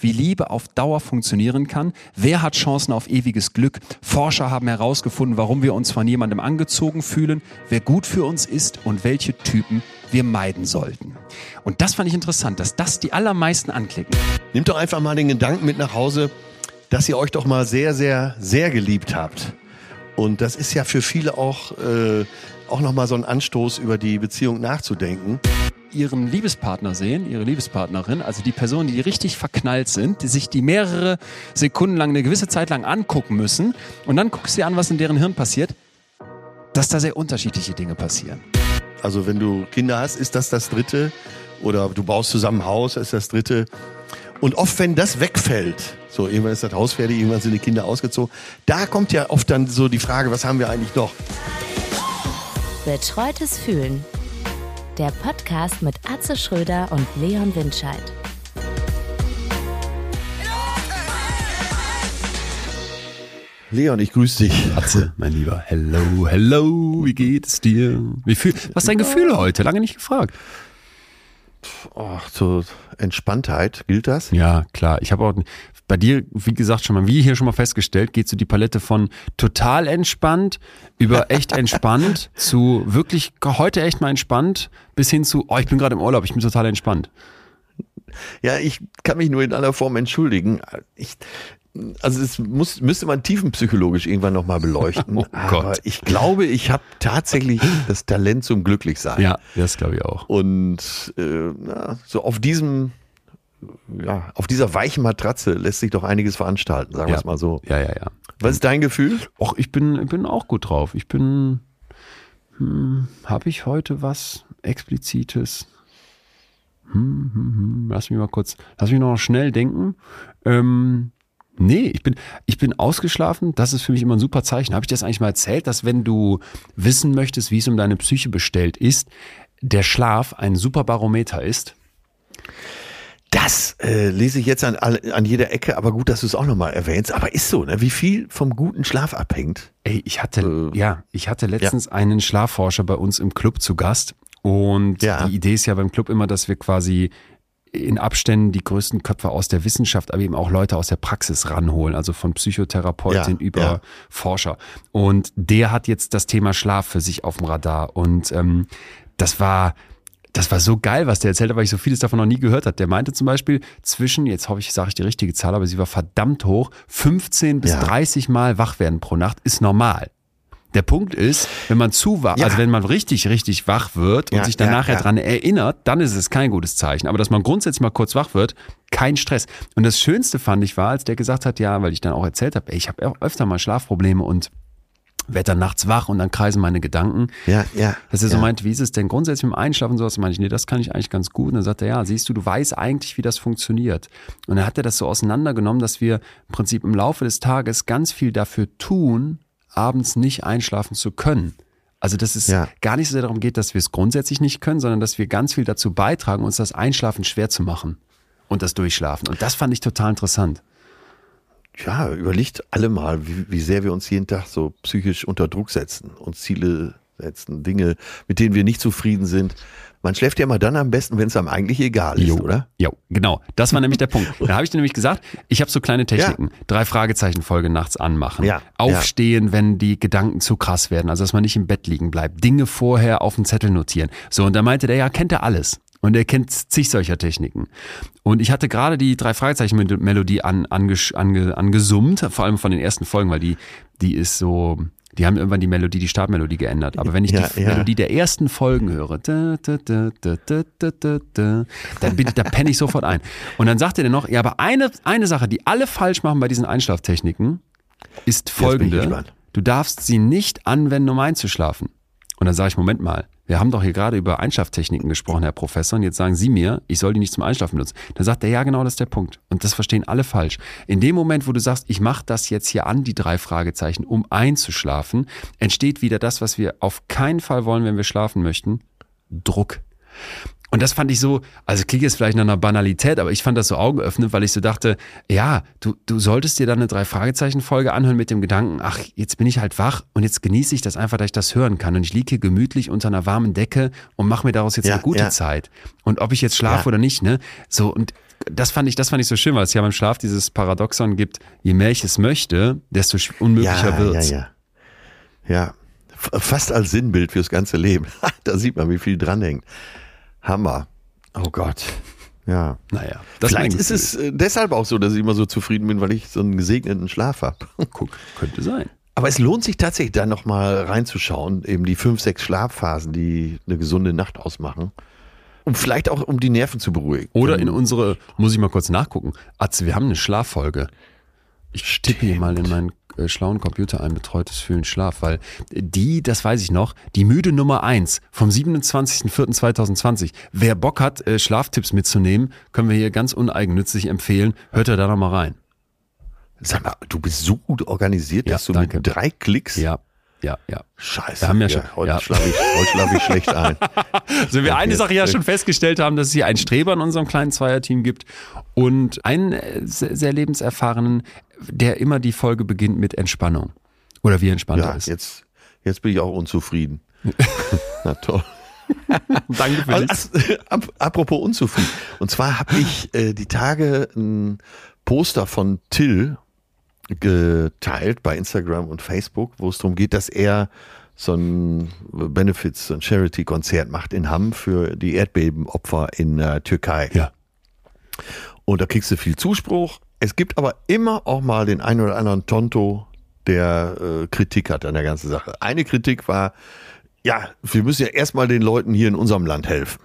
wie Liebe auf Dauer funktionieren kann. Wer hat Chancen auf ewiges Glück? Forscher haben herausgefunden, warum wir uns von jemandem angezogen fühlen, wer gut für uns ist und welche Typen wir meiden sollten. Und das fand ich interessant, dass das die allermeisten anklicken. Nehmt doch einfach mal den Gedanken mit nach Hause, dass ihr euch doch mal sehr, sehr, sehr geliebt habt. Und das ist ja für viele auch, äh, auch nochmal so ein Anstoß, über die Beziehung nachzudenken ihren Liebespartner sehen, ihre Liebespartnerin, also die Person, die richtig verknallt sind, die sich die mehrere Sekunden lang, eine gewisse Zeit lang angucken müssen und dann guckst du dir an, was in deren Hirn passiert, dass da sehr unterschiedliche Dinge passieren. Also wenn du Kinder hast, ist das das dritte oder du baust zusammen ein Haus, ist das dritte. Und oft, wenn das wegfällt, so irgendwann ist das Haus fertig, irgendwann sind die Kinder ausgezogen, da kommt ja oft dann so die Frage, was haben wir eigentlich noch? Betreutes Fühlen der Podcast mit Atze Schröder und Leon Windscheid. Leon, ich grüße dich. Atze, mein Lieber. Hello, hello, wie geht es dir? Wie fühl, was ist dein Gefühl heute? Lange nicht gefragt. Ach, zur Entspanntheit, gilt das? Ja, klar. Ich habe auch bei dir, wie gesagt, schon mal, wie hier schon mal festgestellt, geht so die Palette von total entspannt über echt entspannt zu wirklich heute echt mal entspannt bis hin zu, oh, ich bin gerade im Urlaub, ich bin total entspannt. Ja, ich kann mich nur in aller Form entschuldigen. Ich, also es muss, müsste man tiefenpsychologisch irgendwann nochmal beleuchten. Oh aber Gott. ich glaube, ich habe tatsächlich das Talent zum Glücklichsein. Ja, das glaube ich auch. Und äh, na, so auf diesem, ja, auf dieser weichen Matratze lässt sich doch einiges veranstalten, sagen ja. wir es mal so. Ja, ja, ja. Was ist dein Gefühl? Och, ich bin, bin auch gut drauf. Ich bin, hm, habe ich heute was Explizites? Hm, hm, hm. Lass mich mal kurz, lass mich noch schnell denken. Ähm, Nee, ich bin, ich bin ausgeschlafen. Das ist für mich immer ein super Zeichen. Habe ich dir das eigentlich mal erzählt, dass wenn du wissen möchtest, wie es um deine Psyche bestellt ist, der Schlaf ein super Barometer ist? Das äh, lese ich jetzt an, an jeder Ecke, aber gut, dass du es auch nochmal erwähnst. Aber ist so, ne? Wie viel vom guten Schlaf abhängt? Ey, ich hatte, äh, ja, ich hatte letztens ja. einen Schlafforscher bei uns im Club zu Gast. Und ja. die Idee ist ja beim Club immer, dass wir quasi in Abständen die größten Köpfe aus der Wissenschaft, aber eben auch Leute aus der Praxis ranholen, also von Psychotherapeutin ja, über ja. Forscher. Und der hat jetzt das Thema Schlaf für sich auf dem Radar. Und ähm, das war, das war so geil, was der erzählt hat, weil ich so vieles davon noch nie gehört habe. Der meinte zum Beispiel zwischen, jetzt hoffe ich, sage ich die richtige Zahl, aber sie war verdammt hoch, 15 bis ja. 30 Mal wach werden pro Nacht ist normal. Der Punkt ist, wenn man zu wach, ja. also wenn man richtig, richtig wach wird und ja, sich dann nachher ja. dran erinnert, dann ist es kein gutes Zeichen. Aber dass man grundsätzlich mal kurz wach wird, kein Stress. Und das Schönste fand ich war, als der gesagt hat, ja, weil ich dann auch erzählt habe, ey, ich habe öfter mal Schlafprobleme und werde dann nachts wach und dann kreisen meine Gedanken. Ja, ja. Dass er so meint, wie ist es denn grundsätzlich mit dem Einschlafen und sowas? meine ich, nee, das kann ich eigentlich ganz gut. Und dann sagt er, ja, siehst du, du weißt eigentlich, wie das funktioniert. Und dann hat er das so auseinandergenommen, dass wir im Prinzip im Laufe des Tages ganz viel dafür tun, abends nicht einschlafen zu können. Also dass es ja. gar nicht so sehr darum geht, dass wir es grundsätzlich nicht können, sondern dass wir ganz viel dazu beitragen, uns das Einschlafen schwer zu machen und das Durchschlafen. Und das fand ich total interessant. Ja, überlegt alle mal, wie, wie sehr wir uns jeden Tag so psychisch unter Druck setzen und Ziele setzen, Dinge, mit denen wir nicht zufrieden sind. Man schläft ja mal dann am besten, wenn es einem eigentlich egal ist, jo, oder? Ja, genau. Das war nämlich der Punkt. Da habe ich dir nämlich gesagt, ich habe so kleine Techniken. Ja. Drei Fragezeichen Folge nachts anmachen. Ja. Aufstehen, ja. wenn die Gedanken zu krass werden, also dass man nicht im Bett liegen bleibt. Dinge vorher auf dem Zettel notieren. So, und da meinte der, ja, kennt er alles. Und er kennt zig solcher Techniken. Und ich hatte gerade die drei Fragezeichen-Melodie an, ange, ange, angesummt, vor allem von den ersten Folgen, weil die, die ist so, die haben irgendwann die Melodie, die Startmelodie geändert. Aber wenn ich ja, die ja. Melodie der ersten Folgen höre, da, da, da, dann, bin, da penne ich sofort ein. Und dann sagt er noch, ja, aber eine, eine Sache, die alle falsch machen bei diesen Einschlaftechniken, ist folgende. Du darfst sie nicht anwenden, um einzuschlafen. Und dann sage ich, Moment mal, wir haben doch hier gerade über Einschlaftechniken gesprochen, Herr Professor, und jetzt sagen Sie mir, ich soll die nicht zum Einschlafen benutzen. Dann sagt er, ja, genau, das ist der Punkt. Und das verstehen alle falsch. In dem Moment, wo du sagst, ich mache das jetzt hier an, die drei Fragezeichen, um einzuschlafen, entsteht wieder das, was wir auf keinen Fall wollen, wenn wir schlafen möchten, Druck. Und das fand ich so, also klingt jetzt vielleicht nach einer Banalität, aber ich fand das so augenöffnend, weil ich so dachte, ja, du, du solltest dir dann eine Drei-Fragezeichen-Folge anhören mit dem Gedanken, ach, jetzt bin ich halt wach und jetzt genieße ich das einfach, dass ich das hören kann. Und ich liege hier gemütlich unter einer warmen Decke und mache mir daraus jetzt ja, eine gute ja. Zeit. Und ob ich jetzt schlafe ja. oder nicht, ne? So, und das fand ich, das fand ich so schön, weil es ja beim Schlaf dieses Paradoxon gibt, je mehr ich es möchte, desto unmöglicher wird es. Ja, ja. Ja, fast als Sinnbild fürs ganze Leben. da sieht man, wie viel dranhängt. Hammer. Oh Gott. Ja. Naja. Vielleicht ist es äh, deshalb auch so, dass ich immer so zufrieden bin, weil ich so einen gesegneten Schlaf habe. Guck, könnte sein. Aber es lohnt sich tatsächlich da nochmal reinzuschauen, eben die fünf, sechs Schlafphasen, die eine gesunde Nacht ausmachen. Und vielleicht auch, um die Nerven zu beruhigen. Oder in unsere, muss ich mal kurz nachgucken. Atze, wir haben eine Schlaffolge. Ich tippe hier mal in meinen äh, schlauen Computer ein betreutes Fühlen Schlaf, weil die, das weiß ich noch, die müde Nummer eins vom 27.04.2020. Wer Bock hat, äh, Schlaftipps mitzunehmen, können wir hier ganz uneigennützig empfehlen. Hört er da nochmal rein. Sag mal, du bist so gut organisiert, ja, dass du danke. mit drei Klicks ja ja, ja. Scheiße. Wir haben ja, schon, heute ja. schlafe ich, heute schlaf ich schlecht ein. Also wir okay. eine Sache ja schon festgestellt haben, dass es hier einen Streber in unserem kleinen Zweierteam gibt und einen äh, sehr lebenserfahrenen, der immer die Folge beginnt mit Entspannung. Oder wie entspannt ja, er ist. Jetzt, jetzt bin ich auch unzufrieden. Na toll. Danke für also, Apropos unzufrieden. Und zwar habe ich äh, die Tage ein Poster von Till geteilt bei Instagram und Facebook, wo es darum geht, dass er so ein Benefits, so ein Charity-Konzert macht in Hamm für die Erdbebenopfer in äh, Türkei. Ja. Und da kriegst du viel Zuspruch. Es gibt aber immer auch mal den einen oder anderen Tonto, der äh, Kritik hat an der ganzen Sache. Eine Kritik war, ja, wir müssen ja erstmal den Leuten hier in unserem Land helfen.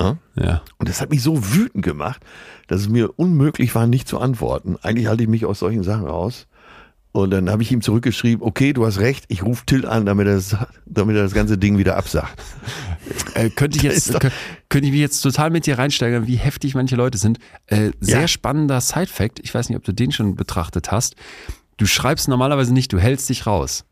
Ja? ja. Und das hat mich so wütend gemacht, dass es mir unmöglich war, nicht zu antworten. Eigentlich halte ich mich aus solchen Sachen raus. Und dann habe ich ihm zurückgeschrieben, okay, du hast recht, ich rufe Till an, damit er, das, damit er das ganze Ding wieder absagt. Äh, könnte ich jetzt, könnte ich mich jetzt total mit dir reinsteigern, wie heftig manche Leute sind. Äh, sehr ja. spannender Side-Fact, ich weiß nicht, ob du den schon betrachtet hast. Du schreibst normalerweise nicht, du hältst dich raus.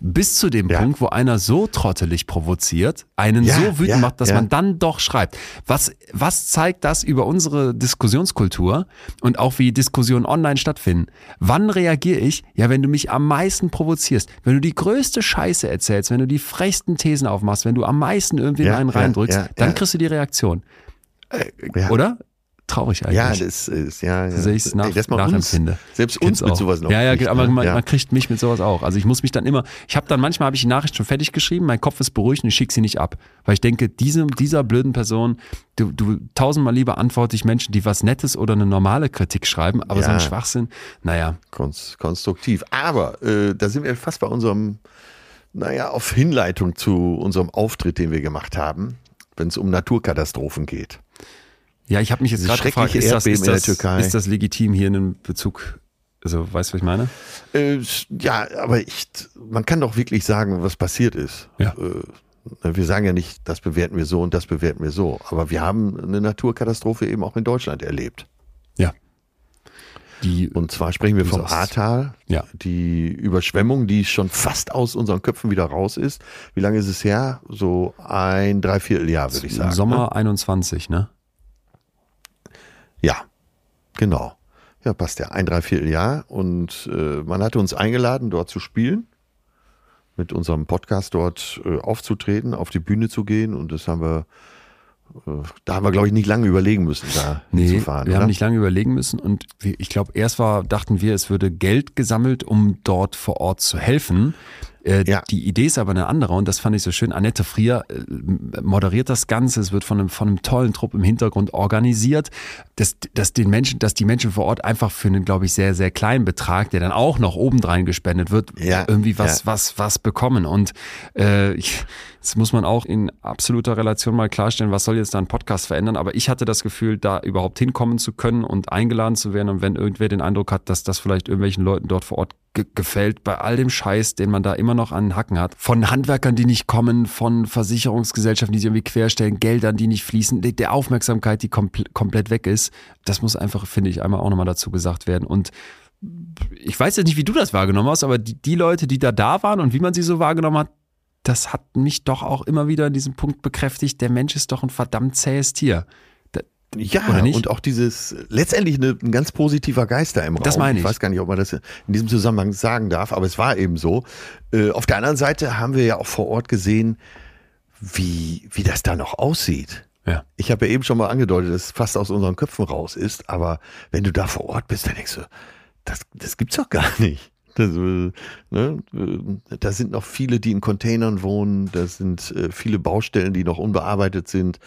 Bis zu dem ja. Punkt, wo einer so trottelig provoziert, einen ja, so wütend ja, macht, dass man dann doch schreibt. Was, was zeigt das über unsere Diskussionskultur und auch wie Diskussionen online stattfinden? Wann reagiere ich? Ja, wenn du mich am meisten provozierst, wenn du die größte Scheiße erzählst, wenn du die frechsten Thesen aufmachst, wenn du am meisten irgendwie einen reindrückst, dann kriegst du die Reaktion. Äh, Oder? Traurig eigentlich. Ja, das ist, ja. So sehe ich es nach, Ey, nachempfinde. Uns, selbst uns mit auch. sowas noch. Ja, ja, kriegt, aber ne? man, ja. man, kriegt mich mit sowas auch. Also ich muss mich dann immer, ich habe dann manchmal habe ich die Nachricht schon fertig geschrieben, mein Kopf ist beruhigt und ich schicke sie nicht ab. Weil ich denke, diese, dieser blöden Person, du, du tausendmal lieber antworte ich Menschen, die was Nettes oder eine normale Kritik schreiben, aber ja. so ein Schwachsinn, naja. konstruktiv. Aber äh, da sind wir fast bei unserem, naja, auf Hinleitung zu unserem Auftritt, den wir gemacht haben, wenn es um Naturkatastrophen geht. Ja, ich habe mich jetzt gerade gefragt, ist das, ist, das, ist das legitim hier in einem Bezug also, weißt du, was ich meine? Äh, ja, aber ich, man kann doch wirklich sagen, was passiert ist. Ja. Äh, wir sagen ja nicht, das bewerten wir so und das bewerten wir so. Aber wir haben eine Naturkatastrophe eben auch in Deutschland erlebt. Ja. Die, und zwar sprechen wir vom Ahrtal. Ja. Die Überschwemmung, die schon fast aus unseren Köpfen wieder raus ist. Wie lange ist es her? So ein Dreivierteljahr, würde ich sagen. Sommer ne? 21, ne? Ja, genau. Ja, passt ja. Ein Dreivierteljahr. Und äh, man hatte uns eingeladen, dort zu spielen, mit unserem Podcast dort äh, aufzutreten, auf die Bühne zu gehen. Und das haben wir, äh, da haben wir, glaube ich, nicht lange überlegen müssen, da nee, hinzufahren. Wir oder? haben nicht lange überlegen müssen. Und ich glaube, erst war, dachten wir, es würde Geld gesammelt, um dort vor Ort zu helfen. Äh, ja. Die Idee ist aber eine andere und das fand ich so schön. Annette Frier äh, moderiert das Ganze. Es wird von einem, von einem tollen Trupp im Hintergrund organisiert, dass, dass, den Menschen, dass die Menschen vor Ort einfach für einen, glaube ich, sehr, sehr kleinen Betrag, der dann auch noch obendrein gespendet wird, ja. irgendwie was, ja. was, was bekommen. Und äh, ich, das muss man auch in absoluter Relation mal klarstellen, was soll jetzt da ein Podcast verändern. Aber ich hatte das Gefühl, da überhaupt hinkommen zu können und eingeladen zu werden. Und wenn irgendwer den Eindruck hat, dass das vielleicht irgendwelchen Leuten dort vor Ort ge gefällt, bei all dem Scheiß, den man da immer noch an den Hacken hat, von Handwerkern, die nicht kommen, von Versicherungsgesellschaften, die sich irgendwie querstellen, Geldern, die nicht fließen, der Aufmerksamkeit, die kompl komplett weg ist, das muss einfach, finde ich, einmal auch nochmal dazu gesagt werden. Und ich weiß jetzt nicht, wie du das wahrgenommen hast, aber die, die Leute, die da da waren und wie man sie so wahrgenommen hat, das hat mich doch auch immer wieder an diesem Punkt bekräftigt, der Mensch ist doch ein verdammt zähes Tier. Ja, und auch dieses letztendlich eine, ein ganz positiver Geist da im Raum. Das meine ich. Ich weiß gar nicht, ob man das in diesem Zusammenhang sagen darf, aber es war eben so. Äh, auf der anderen Seite haben wir ja auch vor Ort gesehen, wie, wie das da noch aussieht. Ja. Ich habe ja eben schon mal angedeutet, dass es fast aus unseren Köpfen raus ist, aber wenn du da vor Ort bist, dann denkst du, das, das gibt's doch gar nicht. Das, ne, da sind noch viele, die in Containern wohnen, da sind äh, viele Baustellen, die noch unbearbeitet sind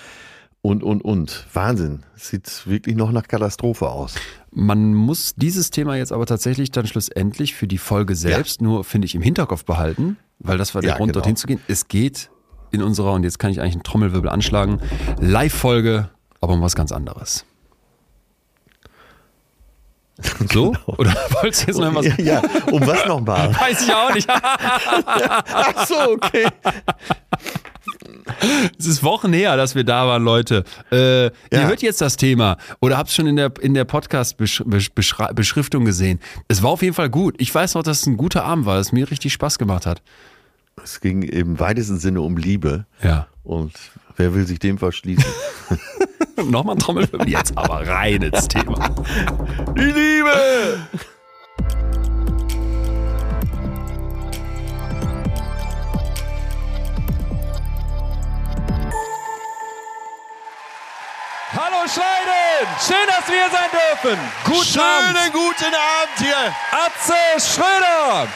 und, und, und. Wahnsinn. Sieht wirklich noch nach Katastrophe aus. Man muss dieses Thema jetzt aber tatsächlich dann schlussendlich für die Folge selbst ja. nur, finde ich, im Hinterkopf behalten, weil das war der ja, Grund, genau. dorthin zu gehen. Es geht in unserer, und jetzt kann ich eigentlich einen Trommelwirbel anschlagen, Live-Folge, aber um was ganz anderes. So? Genau. Oder wolltest du jetzt noch was? Ja, ja. um was nochmal? Weiß ich auch nicht. Ach so, okay. Es ist Wochen her, dass wir da waren, Leute. Äh, ja. Ihr hört jetzt das Thema oder habt es schon in der, in der Podcast-Beschriftung gesehen. Es war auf jeden Fall gut. Ich weiß noch, dass es ein guter Abend war, dass es mir richtig Spaß gemacht hat. Es ging im weitesten Sinne um Liebe. Ja. Und wer will sich dem verschließen? Nochmal ein Trommelwirbel. Jetzt aber rein ins Thema. Die Liebe! Hallo Schleiden! Schön, dass wir hier sein dürfen. Guten Schönen Abend. guten Abend hier. Atze Schröder.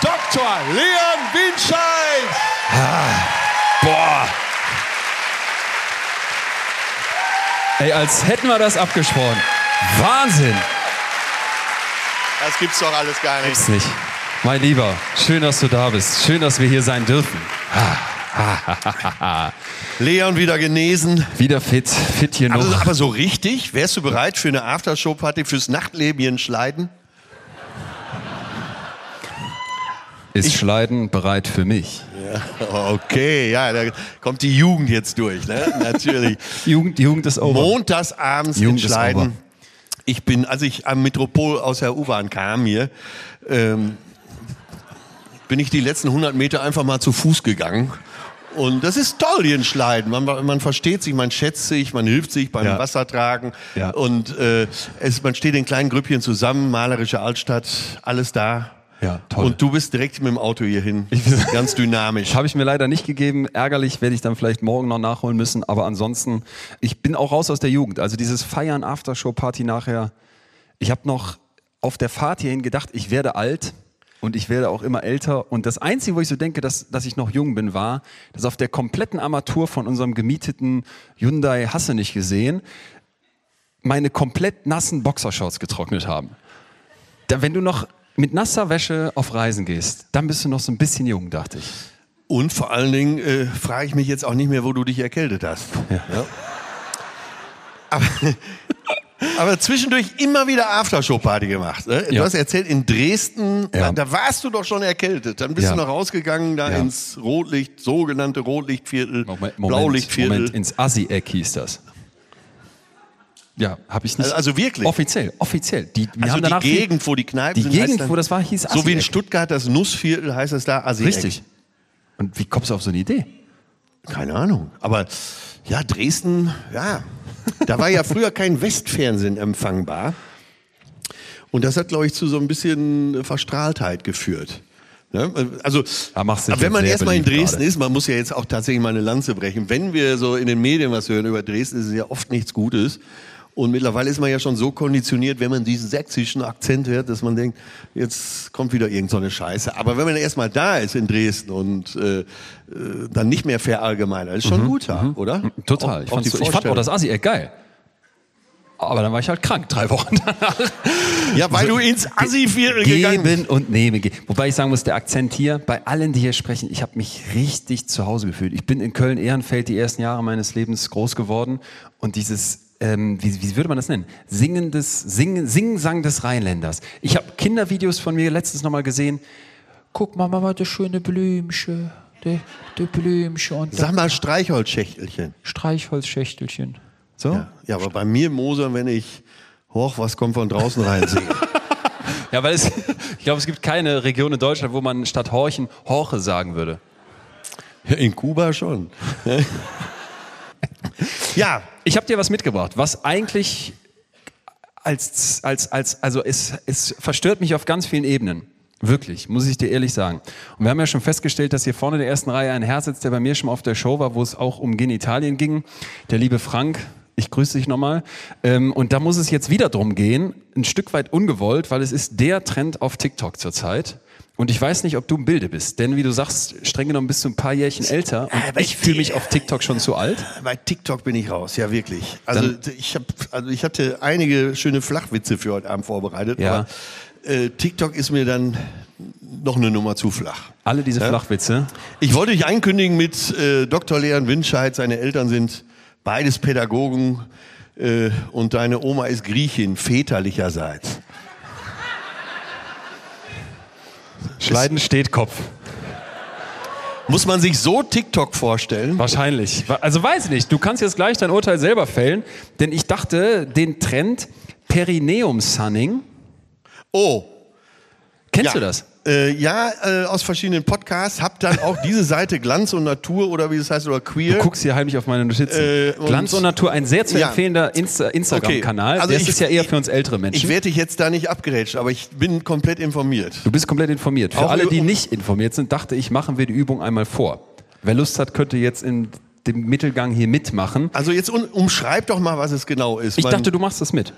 Dr. Leon Winscheid. Ah, boah. Ey, als hätten wir das abgesprochen. Wahnsinn. Das gibt's doch alles gar nicht. Gibt's nicht. Mein Lieber, schön, dass du da bist. Schön, dass wir hier sein dürfen. Leon wieder genesen. Wieder fit, fit hier aber, noch. Aber so richtig? Wärst du bereit für eine Aftershow-Party fürs Nachtleben hier in Schleiden? Ist ich, Schleiden bereit für mich? Ja, okay, ja, da kommt die Jugend jetzt durch, ne? Natürlich. Jugend, Jugend ist over. Montagsabends Jugend in Schleiden. Ich bin, als ich am Metropol aus der U-Bahn kam hier, ähm, bin ich die letzten 100 Meter einfach mal zu Fuß gegangen und das ist toll, hier in Schleiden. Man, man versteht sich, man schätzt sich, man hilft sich beim ja. Wassertragen. Ja. Und äh, es, man steht in kleinen Grüppchen zusammen, malerische Altstadt, alles da. Ja, toll. Und du bist direkt mit dem Auto hierhin. Ich, Ganz dynamisch. Habe ich mir leider nicht gegeben. Ärgerlich werde ich dann vielleicht morgen noch nachholen müssen. Aber ansonsten, ich bin auch raus aus der Jugend. Also dieses Feiern, Aftershow-Party nachher. Ich habe noch auf der Fahrt hierhin gedacht, ich werde alt und ich werde auch immer älter. Und das Einzige, wo ich so denke, dass, dass ich noch jung bin, war, dass auf der kompletten Armatur von unserem gemieteten Hyundai Hasse nicht gesehen, meine komplett nassen Boxershorts getrocknet haben. Da, wenn du noch mit nasser Wäsche auf Reisen gehst, dann bist du noch so ein bisschen jung, dachte ich. Und vor allen Dingen äh, frage ich mich jetzt auch nicht mehr, wo du dich erkältet hast. Ja. Ja. Aber aber zwischendurch immer wieder Aftershow-Party gemacht. Ne? Du ja. hast erzählt, in Dresden, ja. da warst du doch schon erkältet. Dann bist du noch rausgegangen da ins Rotlicht, sogenannte Rotlichtviertel, Moment, Blaulichtviertel. Moment, ins Assi-Eck hieß das. Ja, habe ich nicht. Also, also, wirklich? Offiziell, offiziell. Die, also die Gegend, wo die Kneipen die sind. Die Gegend, wo das war, hieß Assi So wie in Stuttgart das Nussviertel heißt es da Assi. Richtig. Und wie kommst du auf so eine Idee? Keine Ahnung. Aber ja, Dresden, ja, da war ja früher kein Westfernsehen empfangbar. Und das hat, glaube ich, zu so ein bisschen Verstrahltheit geführt. Ne? Also, wenn man erstmal in Dresden gerade. ist, man muss ja jetzt auch tatsächlich mal eine Lanze brechen. Wenn wir so in den Medien was hören über Dresden, ist es ja oft nichts Gutes. Und mittlerweile ist man ja schon so konditioniert, wenn man diesen sächsischen Akzent hört, dass man denkt, jetzt kommt wieder irgend so eine Scheiße. Aber wenn man erstmal da ist in Dresden und äh, äh dann nicht mehr verallgemeinert, ist schon mhm, gut da, mhm. oder? Total. Auch, ich, auch so, ich fand auch das Asi echt geil. Aber dann war ich halt krank, drei Wochen danach. Ja, weil also, du ins Assi-Viertel gegangen bist. Geben und nehmen. Wobei ich sagen muss, der Akzent hier, bei allen, die hier sprechen, ich habe mich richtig zu Hause gefühlt. Ich bin in Köln-Ehrenfeld die ersten Jahre meines Lebens groß geworden und dieses ähm, wie, wie würde man das nennen? Singendes, Sing, Singsang des Rheinländers. Ich habe Kindervideos von mir letztens nochmal gesehen. Guck mal, Mama, das schöne Blümchen. Der, der Blümchen. Und Sag mal Streichholzschächtelchen. Streichholzschächtelchen. So? Ja, ja, aber bei mir Moser, wenn ich hoch, was kommt von draußen rein singe. ja, weil es, ich glaube, es gibt keine Region in Deutschland, wo man statt Horchen Horche sagen würde. In Kuba schon. ja. Ich habe dir was mitgebracht, was eigentlich als, als, als, also es, es verstört mich auf ganz vielen Ebenen. Wirklich, muss ich dir ehrlich sagen. Und wir haben ja schon festgestellt, dass hier vorne der ersten Reihe ein Herr sitzt, der bei mir schon auf der Show war, wo es auch um Genitalien ging. Der liebe Frank, ich grüße dich nochmal. Ähm, und da muss es jetzt wieder drum gehen, ein Stück weit ungewollt, weil es ist der Trend auf TikTok zurzeit. Und ich weiß nicht, ob du im Bilde bist, denn wie du sagst, streng genommen bist du ein paar Jährchen älter. Und ich fühle mich auf TikTok schon zu alt. Bei TikTok bin ich raus, ja wirklich. Also ich habe, also ich hatte einige schöne Flachwitze für heute Abend vorbereitet, ja. aber äh, TikTok ist mir dann noch eine Nummer zu flach. Alle diese ja? Flachwitze. Ich wollte dich einkündigen mit äh, Dr. Leon Winscheid. Seine Eltern sind beides Pädagogen äh, und deine Oma ist Griechin, väterlicherseits. Schleiden steht Kopf. Muss man sich so TikTok vorstellen? Wahrscheinlich. Also weiß nicht. Du kannst jetzt gleich dein Urteil selber fällen, denn ich dachte, den Trend Perineum Sunning. Oh. Kennst ja. du das? Äh, ja, äh, aus verschiedenen Podcasts. Hab dann auch diese Seite Glanz und Natur oder wie das heißt oder Queer. Du guckst hier heimlich auf meine Notizen. Äh, Glanz und Natur, ein sehr zu empfehlender. Insta Instagram-Kanal. Okay. Also das ist ja eher für uns ältere Menschen. Ich werde dich jetzt da nicht abgerätscht, aber ich bin komplett informiert. Du bist komplett informiert. Für auch alle, die nicht informiert sind, dachte ich, machen wir die Übung einmal vor. Wer Lust hat, könnte jetzt in dem Mittelgang hier mitmachen. Also jetzt um, umschreib doch mal, was es genau ist. Ich dachte, du machst das mit.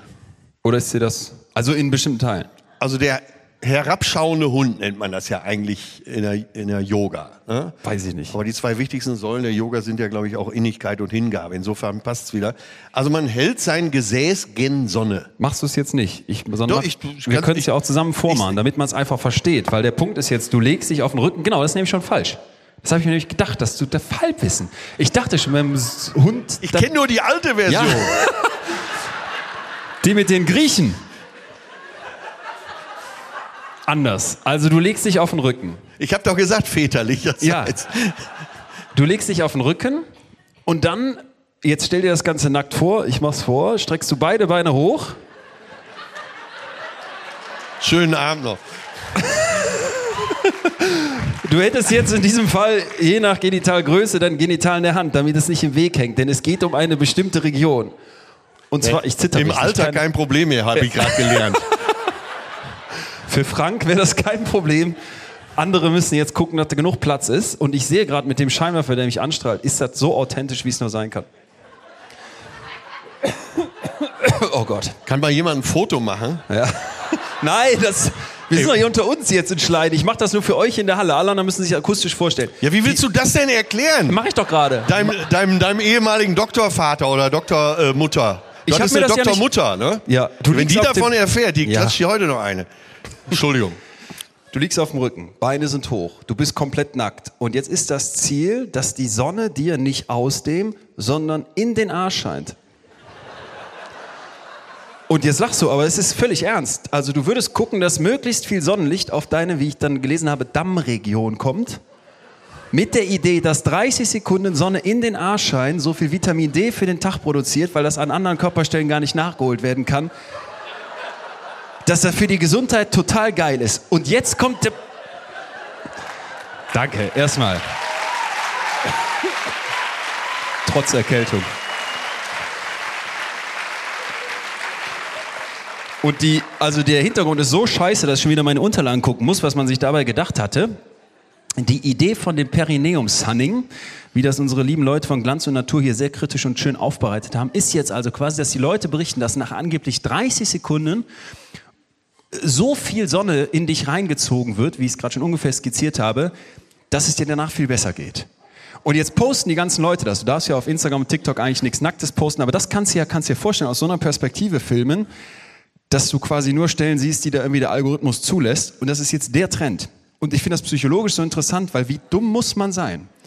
Oder ist dir das, also in bestimmten Teilen? Also der herabschauende Hund nennt man das ja eigentlich in der, in der Yoga. Ne? Weiß ich nicht. Aber die zwei wichtigsten Säulen der Yoga sind ja, glaube ich, auch Innigkeit und Hingabe. Insofern passt es wieder. Also man hält sein Gesäß gen Sonne. Machst du es jetzt nicht? Ich, sondern Doch, ich, wir können es ja auch zusammen vormachen, damit man es einfach versteht. Weil der Punkt ist jetzt, du legst dich auf den Rücken. Genau, das ist nämlich schon falsch. Das habe ich mir nämlich gedacht, dass du der Fallwissen. Ich dachte schon beim Hund. Ich kenne nur die alte Version. Ja. die mit den Griechen anders. Also du legst dich auf den Rücken. Ich habe doch gesagt väterlicherseits. Ja. Du legst dich auf den Rücken und dann, jetzt stell dir das Ganze nackt vor, ich mach's vor, streckst du beide Beine hoch. Schönen Abend noch. Du hättest jetzt in diesem Fall, je nach Genitalgröße, dein Genital in der Hand, damit es nicht im Weg hängt, denn es geht um eine bestimmte Region. Und zwar, ich zitter Im Alter kein Problem mehr, habe ich gerade gelernt. Für Frank wäre das kein Problem. Andere müssen jetzt gucken, dass da genug Platz ist. Und ich sehe gerade mit dem Scheinwerfer, der mich anstrahlt, ist das so authentisch, wie es nur sein kann. Oh Gott. Kann mal jemand ein Foto machen? Ja. Nein, das, wir sind doch hier unter uns jetzt in Schleiden. Ich mache das nur für euch in der Halle. Alle anderen müssen sich akustisch vorstellen. Ja, wie willst du das denn erklären? Mach ich doch gerade. Deinem, deinem, deinem ehemaligen Doktorvater oder Doktormutter. Äh, ich habe mir das Doktor ja nicht... Ne? Ja. Wenn die davon erfährt, die ja. klatscht hier heute noch eine. Entschuldigung. Du liegst auf dem Rücken, Beine sind hoch, du bist komplett nackt. Und jetzt ist das Ziel, dass die Sonne dir nicht aus dem, sondern in den Arsch scheint. Und jetzt lachst du, aber es ist völlig ernst. Also du würdest gucken, dass möglichst viel Sonnenlicht auf deine, wie ich dann gelesen habe, Dammregion kommt. Mit der Idee, dass 30 Sekunden Sonne in den Arsch scheint, so viel Vitamin D für den Tag produziert, weil das an anderen Körperstellen gar nicht nachgeholt werden kann dass das für die Gesundheit total geil ist. Und jetzt kommt der. Danke, erstmal. Trotz Erkältung. Und die, also der Hintergrund ist so scheiße, dass ich schon wieder meine Unterlagen gucken muss, was man sich dabei gedacht hatte. Die Idee von dem Perineum Sunning, wie das unsere lieben Leute von Glanz und Natur hier sehr kritisch und schön aufbereitet haben, ist jetzt also quasi, dass die Leute berichten, dass nach angeblich 30 Sekunden so viel Sonne in dich reingezogen wird, wie ich es gerade schon ungefähr skizziert habe, dass es dir danach viel besser geht. Und jetzt posten die ganzen Leute das. Du darfst ja auf Instagram und TikTok eigentlich nichts Nacktes posten, aber das kannst du ja, kannst dir vorstellen, aus so einer Perspektive filmen, dass du quasi nur Stellen siehst, die da irgendwie der Algorithmus zulässt. Und das ist jetzt der Trend. Und ich finde das psychologisch so interessant, weil wie dumm muss man sein?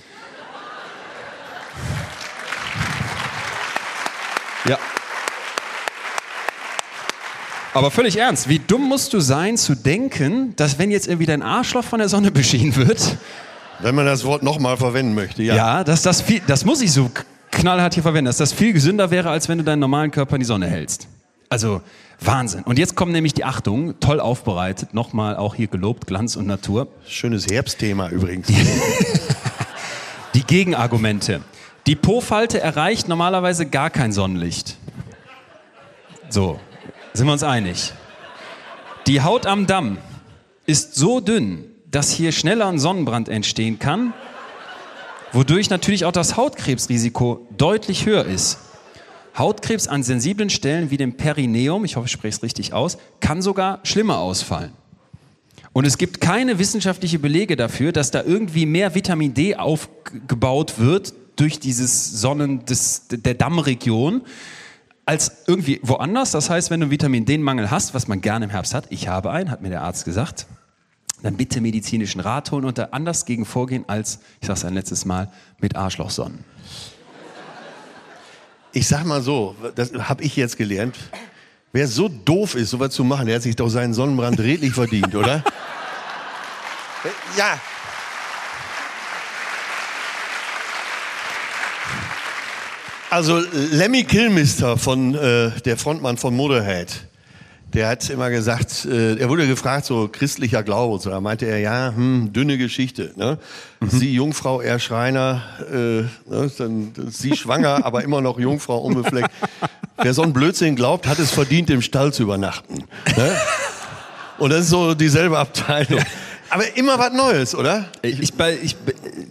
Ja. Aber völlig ernst, wie dumm musst du sein zu denken, dass wenn jetzt irgendwie dein Arschloch von der Sonne beschienen wird. Wenn man das Wort nochmal verwenden möchte, ja. Ja, dass das viel, das muss ich so knallhart hier verwenden, dass das viel gesünder wäre, als wenn du deinen normalen Körper in die Sonne hältst. Also Wahnsinn. Und jetzt kommt nämlich die Achtung, toll aufbereitet, nochmal auch hier gelobt, Glanz und Natur. Schönes Herbstthema übrigens. Die Gegenargumente. Die Po-Falte erreicht normalerweise gar kein Sonnenlicht. So, sind wir uns einig. Die Haut am Damm ist so dünn, dass hier schneller ein Sonnenbrand entstehen kann, wodurch natürlich auch das Hautkrebsrisiko deutlich höher ist. Hautkrebs an sensiblen Stellen wie dem Perineum, ich hoffe, ich spreche es richtig aus, kann sogar schlimmer ausfallen. Und es gibt keine wissenschaftlichen Belege dafür, dass da irgendwie mehr Vitamin D aufgebaut wird durch dieses Sonnen des, der Dammregion als irgendwie woanders. Das heißt, wenn du Vitamin D-Mangel hast, was man gerne im Herbst hat, ich habe einen, hat mir der Arzt gesagt, dann bitte medizinischen Rat holen und da anders gegen vorgehen als, ich sage es ein letztes Mal, mit Arschlochsonnen. Ich sag mal so, das habe ich jetzt gelernt. Wer so doof ist, sowas zu machen, der hat sich doch seinen Sonnenbrand redlich verdient, oder? Ja. Also Lemmy Kilmister von äh, der Frontmann von Motorhead, der hat immer gesagt, äh, er wurde gefragt, so christlicher Glaube, so, da meinte er, ja, hm, dünne Geschichte. Ne? Mhm. Sie Jungfrau, er Schreiner, äh, ne? dann sie schwanger, aber immer noch Jungfrau, unbefleckt. Wer so einen Blödsinn glaubt, hat es verdient, im Stall zu übernachten. Ne? Und das ist so dieselbe Abteilung. Aber immer was Neues, oder? Ich, ich, ich,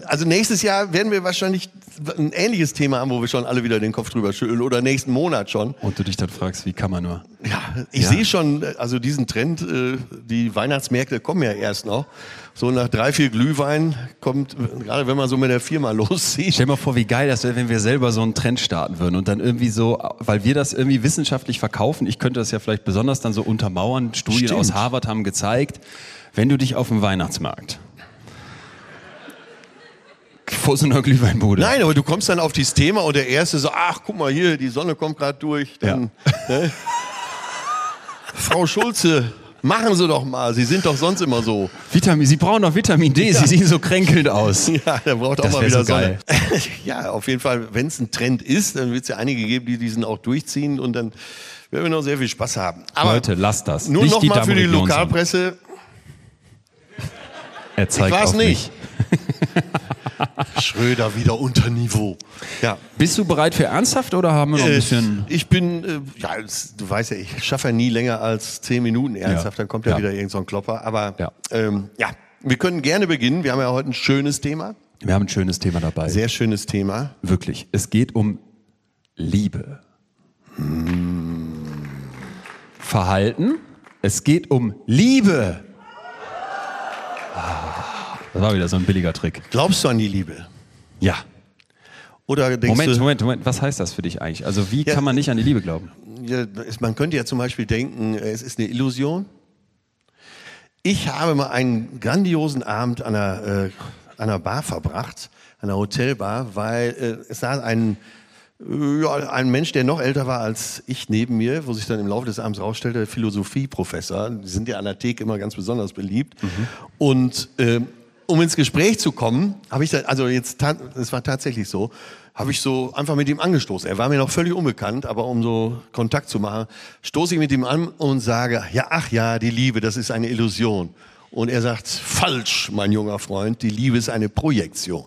also nächstes Jahr werden wir wahrscheinlich ein ähnliches Thema haben, wo wir schon alle wieder den Kopf drüber schütteln oder nächsten Monat schon. Und du dich dann fragst, wie kann man nur? Ja, ich ja. sehe schon, also diesen Trend, äh, die Weihnachtsmärkte kommen ja erst noch. So nach drei, vier Glühwein kommt, gerade wenn man so mit der Firma loszieht. Stell dir mal vor, wie geil das wäre, wenn wir selber so einen Trend starten würden und dann irgendwie so, weil wir das irgendwie wissenschaftlich verkaufen, ich könnte das ja vielleicht besonders dann so untermauern, Studien Stimmt. aus Harvard haben gezeigt, wenn du dich auf dem Weihnachtsmarkt vor so einer Glühweinbude. Nein, aber du kommst dann auf dieses Thema und der Erste so, ach, guck mal hier, die Sonne kommt gerade durch. Dann, ja. ne? Frau Schulze, machen Sie doch mal, Sie sind doch sonst immer so. Vitamin, Sie brauchen doch Vitamin D, ja. Sie sehen so kränkelnd aus. Ja, der braucht das auch mal wieder so Sonne. ja, auf jeden Fall, wenn es ein Trend ist, dann wird es ja einige geben, die diesen auch durchziehen und dann werden wir noch sehr viel Spaß haben. Aber Leute, lasst das. Nur noch mal für die Lokalpresse. Er zeigt ich war's nicht. Schröder wieder unter Niveau. Ja. Bist du bereit für ernsthaft oder haben wir noch ein äh, bisschen? Ich bin, äh, ja, du weißt ja, ich schaffe ja nie länger als zehn Minuten ernsthaft, ja. dann kommt ja, ja. wieder irgend so ein Klopper. Aber ja. Ähm, ja, wir können gerne beginnen. Wir haben ja heute ein schönes Thema. Wir haben ein schönes Thema dabei. Sehr schönes Thema. Wirklich. Es geht um Liebe. Hm. Verhalten. Es geht um Liebe. Ah. Das war wieder so ein billiger Trick. Glaubst du an die Liebe? Ja. Oder denkst Moment, du, Moment, Moment. Was heißt das für dich eigentlich? Also wie ja, kann man nicht an die Liebe glauben? Ja, man könnte ja zum Beispiel denken, es ist eine Illusion. Ich habe mal einen grandiosen Abend an einer, äh, an einer Bar verbracht, an einer Hotelbar, weil äh, es saß ein, ja, ein Mensch, der noch älter war als ich neben mir, wo sich dann im Laufe des Abends rausstellte, Philosophieprofessor. Die sind ja an der Theke immer ganz besonders beliebt. Mhm. Und äh, um ins Gespräch zu kommen, habe ich, da, also jetzt, es war tatsächlich so, habe ich so einfach mit ihm angestoßen. Er war mir noch völlig unbekannt, aber um so Kontakt zu machen, stoße ich mit ihm an und sage, ja, ach ja, die Liebe, das ist eine Illusion. Und er sagt, falsch, mein junger Freund, die Liebe ist eine Projektion.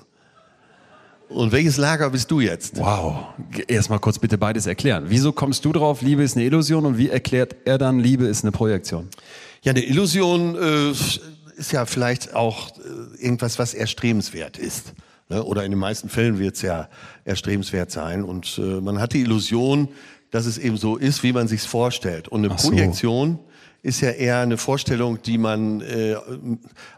Und welches Lager bist du jetzt? Wow. Erstmal kurz bitte beides erklären. Wieso kommst du drauf, Liebe ist eine Illusion und wie erklärt er dann, Liebe ist eine Projektion? Ja, eine Illusion äh, ist ja vielleicht auch äh, irgendwas, was erstrebenswert ist. Ne? Oder in den meisten Fällen wird es ja erstrebenswert sein. Und äh, man hat die Illusion, dass es eben so ist, wie man sich vorstellt. Und eine so. Projektion ist ja eher eine Vorstellung, die man äh,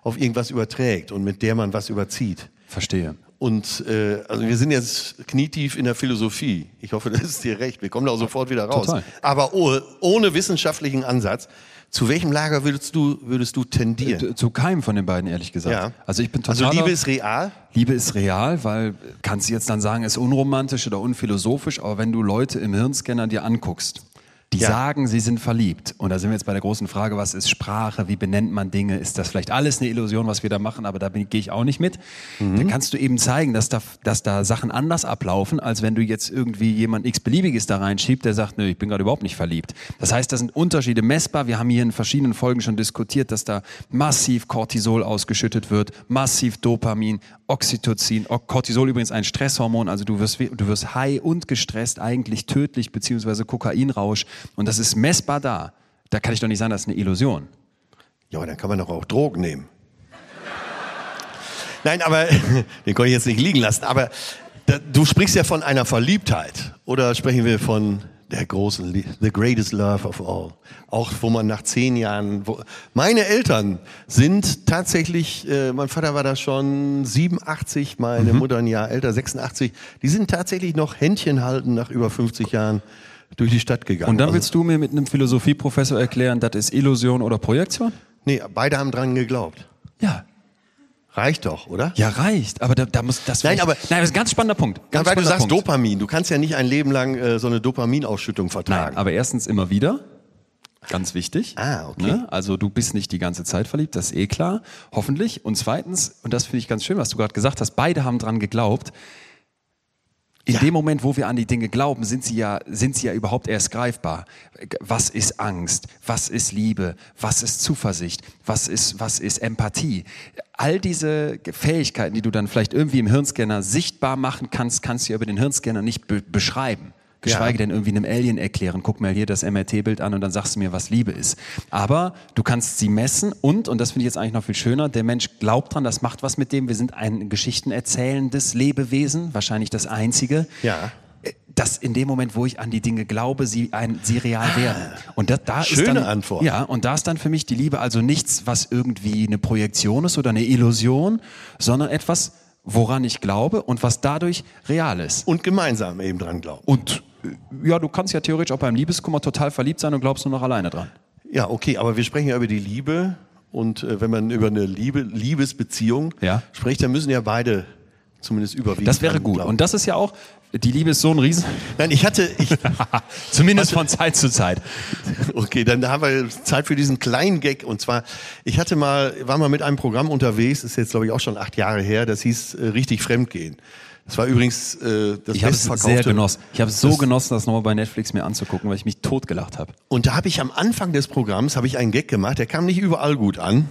auf irgendwas überträgt und mit der man was überzieht. Verstehe. Und äh, also wir sind jetzt knietief in der Philosophie. Ich hoffe, das ist dir recht. Wir kommen da auch sofort wieder raus. Total. Aber ohne, ohne wissenschaftlichen Ansatz zu welchem Lager würdest du, würdest du tendieren? Äh, zu keinem von den beiden, ehrlich gesagt. Ja. Also ich bin total. Also Liebe ist real? Liebe ist real, weil kannst du jetzt dann sagen, ist unromantisch oder unphilosophisch, aber wenn du Leute im Hirnscanner dir anguckst, die ja. sagen, sie sind verliebt. Und da sind wir jetzt bei der großen Frage, was ist Sprache, wie benennt man Dinge? Ist das vielleicht alles eine Illusion, was wir da machen, aber da gehe ich auch nicht mit. Mhm. Dann kannst du eben zeigen, dass da, dass da Sachen anders ablaufen, als wenn du jetzt irgendwie jemand x-beliebiges da reinschiebt, der sagt, nö, ich bin gerade überhaupt nicht verliebt. Das heißt, da sind Unterschiede messbar. Wir haben hier in verschiedenen Folgen schon diskutiert, dass da massiv Cortisol ausgeschüttet wird, massiv Dopamin, Oxytocin, Cortisol übrigens ein Stresshormon, also du wirst, du wirst high und gestresst, eigentlich tödlich, beziehungsweise Kokainrausch und das ist messbar da. Da kann ich doch nicht sagen, das ist eine Illusion. Ja, aber dann kann man doch auch Drogen nehmen. Nein, aber den kann ich jetzt nicht liegen lassen. Aber du sprichst ja von einer Verliebtheit. Oder sprechen wir von der großen, the greatest love of all. Auch wo man nach zehn Jahren, wo, meine Eltern sind tatsächlich, äh, mein Vater war da schon 87, meine mhm. Mutter ein Jahr älter, 86. Die sind tatsächlich noch Händchen halten nach über 50 Jahren durch die Stadt gegangen. Und dann also willst du mir mit einem Philosophieprofessor erklären, das ist Illusion oder Projektion? Nee, beide haben dran geglaubt. Ja. Reicht doch, oder? Ja, reicht. Aber da, da muss das. Nein, aber nein, das ist ein ganz spannender Punkt. Ganz weil du sagst Punkt. Dopamin. Du kannst ja nicht ein Leben lang äh, so eine Dopaminausschüttung vertragen. Nein, aber erstens immer wieder. Ganz wichtig. Ah, okay. Ne? Also du bist nicht die ganze Zeit verliebt, das ist eh klar, hoffentlich. Und zweitens, und das finde ich ganz schön, was du gerade gesagt hast, beide haben dran geglaubt. In ja. dem Moment, wo wir an die Dinge glauben, sind sie ja, sind sie ja überhaupt erst greifbar. Was ist Angst? Was ist Liebe? Was ist Zuversicht? Was ist, was ist Empathie? All diese Fähigkeiten, die du dann vielleicht irgendwie im Hirnscanner sichtbar machen kannst, kannst du ja über den Hirnscanner nicht be beschreiben geschweige ja. denn irgendwie einem Alien erklären, guck mal hier das MRT-Bild an und dann sagst du mir, was Liebe ist. Aber du kannst sie messen und, und das finde ich jetzt eigentlich noch viel schöner, der Mensch glaubt dran, das macht was mit dem. Wir sind ein geschichtenerzählendes Lebewesen, wahrscheinlich das einzige. Ja dass in dem Moment, wo ich an die Dinge glaube, sie, ein, sie real ah, werden. Und das, da Schöne ist dann, Antwort. Ja, und da ist dann für mich die Liebe also nichts, was irgendwie eine Projektion ist oder eine Illusion, sondern etwas, woran ich glaube und was dadurch real ist. Und gemeinsam eben dran glauben. Und ja, du kannst ja theoretisch auch beim Liebeskummer total verliebt sein und glaubst nur noch alleine dran. Ja, okay, aber wir sprechen ja über die Liebe und äh, wenn man über eine Liebe, Liebesbeziehung ja. spricht, dann müssen ja beide zumindest überwiegend. Das wäre gut. Glauben. Und das ist ja auch, die Liebe ist so ein Riesen. Nein, ich hatte. Ich, Zumindest von Zeit zu Zeit. Okay, dann haben wir Zeit für diesen kleinen Gag. Und zwar, ich hatte mal, war mal mit einem Programm unterwegs, ist jetzt glaube ich auch schon acht Jahre her, das hieß äh, richtig Fremdgehen. Das war übrigens äh, das ich es sehr genossen. Ich habe es so genossen, das nochmal bei Netflix mir anzugucken, weil ich mich totgelacht habe. Und da habe ich am Anfang des Programms habe ich einen Gag gemacht, der kam nicht überall gut an,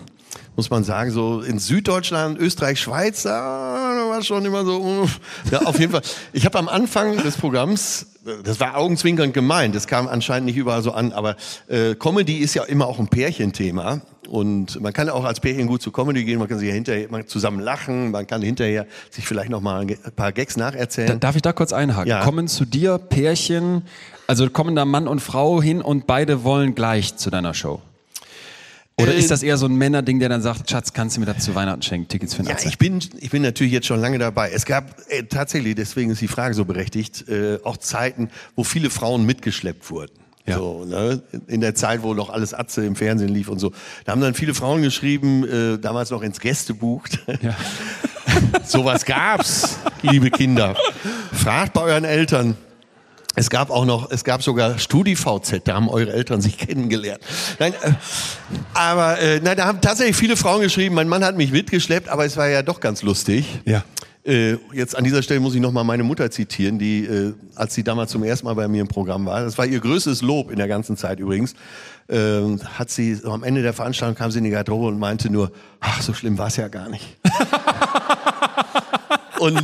muss man sagen. So in Süddeutschland, Österreich, Schweiz, da war schon immer so. Ja, auf jeden Fall. Ich habe am Anfang des Programms, das war augenzwinkernd gemeint, das kam anscheinend nicht überall so an, aber äh, Comedy ist ja immer auch ein Pärchenthema. Und man kann auch als Pärchen gut zu Comedy gehen, man kann sich ja hinterher man zusammen lachen, man kann hinterher sich vielleicht noch mal ein paar Gags nacherzählen. darf ich da kurz einhaken? Ja. Kommen zu dir Pärchen, also kommen da Mann und Frau hin und beide wollen gleich zu deiner Show? Oder ist äh, das eher so ein Männerding, der dann sagt, Schatz, kannst du mir das zu Weihnachten schenken, Tickets für den Ja, ich bin, ich bin natürlich jetzt schon lange dabei. Es gab äh, tatsächlich, deswegen ist die Frage so berechtigt, äh, auch Zeiten, wo viele Frauen mitgeschleppt wurden. Ja. So, ne? In der Zeit, wo noch alles Atze im Fernsehen lief und so. Da haben dann viele Frauen geschrieben, äh, damals noch ins Gästebuch. Ja. Sowas gab's, liebe Kinder. Fragt bei euren Eltern. Es gab auch noch, es gab sogar StudiVZ, da haben eure Eltern sich kennengelernt. Nein, äh, aber äh, nein, da haben tatsächlich viele Frauen geschrieben, mein Mann hat mich mitgeschleppt, aber es war ja doch ganz lustig. Ja. Äh, jetzt an dieser Stelle muss ich nochmal meine Mutter zitieren, die, äh, als sie damals zum ersten Mal bei mir im Programm war, das war ihr größtes Lob in der ganzen Zeit übrigens, äh, hat sie so am Ende der Veranstaltung kam sie in die Garderobe und meinte nur, ach, so schlimm war es ja gar nicht. und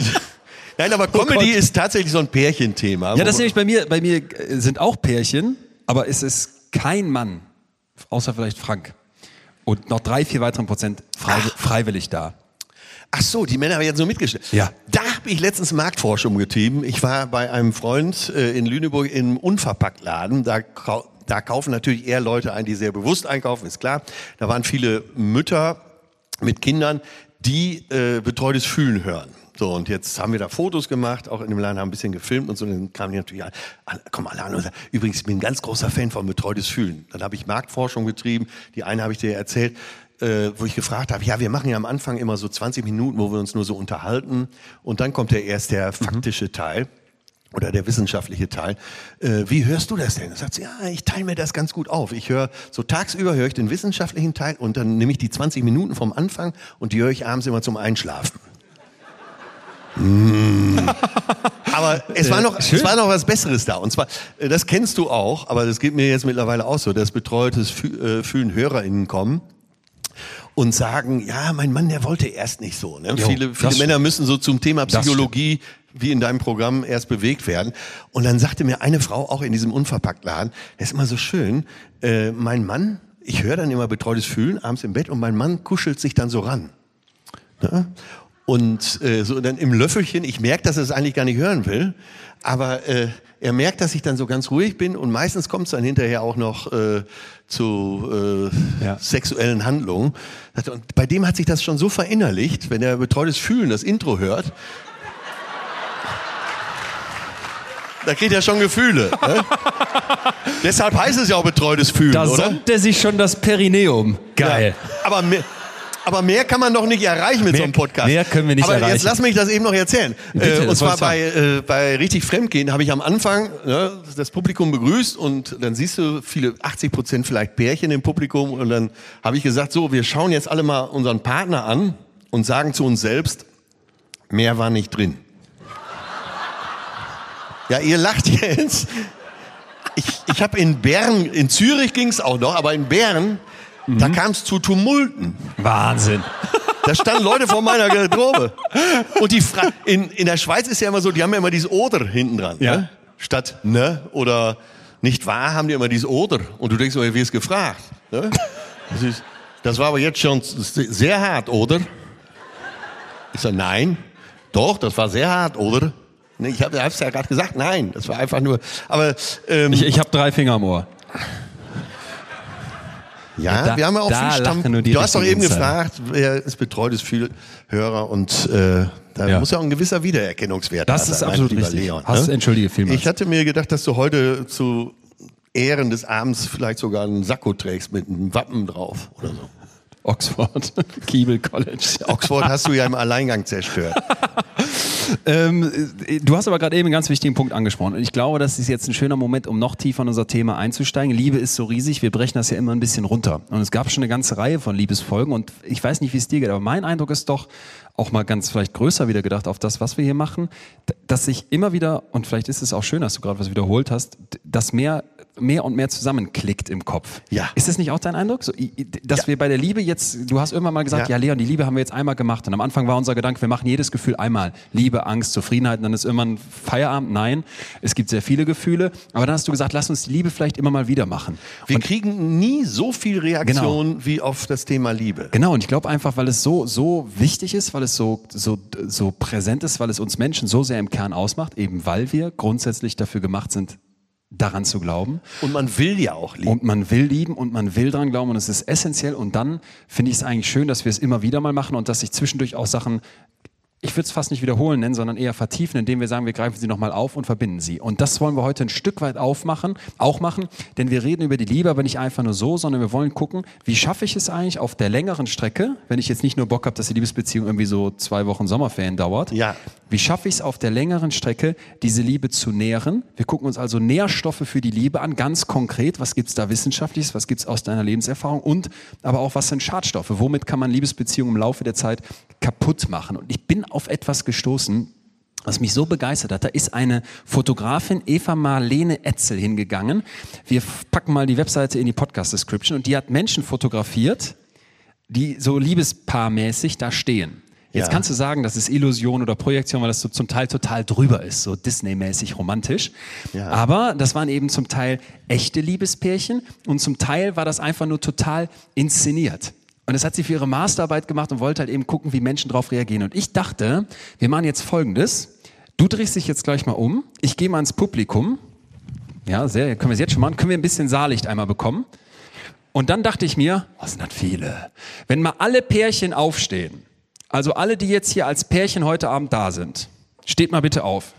Nein, aber oh Comedy oh ist tatsächlich so ein Pärchenthema. Ja, das ist nämlich bei mir, bei mir sind auch Pärchen, aber es ist kein Mann, außer vielleicht Frank. Und noch drei, vier weiteren Prozent frei, freiwillig da. Ach so, die Männer haben jetzt so mitgestellt. Ja. Da habe ich letztens Marktforschung getrieben. Ich war bei einem Freund äh, in Lüneburg im Unverpacktladen. Da, da kaufen natürlich eher Leute ein, die sehr bewusst einkaufen, ist klar. Da waren viele Mütter mit Kindern, die äh, betreutes Fühlen hören. So, und jetzt haben wir da Fotos gemacht, auch in dem Laden haben ein bisschen gefilmt und so. Und dann kamen die natürlich an, komm alle an und sagen, übrigens, ich bin ein ganz großer Fan von betreutes Fühlen. Dann habe ich Marktforschung betrieben. Die eine habe ich dir erzählt, äh, wo ich gefragt habe, ja, wir machen ja am Anfang immer so 20 Minuten, wo wir uns nur so unterhalten. Und dann kommt ja erst der faktische mhm. Teil. oder der wissenschaftliche Teil. Äh, wie hörst du das denn? Da sagt sie, ja, ich teile mir das ganz gut auf. Ich höre so tagsüber höre ich den wissenschaftlichen Teil und dann nehme ich die 20 Minuten vom Anfang und die höre ich abends immer zum Einschlafen. mmh. aber es war noch, es war noch was Besseres da. Und zwar, äh, das kennst du auch, aber das geht mir jetzt mittlerweile auch so, dass betreutes äh, Fühlen HörerInnen kommen und sagen, ja, mein Mann, der wollte erst nicht so. Ne? Jo, viele viele Männer müssen so zum Thema Psychologie wie in deinem Programm erst bewegt werden. Und dann sagte mir eine Frau auch in diesem Unverpacktladen, das ist immer so schön, äh, mein Mann, ich höre dann immer betreutes Fühlen abends im Bett und mein Mann kuschelt sich dann so ran. Ne? Und äh, so dann im Löffelchen, ich merke, dass er es eigentlich gar nicht hören will, aber äh, er merkt, dass ich dann so ganz ruhig bin und meistens kommt es dann hinterher auch noch äh, zu äh, ja. sexuellen Handlungen. Und bei dem hat sich das schon so verinnerlicht, wenn er betreutes Fühlen das Intro hört, da kriegt er schon Gefühle. Ne? Deshalb heißt es ja auch betreutes Fühlen, da oder? Sonnt er sich schon das Perineum. Geil. Ja, aber aber mehr kann man doch nicht erreichen mit mehr, so einem Podcast. Mehr können wir nicht Aber erreichen. jetzt lass mich das eben noch erzählen. Bitte, äh, und zwar bei, äh, bei Richtig Fremdgehen habe ich am Anfang ne, das Publikum begrüßt und dann siehst du viele, 80 Prozent vielleicht Pärchen im Publikum und dann habe ich gesagt, so, wir schauen jetzt alle mal unseren Partner an und sagen zu uns selbst, mehr war nicht drin. Ja, ihr lacht jetzt. Ich, ich habe in Bern, in Zürich ging es auch noch, aber in Bern Mhm. Da kam es zu Tumulten. Wahnsinn. Da standen Leute vor meiner Garderobe. Und die Fra in, in der Schweiz ist ja immer so, die haben ja immer dieses Oder hinten dran. Ja. Ne? Statt ne oder nicht wahr haben die immer dieses Oder. Und du denkst, oh, wie ist gefragt? Ne? Das, ist, das war aber jetzt schon sehr hart, oder? Ich sage, nein. Doch, das war sehr hart, oder? Ich habe es ja gerade gesagt, nein, das war einfach nur. Aber ähm, ich, ich habe drei Finger am Ohr. Ja, da, wir haben ja auch viel Stamm. Du hast doch eben gefragt, wer ist betreutes Hörer und äh, da ja. muss ja auch ein gewisser Wiedererkennungswert das sein. Das ist absolut richtig. Leon, Hast, ne? Entschuldige vielmals. Ich hatte mir gedacht, dass du heute zu Ehren des Abends vielleicht sogar einen Sakko trägst mit einem Wappen drauf oder so. Oxford, Keble College. Oxford hast du ja im Alleingang zerstört. ähm, du hast aber gerade eben einen ganz wichtigen Punkt angesprochen. Und ich glaube, das ist jetzt ein schöner Moment, um noch tiefer in unser Thema einzusteigen. Liebe ist so riesig, wir brechen das ja immer ein bisschen runter. Und es gab schon eine ganze Reihe von Liebesfolgen. Und ich weiß nicht, wie es dir geht, aber mein Eindruck ist doch, auch mal ganz vielleicht größer wieder gedacht auf das, was wir hier machen, dass sich immer wieder, und vielleicht ist es auch schön, dass du gerade was wiederholt hast, dass mehr mehr und mehr zusammenklickt im Kopf. Ja. Ist das nicht auch dein Eindruck? So, dass ja. wir bei der Liebe jetzt, du hast irgendwann mal gesagt, ja. ja, Leon, die Liebe haben wir jetzt einmal gemacht. Und am Anfang war unser Gedanke, wir machen jedes Gefühl einmal. Liebe, Angst, Zufriedenheit, und dann ist irgendwann Feierabend. Nein, es gibt sehr viele Gefühle. Aber dann hast du gesagt, lass uns die Liebe vielleicht immer mal wieder machen. Wir und kriegen nie so viel Reaktion genau. wie auf das Thema Liebe. Genau, und ich glaube einfach, weil es so, so wichtig ist, weil es so, so, so präsent ist, weil es uns Menschen so sehr im Kern ausmacht, eben weil wir grundsätzlich dafür gemacht sind, daran zu glauben. Und man will ja auch lieben. Und man will lieben und man will daran glauben und es ist essentiell. Und dann finde ich es eigentlich schön, dass wir es immer wieder mal machen und dass sich zwischendurch auch Sachen ich würde es fast nicht wiederholen nennen, sondern eher vertiefen, indem wir sagen, wir greifen sie nochmal auf und verbinden sie. Und das wollen wir heute ein Stück weit aufmachen, auch machen, denn wir reden über die Liebe, aber nicht einfach nur so, sondern wir wollen gucken, wie schaffe ich es eigentlich auf der längeren Strecke, wenn ich jetzt nicht nur Bock habe, dass die Liebesbeziehung irgendwie so zwei Wochen Sommerferien dauert. Ja. Wie schaffe ich es auf der längeren Strecke, diese Liebe zu nähren? Wir gucken uns also Nährstoffe für die Liebe an, ganz konkret. Was gibt es da wissenschaftliches? Was gibt es aus deiner Lebenserfahrung? Und aber auch, was sind Schadstoffe? Womit kann man Liebesbeziehungen im Laufe der Zeit kaputt machen? Und ich bin auf etwas gestoßen, was mich so begeistert hat, da ist eine Fotografin, Eva Marlene Etzel, hingegangen. Wir packen mal die Webseite in die Podcast-Description und die hat Menschen fotografiert, die so liebespaarmäßig da stehen. Jetzt ja. kannst du sagen, das ist Illusion oder Projektion, weil das so zum Teil total drüber ist, so Disney-mäßig romantisch. Ja. Aber das waren eben zum Teil echte Liebespärchen und zum Teil war das einfach nur total inszeniert. Und das hat sie für ihre Masterarbeit gemacht und wollte halt eben gucken, wie Menschen darauf reagieren. Und ich dachte, wir machen jetzt Folgendes. Du drehst dich jetzt gleich mal um. Ich gehe mal ins Publikum. Ja, sehr, können wir es jetzt schon machen. Können wir ein bisschen Saallicht einmal bekommen? Und dann dachte ich mir, was sind das viele? Wenn mal alle Pärchen aufstehen also alle, die jetzt hier als Pärchen heute Abend da sind, steht mal bitte auf.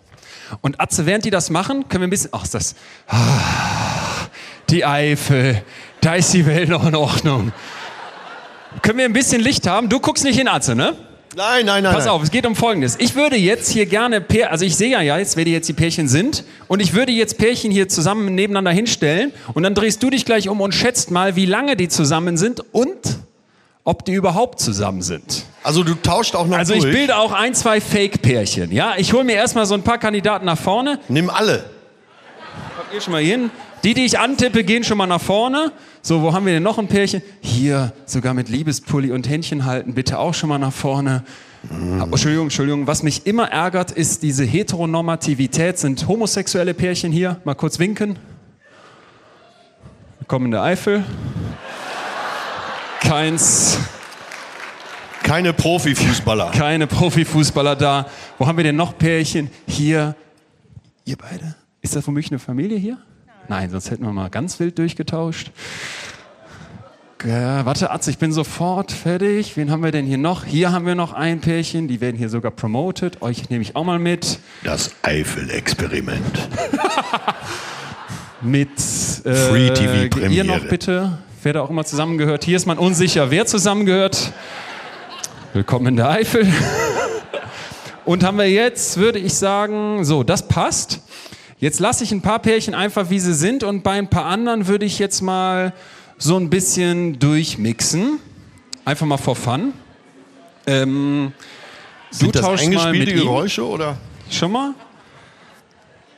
Und Atze, während die das machen, können wir ein bisschen, ach, ist das, ah, die Eifel, da ist die Welt noch in Ordnung. Können wir ein bisschen Licht haben? Du guckst nicht in Atze, ne? Nein, nein, nein. Pass auf, es geht um Folgendes. Ich würde jetzt hier gerne, Pär, also ich sehe ja jetzt, wer die jetzt die Pärchen sind, und ich würde jetzt Pärchen hier zusammen nebeneinander hinstellen und dann drehst du dich gleich um und schätzt mal, wie lange die zusammen sind und ob die überhaupt zusammen sind. Also du tauscht auch noch Also durch. ich bilde auch ein, zwei Fake-Pärchen. Ja, ich hole mir erstmal so ein paar Kandidaten nach vorne. Nimm alle. Geh schon mal hin. Die, die ich antippe, gehen schon mal nach vorne. So, wo haben wir denn noch ein Pärchen? Hier, sogar mit Liebespulli und Händchen halten, bitte auch schon mal nach vorne. Oh, Entschuldigung, Entschuldigung. Was mich immer ärgert, ist diese Heteronormativität. Sind homosexuelle Pärchen hier? Mal kurz winken. Willkommen in der Eifel. Keins, Keine Profifußballer. keine Profifußballer da. Wo haben wir denn noch Pärchen? Hier. Ihr beide? Ist das womöglich eine Familie hier? Nein, sonst hätten wir mal ganz wild durchgetauscht. Äh, warte, Atze, ich bin sofort fertig. Wen haben wir denn hier noch? Hier haben wir noch ein Pärchen, die werden hier sogar promoted. Euch nehme ich auch mal mit. Das Eifel-Experiment. Mit äh, Free TV Premiere. Ihr noch bitte, wer da auch immer zusammengehört. Hier ist man unsicher, wer zusammengehört. Willkommen in der Eifel. Und haben wir jetzt, würde ich sagen, so, das passt. Jetzt lasse ich ein paar Pärchen einfach, wie sie sind, und bei ein paar anderen würde ich jetzt mal so ein bisschen durchmixen. Einfach mal for fun. Ähm, du Sind das tauschst mal mit eingespielte ihm. Geräusche oder? Schon mal?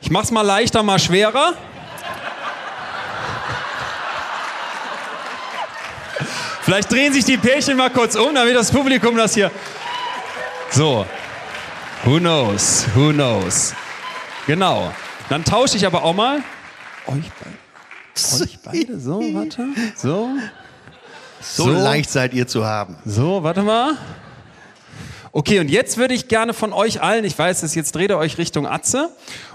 Ich mach's mal leichter, mal schwerer. Vielleicht drehen sich die Pärchen mal kurz um, damit das Publikum das hier. So. Who knows? Who knows? Genau. Dann tausche ich aber auch mal. Euch beide. Euch beide. So, warte. So. So, So. leicht seid ihr zu haben. So, warte mal. Okay, und jetzt würde ich gerne von euch allen, ich weiß es, jetzt dreht ihr euch Richtung Atze.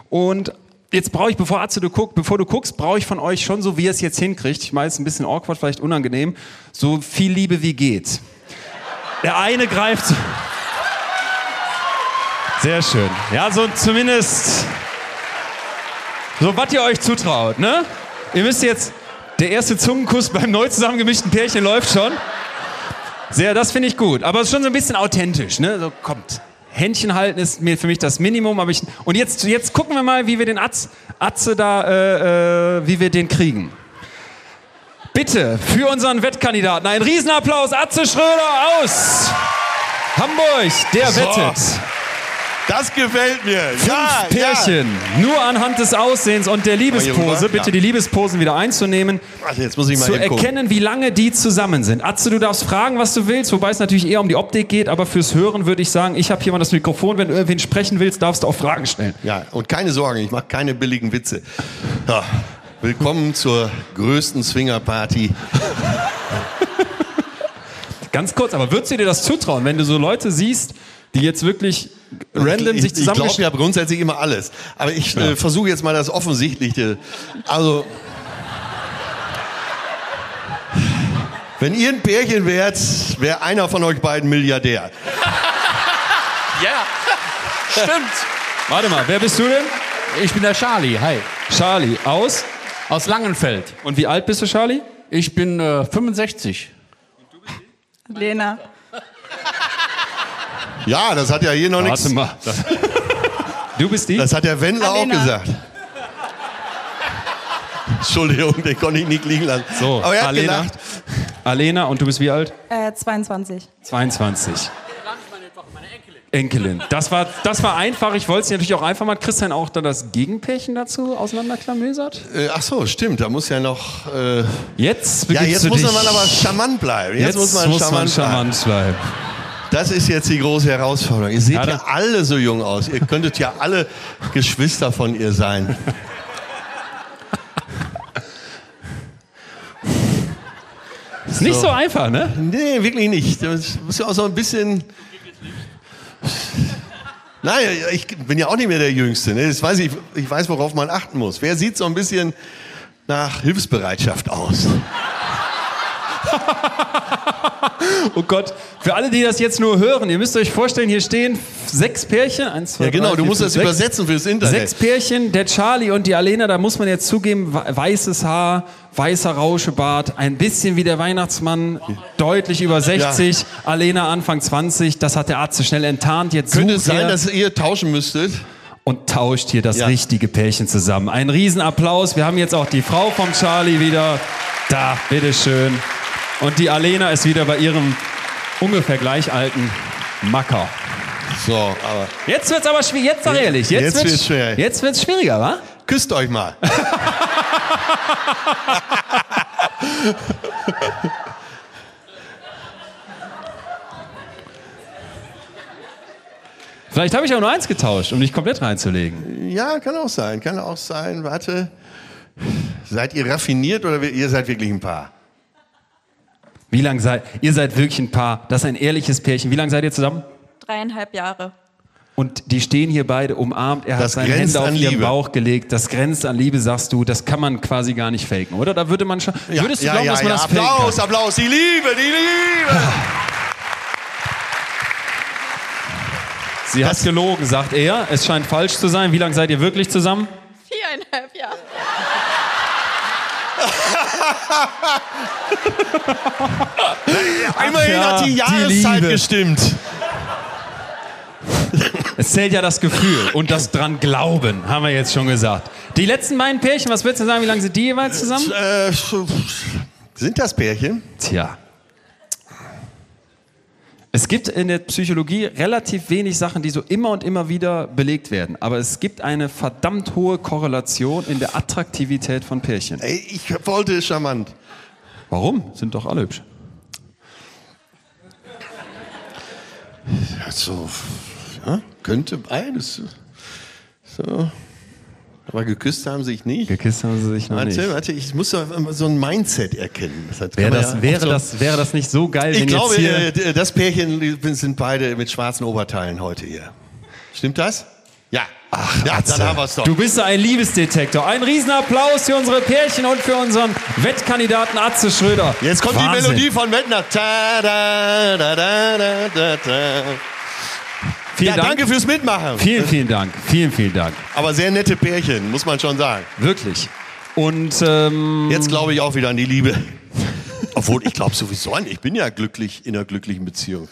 Und jetzt brauche ich, bevor Atze du guckst, bevor du guckst, brauche ich von euch schon so, wie ihr es jetzt hinkriegt. Ich meine, es ist ein bisschen awkward, vielleicht unangenehm. So viel Liebe wie geht. Der eine greift. Sehr schön. Ja, so zumindest. So, was ihr euch zutraut, ne? Ihr müsst jetzt. Der erste Zungenkuss beim neu zusammengemischten Pärchen läuft schon. Sehr, das finde ich gut. Aber es ist schon so ein bisschen authentisch, ne? So, kommt. Händchen halten ist mir für mich das Minimum. Aber ich, und jetzt, jetzt gucken wir mal, wie wir den Atz, Atze da, äh, äh, wie wir den kriegen. Bitte für unseren Wettkandidaten einen Riesenapplaus. Atze Schröder aus Hamburg, der So. wettet. Das gefällt mir. Fünf ja, Pärchen, nur anhand des Aussehens und der Liebespose, bitte Ja. die Liebesposen wieder einzunehmen, Ja. Warte, jetzt muss ich mal zu gucken. erkennen, wie lange die zusammen sind. Atze, du darfst fragen, was du willst, wobei es natürlich eher um die Optik geht, aber fürs Hören würde ich sagen, ich habe hier mal das Mikrofon, wenn du irgendwen sprechen willst, darfst du auch Fragen stellen. Ja, und keine Sorge, ich mache keine billigen Witze. Ja. Willkommen zur größten Swingerparty. Ganz kurz, aber würdest du dir das zutrauen, wenn du so Leute siehst, die jetzt wirklich random ich, sich ich glaube ja grundsätzlich immer alles. Aber ich äh, versuche jetzt mal das Offensichtliche. Also, wenn ihr ein Pärchen wärt, wäre einer von euch beiden Milliardär. Ja, stimmt. Warte mal, wer bist du denn? Ich bin der Charlie, hi. Charlie, aus. Aus Langenfeld. Und wie alt bist du, Charlie? Ich bin äh, 65. Lena. Ja, das hat ja hier noch Warte nichts. mal. Du bist die? Das hat der Wendler auch Alena. gesagt. Entschuldigung, den konnte ich nicht liegen lassen. So, Aber er hat Alena. gelacht. Alena, und du bist wie alt? Äh, 22. 22. Enkelin. Das war, das war einfach. Ich wollte es natürlich auch einfach mal. Christian auch da das Gegenpärchen dazu auseinanderklamösert? Äh, ach so, stimmt. Da muss ja noch. Äh, Jetzt ja, jetzt du muss dich. man aber charmant bleiben. Jetzt, Jetzt muss man charmant, bleiben. charmant bleiben. Das ist jetzt die große Herausforderung. Ihr seht Ja, ja, alle so jung aus. Ihr könntet ja alle Geschwister von ihr sein. Ist nicht so einfach, ne? Nee, wirklich nicht. Das muss ja auch so ein bisschen. Nein, ich bin ja auch nicht mehr der Jüngste. Ne? Das weiß ich, ich weiß, worauf man achten muss. Wer sieht so ein bisschen nach Hilfsbereitschaft aus? Oh Gott, für alle, die das jetzt nur hören, ihr müsst euch vorstellen, hier stehen sechs Pärchen. Eins, zwei, Ja, genau, drei, du vier, musst fünf, das sechs. übersetzen fürs Internet. Sechs Pärchen, der Charlie und die Alena, da muss man jetzt zugeben, we- weißes Haar, weißer Rauschebart, ein bisschen wie der Weihnachtsmann, deutlich über 60, Alena Anfang 20, das hat der Arzt so schnell enttarnt. Jetzt Könnte es sein, dass ihr tauschen müsstet? und tauscht hier das Ja. richtige Pärchen zusammen. Ein Riesenapplaus. Wir haben jetzt auch die Frau vom Charlie wieder. Da, bitteschön. Und die Alena ist wieder bei ihrem ungefähr gleich alten Macker. So, aber Jetzt wird's aber schwierig. Jetzt sag ehrlich. Jetzt, Jetzt wird's schwer. Jetzt wird's schwieriger, wa? küsst euch mal. Vielleicht habe ich auch nur eins getauscht, um dich komplett reinzulegen. Ja, kann auch sein, kann auch sein. Warte. Seid ihr raffiniert oder ihr seid wirklich ein Paar? Wie lange seid ihr seid wirklich ein Paar? Das ist ein ehrliches Pärchen. Wie lange seid ihr zusammen? Dreieinhalb Jahre. Und die stehen hier beide umarmt. Er hat Das seine grenzt Hände auf an ihren Liebe. Bauch gelegt. Das grenzt an Liebe, sagst du. Das kann man quasi gar nicht faken, oder? Da würde man schon. würdest du glauben, dass man das faken Applaus, kann? Applaus, die Liebe, die Liebe. Sie hat gelogen, sagt er. Es scheint falsch zu sein. Wie lange seid ihr wirklich zusammen? Viereinhalb Jahre. Immerhin ja, hat die die Jahreszeit Liebe. gestimmt. Es zählt ja das Gefühl und das dran glauben, haben wir jetzt schon gesagt. Die letzten beiden Pärchen, was würdest du sagen, wie lange sind die jeweils zusammen? Äh, sind das Pärchen? Tja. Es gibt in der Psychologie relativ wenig Sachen, die so immer und immer wieder belegt werden. Aber es gibt eine verdammt hohe Korrelation in der Attraktivität von Pärchen. Ey, ich wollte charmant. Warum? Sind doch alle hübsch. So, ja, könnte beides. So. Aber geküsst haben sie sich nicht. Geküsst haben sie sich noch Warte, nicht. warte, ich muss doch immer so ein Mindset erkennen. Das hat- Wäre das, ja wäre, so- das, wäre das nicht so geil, Ich wenn glaube, jetzt hier... äh, das Pärchen sind beide mit schwarzen Oberteilen heute hier. Stimmt das? Ja. Ach, ja, Atze, dann haben wir's doch. Du bist ein Liebesdetektor. Ein Riesenapplaus für unsere Pärchen und für unseren Wettkandidaten Atze Schröder. Jetzt kommt Wahnsinn. die Melodie von Wettner. Ta, da, da, da, da, da, da. Vielen Ja, Dank. danke fürs Mitmachen. Vielen, vielen Dank. Vielen, vielen Dank. Aber sehr nette Pärchen, muss man schon sagen. Wirklich. Und ähm, Jetzt glaube ich auch wieder an die Liebe. Obwohl, ich glaube sowieso an, ich bin ja glücklich in einer glücklichen Beziehung.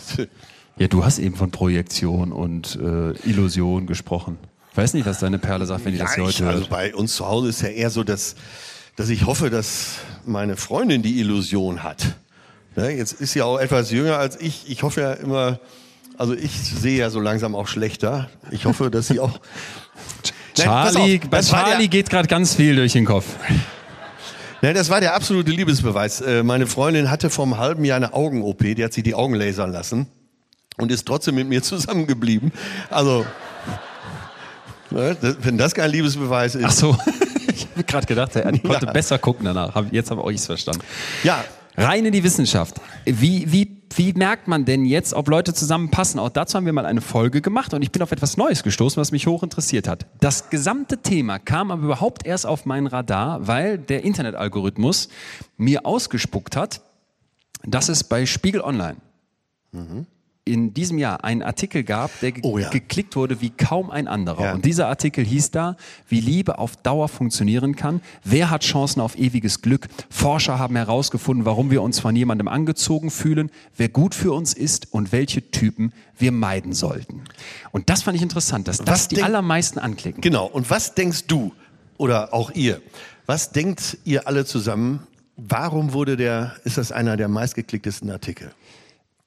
ja, du hast eben von Projektion und äh, Illusion gesprochen. Ich weiß nicht, was deine Perle sagt, wenn die das hier Ja, heute ich, also hört. bei uns zu Hause ist ja eher so, dass, dass ich hoffe, dass meine Freundin die Illusion hat. Ne, jetzt ist sie auch etwas jünger als ich. Ich hoffe ja immer, also ich sehe ja so langsam auch schlechter. Ich hoffe, dass sie auch. Nein, Charlie, auf, bei Charlie geht gerade ganz viel durch den Kopf. Nein, das war der absolute Liebesbeweis. Äh, Meine Freundin hatte vor einem halben Jahr eine Augen-OP, die hat sich die Augen lasern lassen und ist trotzdem mit mir zusammengeblieben. Also, ne, wenn das kein Liebesbeweis ist. Ach so. ich habe gerade gedacht, er konnte Ja. besser gucken danach. Jetzt habe ich es verstanden. Ja, Rein in die Wissenschaft. Wie, wie, wie merkt man denn jetzt, ob Leute zusammenpassen? Auch dazu haben wir mal eine Folge gemacht und ich bin auf etwas Neues gestoßen, was mich hoch interessiert hat. Das gesamte Thema kam aber überhaupt erst auf mein Radar, weil der Internetalgorithmus mir ausgespuckt hat, dass es bei Spiegel Online in diesem Jahr einen Artikel gab, der ge Oh ja. geklickt wurde wie kaum ein anderer. Ja. Und dieser Artikel hieß da, wie Liebe auf Dauer funktionieren kann. Wer hat Chancen auf ewiges Glück? Forscher haben herausgefunden, warum wir uns von jemandem angezogen fühlen, wer gut für uns ist und welche Typen wir meiden sollten. Und das fand ich interessant, dass das Was die allermeisten anklicken. genau. Und was denkst du oder auch ihr? Was denkt ihr alle zusammen? Warum wurde der, ist das einer der meistgeklicktesten Artikel?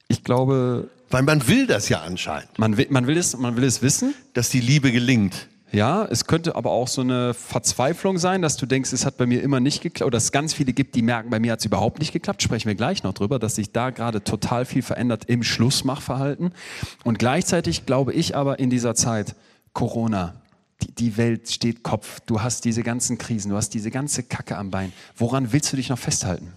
Ich glaube, Weil man will das ja anscheinend, man will, man will, es, man will es wissen. dass die Liebe gelingt. Ja, es könnte aber auch so eine Verzweiflung sein, dass du denkst, es hat bei mir immer nicht geklappt, oder dass es ganz viele gibt, die merken, bei mir hat es überhaupt nicht geklappt. Sprechen wir gleich noch drüber, dass sich da gerade total viel verändert im Schlussmachverhalten. Und gleichzeitig glaube ich aber in dieser Zeit, Corona, die, die Welt steht Kopf, du hast diese ganzen Krisen, du hast diese ganze Kacke am Bein. Woran willst du dich noch festhalten?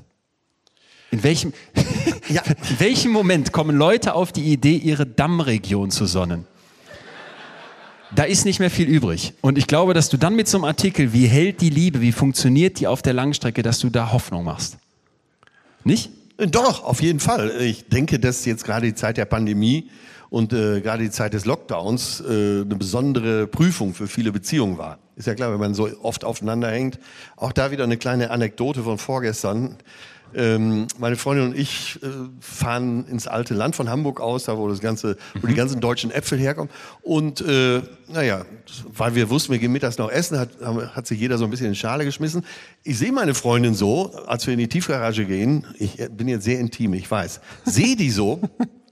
In welchem, Ja. in welchem Moment kommen Leute auf die Idee, ihre Dammregion zu sonnen? Da ist nicht mehr viel übrig. Und ich glaube, dass du dann mit so einem Artikel, wie hält die Liebe, wie funktioniert die auf der Langstrecke, dass du da Hoffnung machst. Nicht? Doch, auf jeden Fall. Ich denke, dass jetzt gerade die Zeit der Pandemie und äh, gerade die Zeit des Lockdowns äh, eine besondere Prüfung für viele Beziehungen war. Ist ja klar, wenn man so oft aufeinander hängt. Auch da wieder eine kleine Anekdote von vorgestern. Ähm, meine Freundin und ich äh, fahren ins alte Land von Hamburg aus, da wo das ganze, wo die mhm. ganzen deutschen Äpfel herkommen. Und äh, naja, weil wir wussten, wir gehen mittags noch essen, hat, hat sich jeder so ein bisschen in Schale geschmissen. Ich sehe meine Freundin so, als wir in die Tiefgarage gehen, ich bin jetzt sehr intim, ich weiß, sehe die so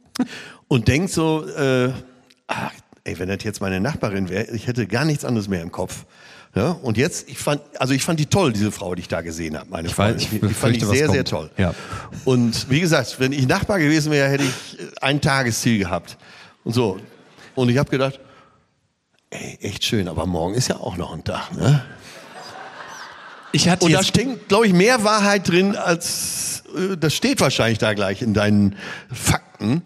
und denk so, äh, ach, ey, wenn das jetzt meine Nachbarin wäre, ich hätte gar nichts anderes mehr im Kopf. Ja, und jetzt, ich fand, also ich fand die toll, diese Frau, die ich da gesehen habe, meine ich Freundin. Ich, ich fand die sehr, sehr toll. Ja. Und wie gesagt, wenn ich Nachbar gewesen wäre, hätte ich ein Tagesziel gehabt. Und so. Und ich habe gedacht, ey, echt schön, aber morgen ist ja auch noch ein Tag, ne? Ich hatte und da steckt, glaube ich, mehr Wahrheit drin, als äh, das steht wahrscheinlich da gleich in deinen Fakten.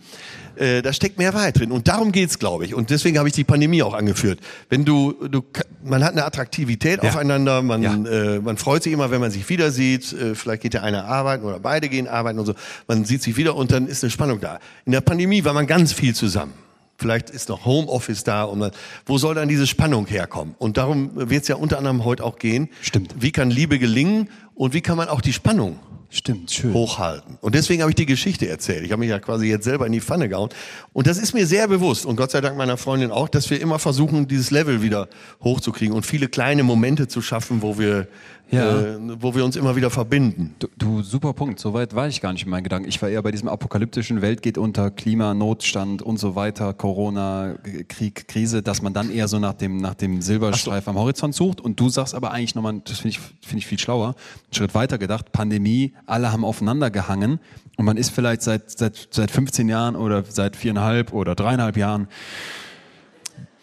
Äh, da steckt mehr Wahrheit drin. Und darum geht's, glaube ich. Und deswegen habe ich die Pandemie auch angeführt. Wenn du, du man hat eine Attraktivität ja. aufeinander, man, ja. äh, man freut sich immer, wenn man sich wieder sieht. Äh, vielleicht geht der eine arbeiten oder beide gehen arbeiten und so. Man sieht sich wieder und dann ist eine Spannung da. In der Pandemie war man ganz viel zusammen. Vielleicht ist noch Homeoffice da und man, wo soll dann diese Spannung herkommen? Und darum wird es ja unter anderem heute auch gehen. Stimmt. Wie kann Liebe gelingen und wie kann man auch die Spannung Stimmt, schön. hochhalten. Und deswegen habe ich die Geschichte erzählt. Ich habe mich ja quasi jetzt selber in die Pfanne gehauen. Und das ist mir sehr bewusst und Gott sei Dank meiner Freundin auch, dass wir immer versuchen, dieses Level wieder hochzukriegen und viele kleine Momente zu schaffen, wo wir ja. äh, wo wir uns immer wieder verbinden. Du, du, super Punkt. Soweit war ich gar nicht in meinen Gedanken. Ich war eher bei diesem apokalyptischen Welt geht unter, Klimanotstand und so weiter, Corona, Krieg, Krise, dass man dann eher so nach dem, nach dem Silberstreif so. am Horizont sucht. Und du sagst aber eigentlich nochmal, das finde ich, finde ich viel schlauer, einen Schritt weiter gedacht, Pandemie, alle haben aufeinander gehangen und man ist vielleicht seit, seit, seit 15 Jahren oder seit viereinhalb oder dreieinhalb Jahren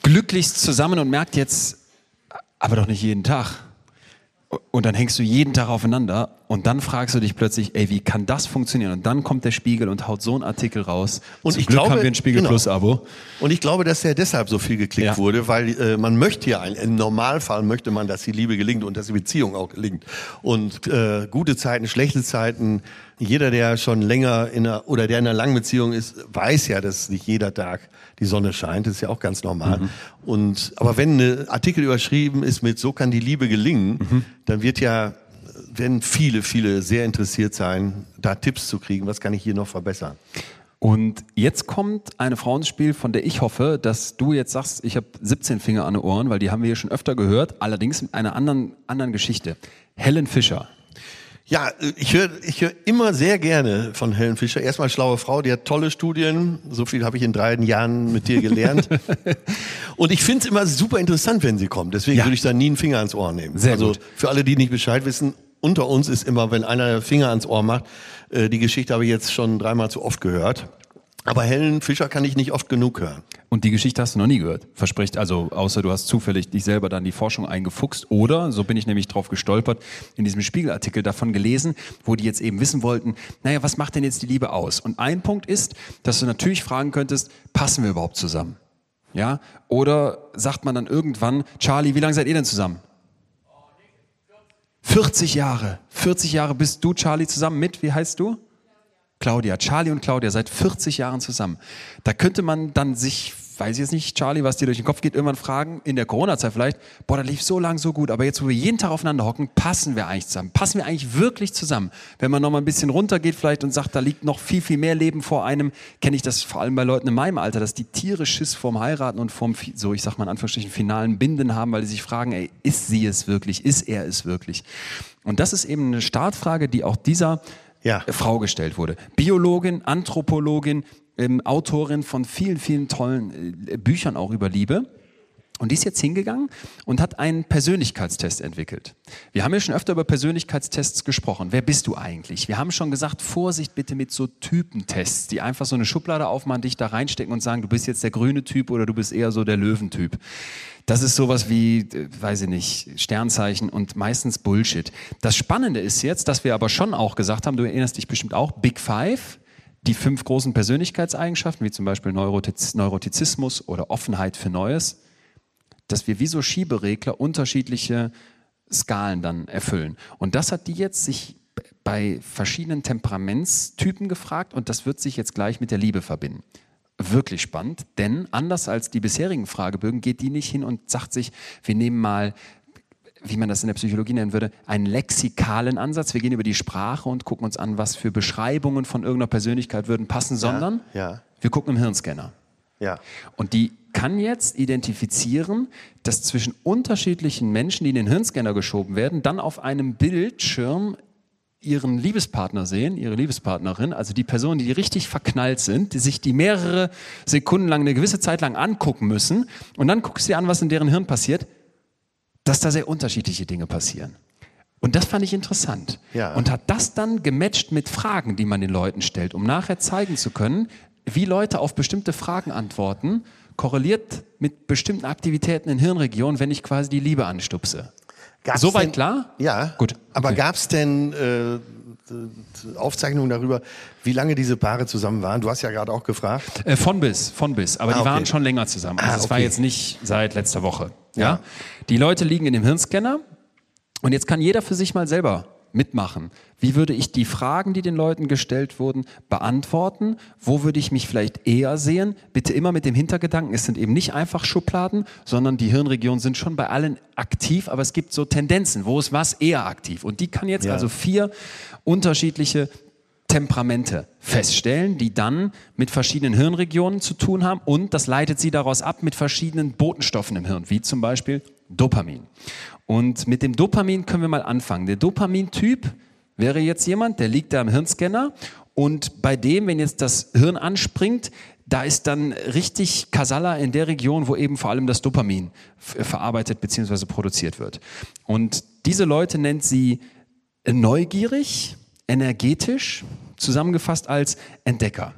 glücklichst zusammen und merkt jetzt, aber doch nicht jeden Tag und dann hängst du jeden Tag aufeinander und dann fragst du dich plötzlich, ey, wie kann das funktionieren? Und dann kommt der Spiegel und haut so einen Artikel raus. Und Zum ich Glück glaube, haben wir ein Spiegel genau. Plus Abo. Und ich glaube, dass er deshalb so viel geklickt ja. wurde, weil äh, man möchte ja, im Normalfall möchte man, dass die Liebe gelingt und dass die Beziehung auch gelingt. Und äh, gute Zeiten, schlechte Zeiten, jeder, der schon länger in einer, oder der in einer langen Beziehung ist, weiß ja, dass nicht jeder Tag die Sonne scheint. Das ist ja auch ganz normal. Mhm. Und, aber wenn ein Artikel überschrieben ist mit so kann die Liebe gelingen, mhm. dann wird ja, werden viele, viele sehr interessiert sein, da Tipps zu kriegen. Was kann ich hier noch verbessern? Und jetzt kommt eine Frau ins Spiel, von der ich hoffe, dass du jetzt sagst, ich habe 17 Finger an den Ohren, weil die haben wir hier schon öfter gehört, allerdings mit einer anderen, anderen Geschichte. Helen Fischer. Ja, ich höre ich hör immer sehr gerne von Helen Fischer. Erstmal schlaue Frau, die hat tolle Studien. So viel habe ich in drei Jahren mit dir gelernt. Und ich finde es immer super interessant, wenn sie kommt. Deswegen ja. würde ich da nie einen Finger ans Ohr nehmen. Sehr also gut. für alle, die nicht Bescheid wissen, unter uns ist immer, wenn einer Finger ans Ohr macht, äh, die Geschichte habe ich jetzt schon dreimal zu oft gehört. Aber Helen Fischer kann ich nicht oft genug hören. Und die Geschichte hast du noch nie gehört. Verspricht also, außer du hast zufällig dich selber dann die Forschung eingefuchst oder, so bin ich nämlich drauf gestolpert, in diesem Spiegelartikel davon gelesen, wo die jetzt eben wissen wollten, naja, was macht denn jetzt die Liebe aus? Und ein Punkt ist, dass du natürlich fragen könntest, passen wir überhaupt zusammen? Ja? Oder sagt man dann irgendwann, Charlie, wie lange seid ihr denn zusammen? 40 Jahre. 40 Jahre bist du, Charlie, zusammen mit, wie heißt du? Claudia, Charlie und Claudia seit 40 Jahren zusammen. Da könnte man dann sich, weiß ich jetzt nicht, Charlie, was dir durch den Kopf geht, irgendwann fragen, in der Corona-Zeit vielleicht, boah, da lief so lang so gut, aber jetzt, wo wir jeden Tag aufeinander hocken, passen wir eigentlich zusammen? Passen wir eigentlich wirklich zusammen? Wenn man noch mal ein bisschen runtergeht vielleicht und sagt, da liegt noch viel, viel mehr Leben vor einem, kenne ich das vor allem bei Leuten in meinem Alter, dass die Tiere Schiss vorm Heiraten und vorm, so ich sag mal in Anführungsstrichen, finalen Binden haben, weil sie sich fragen, ey, ist sie es wirklich? Ist er es wirklich? Und das ist eben eine Startfrage, die auch dieser ja. Frau gestellt wurde. Biologin, Anthropologin, ähm, Autorin von vielen, vielen tollen äh, Büchern auch über Liebe. Und die ist jetzt hingegangen und hat einen Persönlichkeitstest entwickelt. Wir haben ja schon öfter über Persönlichkeitstests gesprochen. Wer bist du eigentlich? Wir haben schon gesagt, Vorsicht bitte mit so Typentests, die einfach so eine Schublade aufmachen, dich da reinstecken und sagen, du bist jetzt der grüne Typ oder du bist eher so der Löwentyp. Das ist sowas wie, äh, weiß ich nicht, Sternzeichen und meistens Bullshit. Das Spannende ist jetzt, dass wir aber schon auch gesagt haben, du erinnerst dich bestimmt auch, Big Five, die fünf großen Persönlichkeitseigenschaften, wie zum Beispiel Neurotiz Neurotizismus oder Offenheit für Neues dass wir wie so Schieberegler unterschiedliche Skalen dann erfüllen. Und das hat die jetzt sich bei verschiedenen Temperamentstypen gefragt und das wird sich jetzt gleich mit der Liebe verbinden. Wirklich spannend, denn anders als die bisherigen Fragebögen geht die nicht hin und sagt sich, wir nehmen mal wie man das in der Psychologie nennen würde, einen lexikalen Ansatz. Wir gehen über die Sprache und gucken uns an, was für Beschreibungen von irgendeiner Persönlichkeit würden passen, sondern ja, ja. wir gucken im Hirnscanner. Ja. Und die kann jetzt identifizieren, dass zwischen unterschiedlichen Menschen, die in den Hirnscanner geschoben werden, dann auf einem Bildschirm ihren Liebespartner sehen, ihre Liebespartnerin, also die Personen, die richtig verknallt sind, die sich die mehrere Sekunden lang, eine gewisse Zeit lang angucken müssen und dann guckst du dir an, was in deren Hirn passiert, dass da sehr unterschiedliche Dinge passieren. Und das fand ich interessant. Ja. Und hat das dann gematcht mit Fragen, die man den Leuten stellt, um nachher zeigen zu können, wie Leute auf bestimmte Fragen antworten, korreliert mit bestimmten Aktivitäten in Hirnregionen, wenn ich quasi die Liebe anstupse. Gab's Soweit denn, klar? Ja. Gut. Aber Okay. gab es denn äh, Aufzeichnungen darüber, wie lange diese Paare zusammen waren? Du hast ja gerade auch gefragt. Äh, von bis, von bis. Aber Ah, die okay. waren schon länger zusammen. Also Ah, es war okay. jetzt nicht seit letzter Woche. Ja? Ja. Die Leute liegen in dem Hirnscanner und jetzt kann jeder für sich mal selber mitmachen. Wie würde ich die Fragen, die den Leuten gestellt wurden, beantworten? Wo würde ich mich vielleicht eher sehen? Bitte immer mit dem Hintergedanken, es sind eben nicht einfach Schubladen, sondern die Hirnregionen sind schon bei allen aktiv, aber es gibt so Tendenzen, wo ist was eher aktiv. Und die kann jetzt Ja. also vier unterschiedliche Temperamente feststellen, die dann mit verschiedenen Hirnregionen zu tun haben und das leitet sie daraus ab mit verschiedenen Botenstoffen im Hirn, wie zum Beispiel Dopamin. Und mit dem Dopamin können wir mal anfangen. Der Dopamintyp wäre jetzt jemand, der liegt da im Hirnscanner und bei dem, wenn jetzt das Hirn anspringt, da ist dann richtig Kasala in der Region, wo eben vor allem das Dopamin verarbeitet bzw. produziert wird. Und diese Leute nennt sie neugierig, energetisch, zusammengefasst als Entdecker.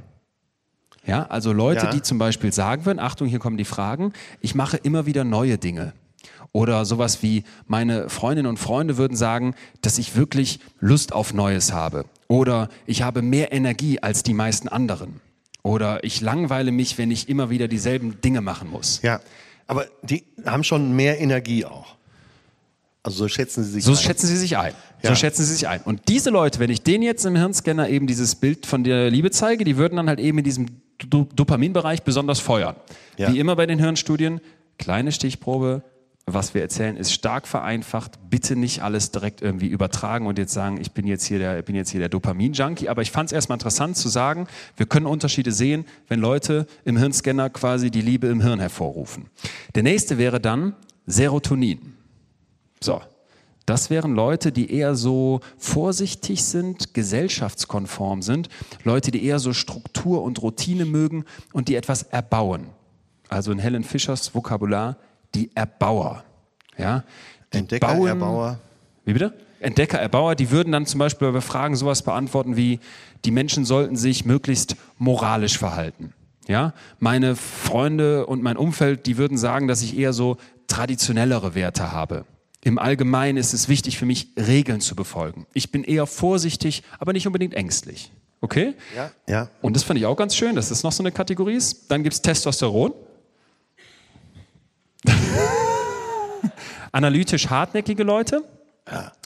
Ja, also Leute, Ja. die zum Beispiel sagen würden, Achtung, hier kommen die Fragen, ich mache immer wieder neue Dinge. Oder sowas wie meine Freundinnen und Freunde würden sagen, dass ich wirklich Lust auf Neues habe. Oder ich habe mehr Energie als die meisten anderen. Oder ich langweile mich, wenn ich immer wieder dieselben Dinge machen muss. Ja. Aber die haben schon mehr Energie auch. Also so schätzen sie sich So ein. schätzen sie sich ein. So Ja. schätzen sie sich ein. Und diese Leute, wenn ich denen jetzt im Hirnscanner eben dieses Bild von der Liebe zeige, die würden dann halt eben in diesem Do Dopaminbereich besonders feuern. Ja. Wie immer bei den Hirnstudien, kleine Stichprobe, was wir erzählen, ist stark vereinfacht. Bitte nicht alles direkt irgendwie übertragen und jetzt sagen, ich bin jetzt hier der, bin jetzt hier der Dopamin-Junkie. Aber ich fand es erstmal interessant zu sagen, wir können Unterschiede sehen, wenn Leute im Hirnscanner quasi die Liebe im Hirn hervorrufen. Der nächste wäre dann Serotonin. So. Das wären Leute, die eher so vorsichtig sind, gesellschaftskonform sind, Leute, die eher so Struktur und Routine mögen und die etwas erbauen. Also in Helen Fischers Vokabular die Erbauer. Ja? Die Entdecker, Erbauer. Wie bitte? Entdecker, Erbauer, die würden dann zum Beispiel bei Fragen sowas beantworten wie, die Menschen sollten sich möglichst moralisch verhalten. Ja? Meine Freunde und mein Umfeld, die würden sagen, dass ich eher so traditionellere Werte habe. Im Allgemeinen ist es wichtig für mich, Regeln zu befolgen. Ich bin eher vorsichtig, aber nicht unbedingt ängstlich. Okay? Ja. Ja. Und das fand ich auch ganz schön, dass das noch so eine Kategorie ist. Dann gibt es Testosteron. Analytisch hartnäckige Leute,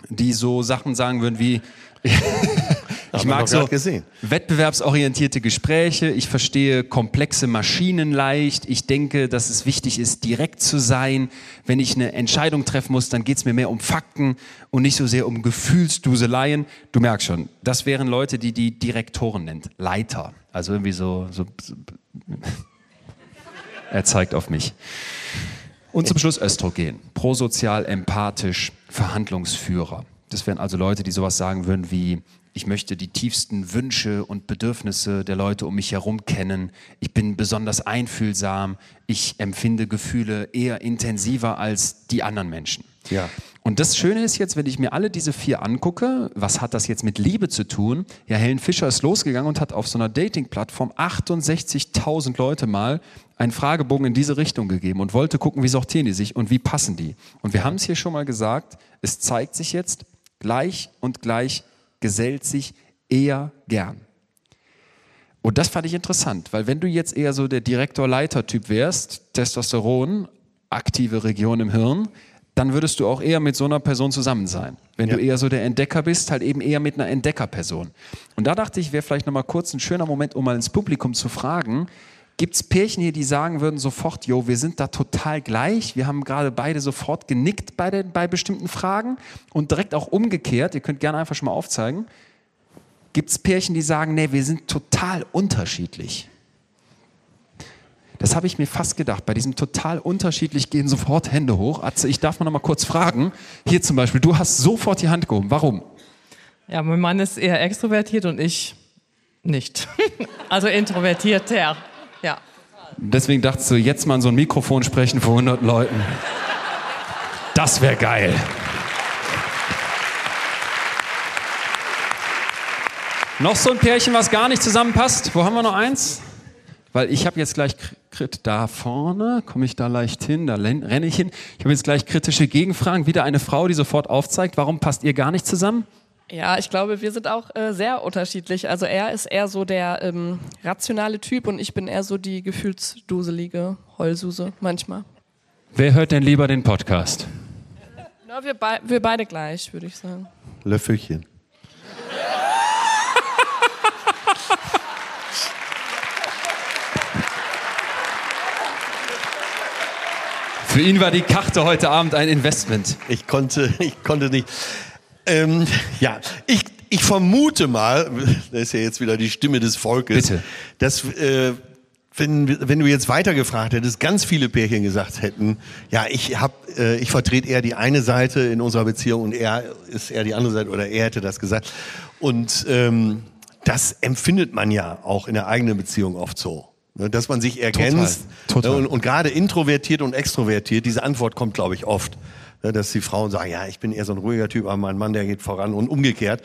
die so Sachen sagen würden wie, ich mag so gesehen. wettbewerbsorientierte Gespräche, ich verstehe komplexe Maschinen leicht, ich denke, dass es wichtig ist, direkt zu sein. Wenn ich eine Entscheidung treffen muss, dann geht es mir mehr um Fakten und nicht so sehr um Gefühlsduseleien. Du merkst schon, das wären Leute, die die Direktoren nennt, Leiter. Also irgendwie so, so er zeigt auf mich. Und zum Schluss Östrogen. Prosozial, empathisch, Verhandlungsführer. Das wären also Leute, die sowas sagen würden wie, ich möchte die tiefsten Wünsche und Bedürfnisse der Leute um mich herum kennen. Ich bin besonders einfühlsam. Ich empfinde Gefühle eher intensiver als die anderen Menschen. Ja. Und das Schöne ist jetzt, wenn ich mir alle diese vier angucke, was hat das jetzt mit Liebe zu tun? Ja, Helen Fischer ist losgegangen und hat auf so einer Dating-Plattform 68.000 Leute mal einen Fragebogen in diese Richtung gegeben und wollte gucken, wie sortieren die sich und wie passen die. Und wir haben es hier schon mal gesagt, es zeigt sich jetzt, gleich und gleich gesellt sich eher gern. Und das fand ich interessant, weil wenn du jetzt eher so der Direktor-Leiter-Typ wärst, Testosteron, aktive Region im Hirn, dann würdest du auch eher mit so einer Person zusammen sein. Wenn ja. du eher so der Entdecker bist, halt eben eher mit einer Entdeckerperson. Und da dachte ich, wäre vielleicht nochmal kurz ein schöner Moment, um mal ins Publikum zu fragen, Gibt es Pärchen hier, die sagen würden sofort, jo, wir sind da total gleich. Wir haben gerade beide sofort genickt bei, den, bei bestimmten Fragen und direkt auch umgekehrt. Ihr könnt gerne einfach schon mal aufzeigen. Gibt es Pärchen, die sagen, nee, wir sind total unterschiedlich? Das habe ich mir fast gedacht. Bei diesem total unterschiedlich gehen sofort Hände hoch. Atze, ich darf mal noch mal kurz fragen. Hier zum Beispiel, du hast sofort die Hand gehoben. Warum? Ja, mein Mann ist eher extrovertiert und ich nicht. also introvertierter. Ja. Deswegen dachtest du, jetzt mal in so ein Mikrofon sprechen vor 100 Leuten. Das wäre geil. Noch so ein Pärchen, was gar nicht zusammenpasst. Wo haben wir noch eins? Weil ich habe jetzt gleich da vorne, komme ich da leicht hin, da renne ich hin. Ich habe jetzt gleich kritische Gegenfragen. Wieder eine Frau, die sofort aufzeigt, warum passt ihr gar nicht zusammen? Ja, ich glaube, wir sind auch äh, sehr unterschiedlich. Also er ist eher so der ähm, rationale Typ und ich bin eher so die gefühlsduselige Heulsuse manchmal. Wer hört denn lieber den Podcast? Na, wir, be wir beide gleich, würde ich sagen. Löffelchen. Für ihn war die Karte heute Abend ein Investment. Ich konnte, ich konnte nicht. Ähm, ja, ich, ich vermute mal, das ist ja jetzt wieder die Stimme des Volkes, Bitte. dass äh, wenn, wenn du jetzt weitergefragt hättest, ganz viele Pärchen gesagt hätten, ja, ich hab, äh, ich vertrete eher die eine Seite in unserer Beziehung und er ist eher die andere Seite oder er hätte das gesagt. Und ähm, das empfindet man ja auch in der eigenen Beziehung oft so. Ne, dass man sich ergänzt Total. Total. Und, und gerade introvertiert und extrovertiert, diese Antwort kommt, glaube ich, oft. Ne, dass die Frauen sagen, ja, ich bin eher so ein ruhiger Typ, aber mein Mann, der geht voran und umgekehrt.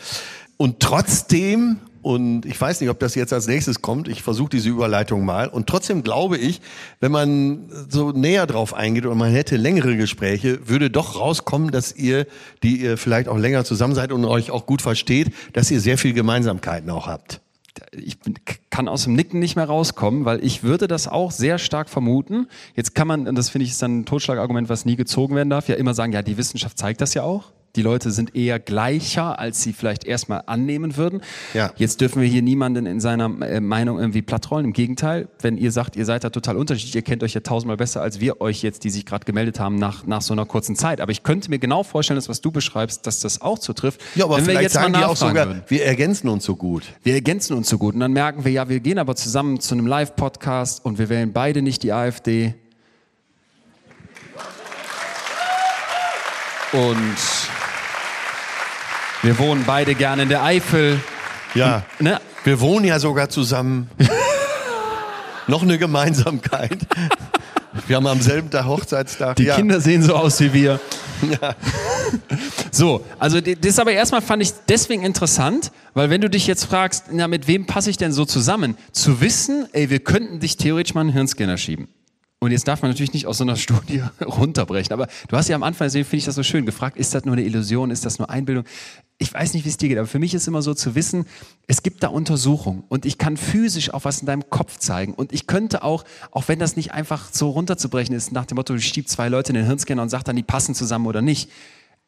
Und trotzdem, und ich weiß nicht, ob das jetzt als nächstes kommt, ich versuche diese Überleitung mal, und trotzdem glaube ich, wenn man so näher drauf eingeht und man hätte längere Gespräche, würde doch rauskommen, dass ihr, die ihr vielleicht auch länger zusammen seid und euch auch gut versteht, dass ihr sehr viel Gemeinsamkeiten auch habt ich kann aus dem Nicken nicht mehr rauskommen, weil ich würde das auch sehr stark vermuten. Jetzt kann man, und das finde ich ist dann ein Totschlagargument, was nie gezogen werden darf, ja immer sagen, ja, die Wissenschaft zeigt das ja auch. Die Leute sind eher gleicher, als sie vielleicht erstmal annehmen würden. Ja. Jetzt dürfen wir hier niemanden in seiner äh, Meinung irgendwie plattrollen. Im Gegenteil, wenn ihr sagt, ihr seid da total unterschiedlich, ihr kennt euch ja tausendmal besser als wir euch jetzt, die sich gerade gemeldet haben nach, nach so einer kurzen Zeit. Aber ich könnte mir genau vorstellen, dass was du beschreibst, dass das auch zutrifft. Ja, aber wenn vielleicht wir jetzt sagen mal die auch sogar, würden. wir ergänzen uns so gut. Wir ergänzen uns so gut. Und dann merken wir, ja, wir gehen aber zusammen zu einem Live-Podcast und wir wählen beide nicht die AfD. Und wir wohnen beide gerne in der Eifel. Ja. Ne? Wir wohnen ja sogar zusammen. Noch eine Gemeinsamkeit. Wir haben am selben Tag Hochzeitstag. Die ja. Kinder sehen so aus wie wir. Ja. So, also das aber erstmal fand ich deswegen interessant, weil wenn du dich jetzt fragst, na, mit wem passe ich denn so zusammen, zu wissen, ey, wir könnten dich theoretisch mal einen Hirnscanner schieben. Und jetzt darf man natürlich nicht aus so einer Studie runterbrechen, aber du hast ja am Anfang, deswegen finde ich das so schön, gefragt, ist das nur eine Illusion, ist das nur Einbildung? Ich weiß nicht, wie es dir geht, aber für mich ist immer so zu wissen, es gibt da Untersuchungen und ich kann physisch auch was in deinem Kopf zeigen und ich könnte auch, auch wenn das nicht einfach so runterzubrechen ist, nach dem Motto, du schiebst zwei Leute in den Hirnscanner und sagst dann, die passen zusammen oder nicht,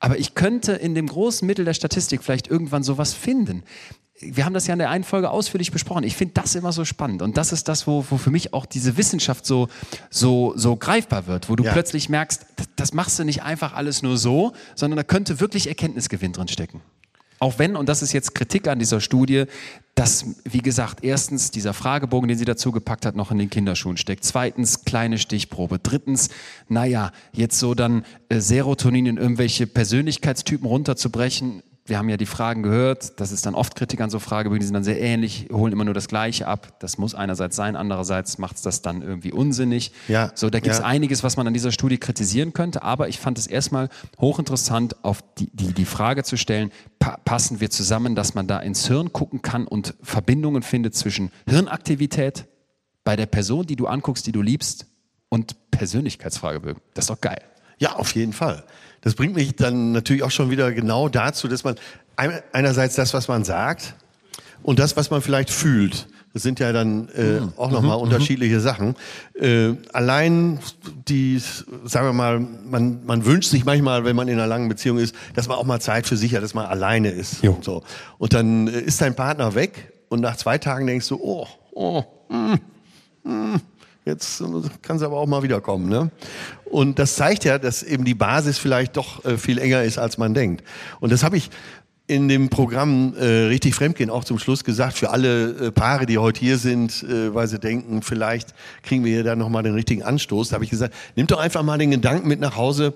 aber ich könnte in dem großen Mittel der Statistik vielleicht irgendwann sowas finden wir haben das ja in der einen Folge ausführlich besprochen. Ich finde das immer so spannend. Und das ist das, wo, wo für mich auch diese Wissenschaft so, so, so greifbar wird, wo du ja. plötzlich merkst, das, das machst du nicht einfach alles nur so, sondern da könnte wirklich Erkenntnisgewinn drin stecken. Auch wenn, und das ist jetzt Kritik an dieser Studie, dass, wie gesagt, erstens dieser Fragebogen, den sie dazu gepackt hat, noch in den Kinderschuhen steckt. Zweitens, kleine Stichprobe. Drittens, naja, jetzt so dann äh, Serotonin in irgendwelche Persönlichkeitstypen runterzubrechen, wir haben ja die Fragen gehört, das ist dann oft Kritik an so Fragebögen, die sind dann sehr ähnlich, holen immer nur das Gleiche ab. Das muss einerseits sein, andererseits macht es das dann irgendwie unsinnig. Ja, so, da gibt es ja. einiges, was man an dieser Studie kritisieren könnte, aber ich fand es erstmal hochinteressant, auf die, die, die Frage zu stellen, pa passen wir zusammen, dass man da ins Hirn gucken kann und Verbindungen findet zwischen Hirnaktivität bei der Person, die du anguckst, die du liebst, und Persönlichkeitsfragebögen. Das ist doch geil. Ja, auf jeden Fall. Das bringt mich dann natürlich auch schon wieder genau dazu, dass man einerseits das, was man sagt, und das, was man vielleicht fühlt. Das sind ja dann äh, mhm. auch nochmal mhm. unterschiedliche Sachen. Äh, allein die, sagen wir mal, man, man wünscht sich manchmal, wenn man in einer langen Beziehung ist, dass man auch mal Zeit für sich hat, dass man alleine ist. Und, so. und dann äh, ist dein Partner weg und nach zwei Tagen denkst du, oh, oh, mm, mm, jetzt kann es aber auch mal wiederkommen. Ne? Und das zeigt ja, dass eben die Basis vielleicht doch äh, viel enger ist, als man denkt. Und das habe ich in dem Programm äh, Richtig Fremdgehen auch zum Schluss gesagt, für alle äh, Paare, die heute hier sind, äh, weil sie denken, vielleicht kriegen wir hier dann nochmal den richtigen Anstoß, da habe ich gesagt, nehmt doch einfach mal den Gedanken mit nach Hause,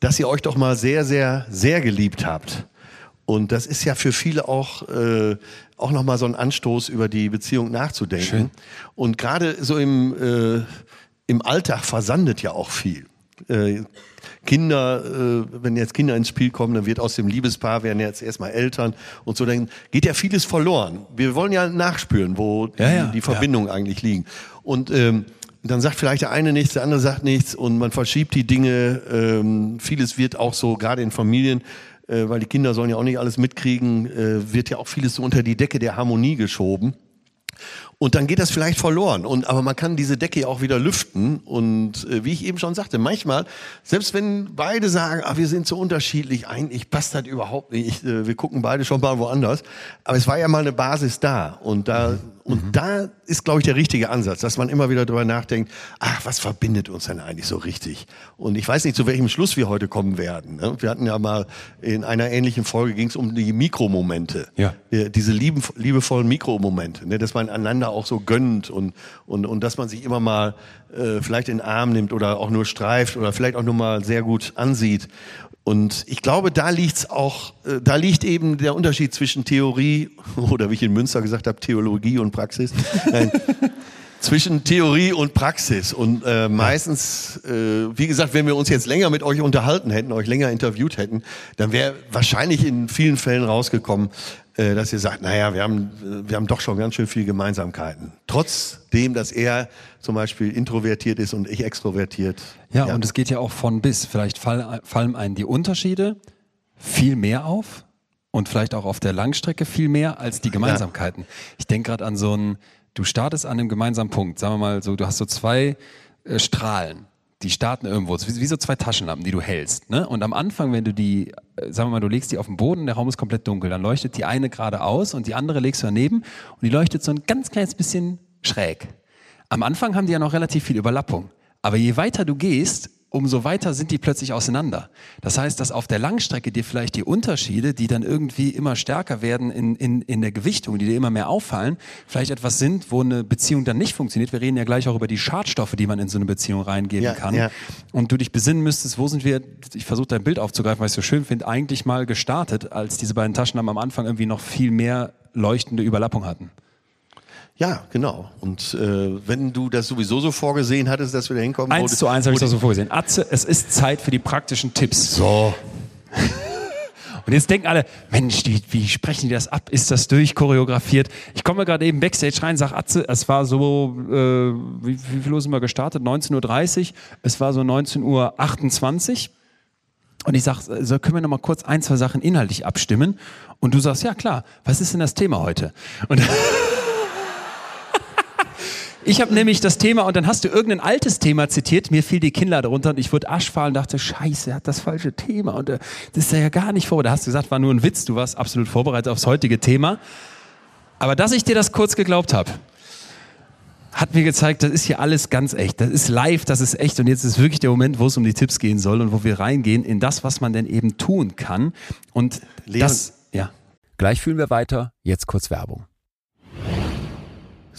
dass ihr euch doch mal sehr, sehr, sehr geliebt habt. Und das ist ja für viele auch, äh, auch nochmal so ein Anstoß, über die Beziehung nachzudenken. Schön. Und gerade so im, äh, im Alltag versandet ja auch viel. Äh, Kinder, äh, wenn jetzt Kinder ins Spiel kommen, dann wird aus dem Liebespaar werden jetzt erstmal Eltern und so, dann geht ja vieles verloren. Wir wollen ja nachspüren, wo ja, die, ja, die Verbindungen ja. eigentlich liegen. Und ähm, dann sagt vielleicht der eine nichts, der andere sagt nichts und man verschiebt die Dinge. Ähm, vieles wird auch so, gerade in Familien, äh, weil die Kinder sollen ja auch nicht alles mitkriegen, äh, wird ja auch vieles so unter die Decke der Harmonie geschoben. Und dann geht das vielleicht verloren. Und, aber man kann diese Decke ja auch wieder lüften. Und äh, wie ich eben schon sagte, manchmal, selbst wenn beide sagen, ah, wir sind so unterschiedlich, eigentlich passt das überhaupt nicht, ich, äh, wir gucken beide schon mal woanders. Aber es war ja mal eine Basis da. Und da, und mhm. da ist, glaube ich, der richtige Ansatz, dass man immer wieder darüber nachdenkt, ach, was verbindet uns denn eigentlich so richtig? Und ich weiß nicht, zu welchem Schluss wir heute kommen werden. Ne? Wir hatten ja mal in einer ähnlichen Folge ging es um die Mikromomente. Ja. Diese lieben, liebevollen Mikromomente, ne? dass man einander auch so gönnt und, und, und dass man sich immer mal äh, vielleicht in den Arm nimmt oder auch nur streift oder vielleicht auch nur mal sehr gut ansieht. Und ich glaube, da liegt's auch, äh, da liegt eben der Unterschied zwischen Theorie oder wie ich in Münster gesagt habe, Theologie und Praxis. Nein, zwischen Theorie und Praxis. Und äh, meistens, äh, wie gesagt, wenn wir uns jetzt länger mit euch unterhalten hätten, euch länger interviewt hätten, dann wäre wahrscheinlich in vielen Fällen rausgekommen, äh, dass ihr sagt, naja, wir haben, wir haben doch schon ganz schön viele Gemeinsamkeiten. Trotzdem, dass er zum Beispiel introvertiert ist und ich extrovertiert. Ja, ja. und es geht ja auch von bis. Vielleicht fall, fallen einem die Unterschiede viel mehr auf und vielleicht auch auf der Langstrecke viel mehr als die Gemeinsamkeiten. Ja. Ich denke gerade an so ein, du startest an einem gemeinsamen Punkt. Sagen wir mal so, du hast so zwei äh, Strahlen die starten irgendwo, wie, wie, so zwei Taschenlampen, die du hältst. Ne? Und am Anfang, wenn du die, äh, sagen wir mal, du legst die auf den Boden, der Raum ist komplett dunkel, dann leuchtet die eine gerade aus und die andere legst du daneben und die leuchtet so ein ganz kleines bisschen schräg. Am Anfang haben die ja noch relativ viel Überlappung. Aber je weiter du gehst, umso weiter sind die plötzlich auseinander. Das heißt, dass auf der Langstrecke dir vielleicht die Unterschiede, die dann irgendwie immer stärker werden in, in, in der Gewichtung, die dir immer mehr auffallen, vielleicht etwas sind, wo eine Beziehung dann nicht funktioniert. Wir reden ja gleich auch über die Schadstoffe, die man in so eine Beziehung reingeben ja, kann. Ja. Und du dich besinnen müsstest, wo sind wir, ich versuche dein Bild aufzugreifen, weil ich es so schön finde, eigentlich mal gestartet, als diese beiden Taschen am Anfang irgendwie noch viel mehr leuchtende Überlappung hatten. Ja, genau. Und äh, wenn du das sowieso so vorgesehen hattest, dass wir da hinkommen. Eins zu eins habe ich das so vorgesehen. Atze, es ist Zeit für die praktischen Tipps. So. Und jetzt denken alle, Mensch, die, wie sprechen die das ab? Ist das durchchoreografiert? Ich komme gerade eben Backstage rein, sag Atze, es war so, äh, wie, wie viel Uhr sind wir gestartet? 19.30 Uhr. Es war so 19.28 Uhr. Und ich sag, so können wir noch mal kurz ein, zwei Sachen inhaltlich abstimmen? Und du sagst, ja klar, was ist denn das Thema heute? Und Ich habe nämlich das Thema und dann hast du irgendein altes Thema zitiert, mir fiel die Kinder darunter und ich wurde aschfahl und dachte, scheiße, er hat das falsche Thema und äh, das ist ja gar nicht vor. Da hast du gesagt, war nur ein Witz, du warst absolut vorbereitet aufs heutige Thema. Aber dass ich dir das kurz geglaubt habe, hat mir gezeigt, das ist hier alles ganz echt. Das ist live, das ist echt. Und jetzt ist wirklich der Moment, wo es um die Tipps gehen soll und wo wir reingehen in das, was man denn eben tun kann. Und Leon, das, ja. Gleich fühlen wir weiter. Jetzt kurz Werbung.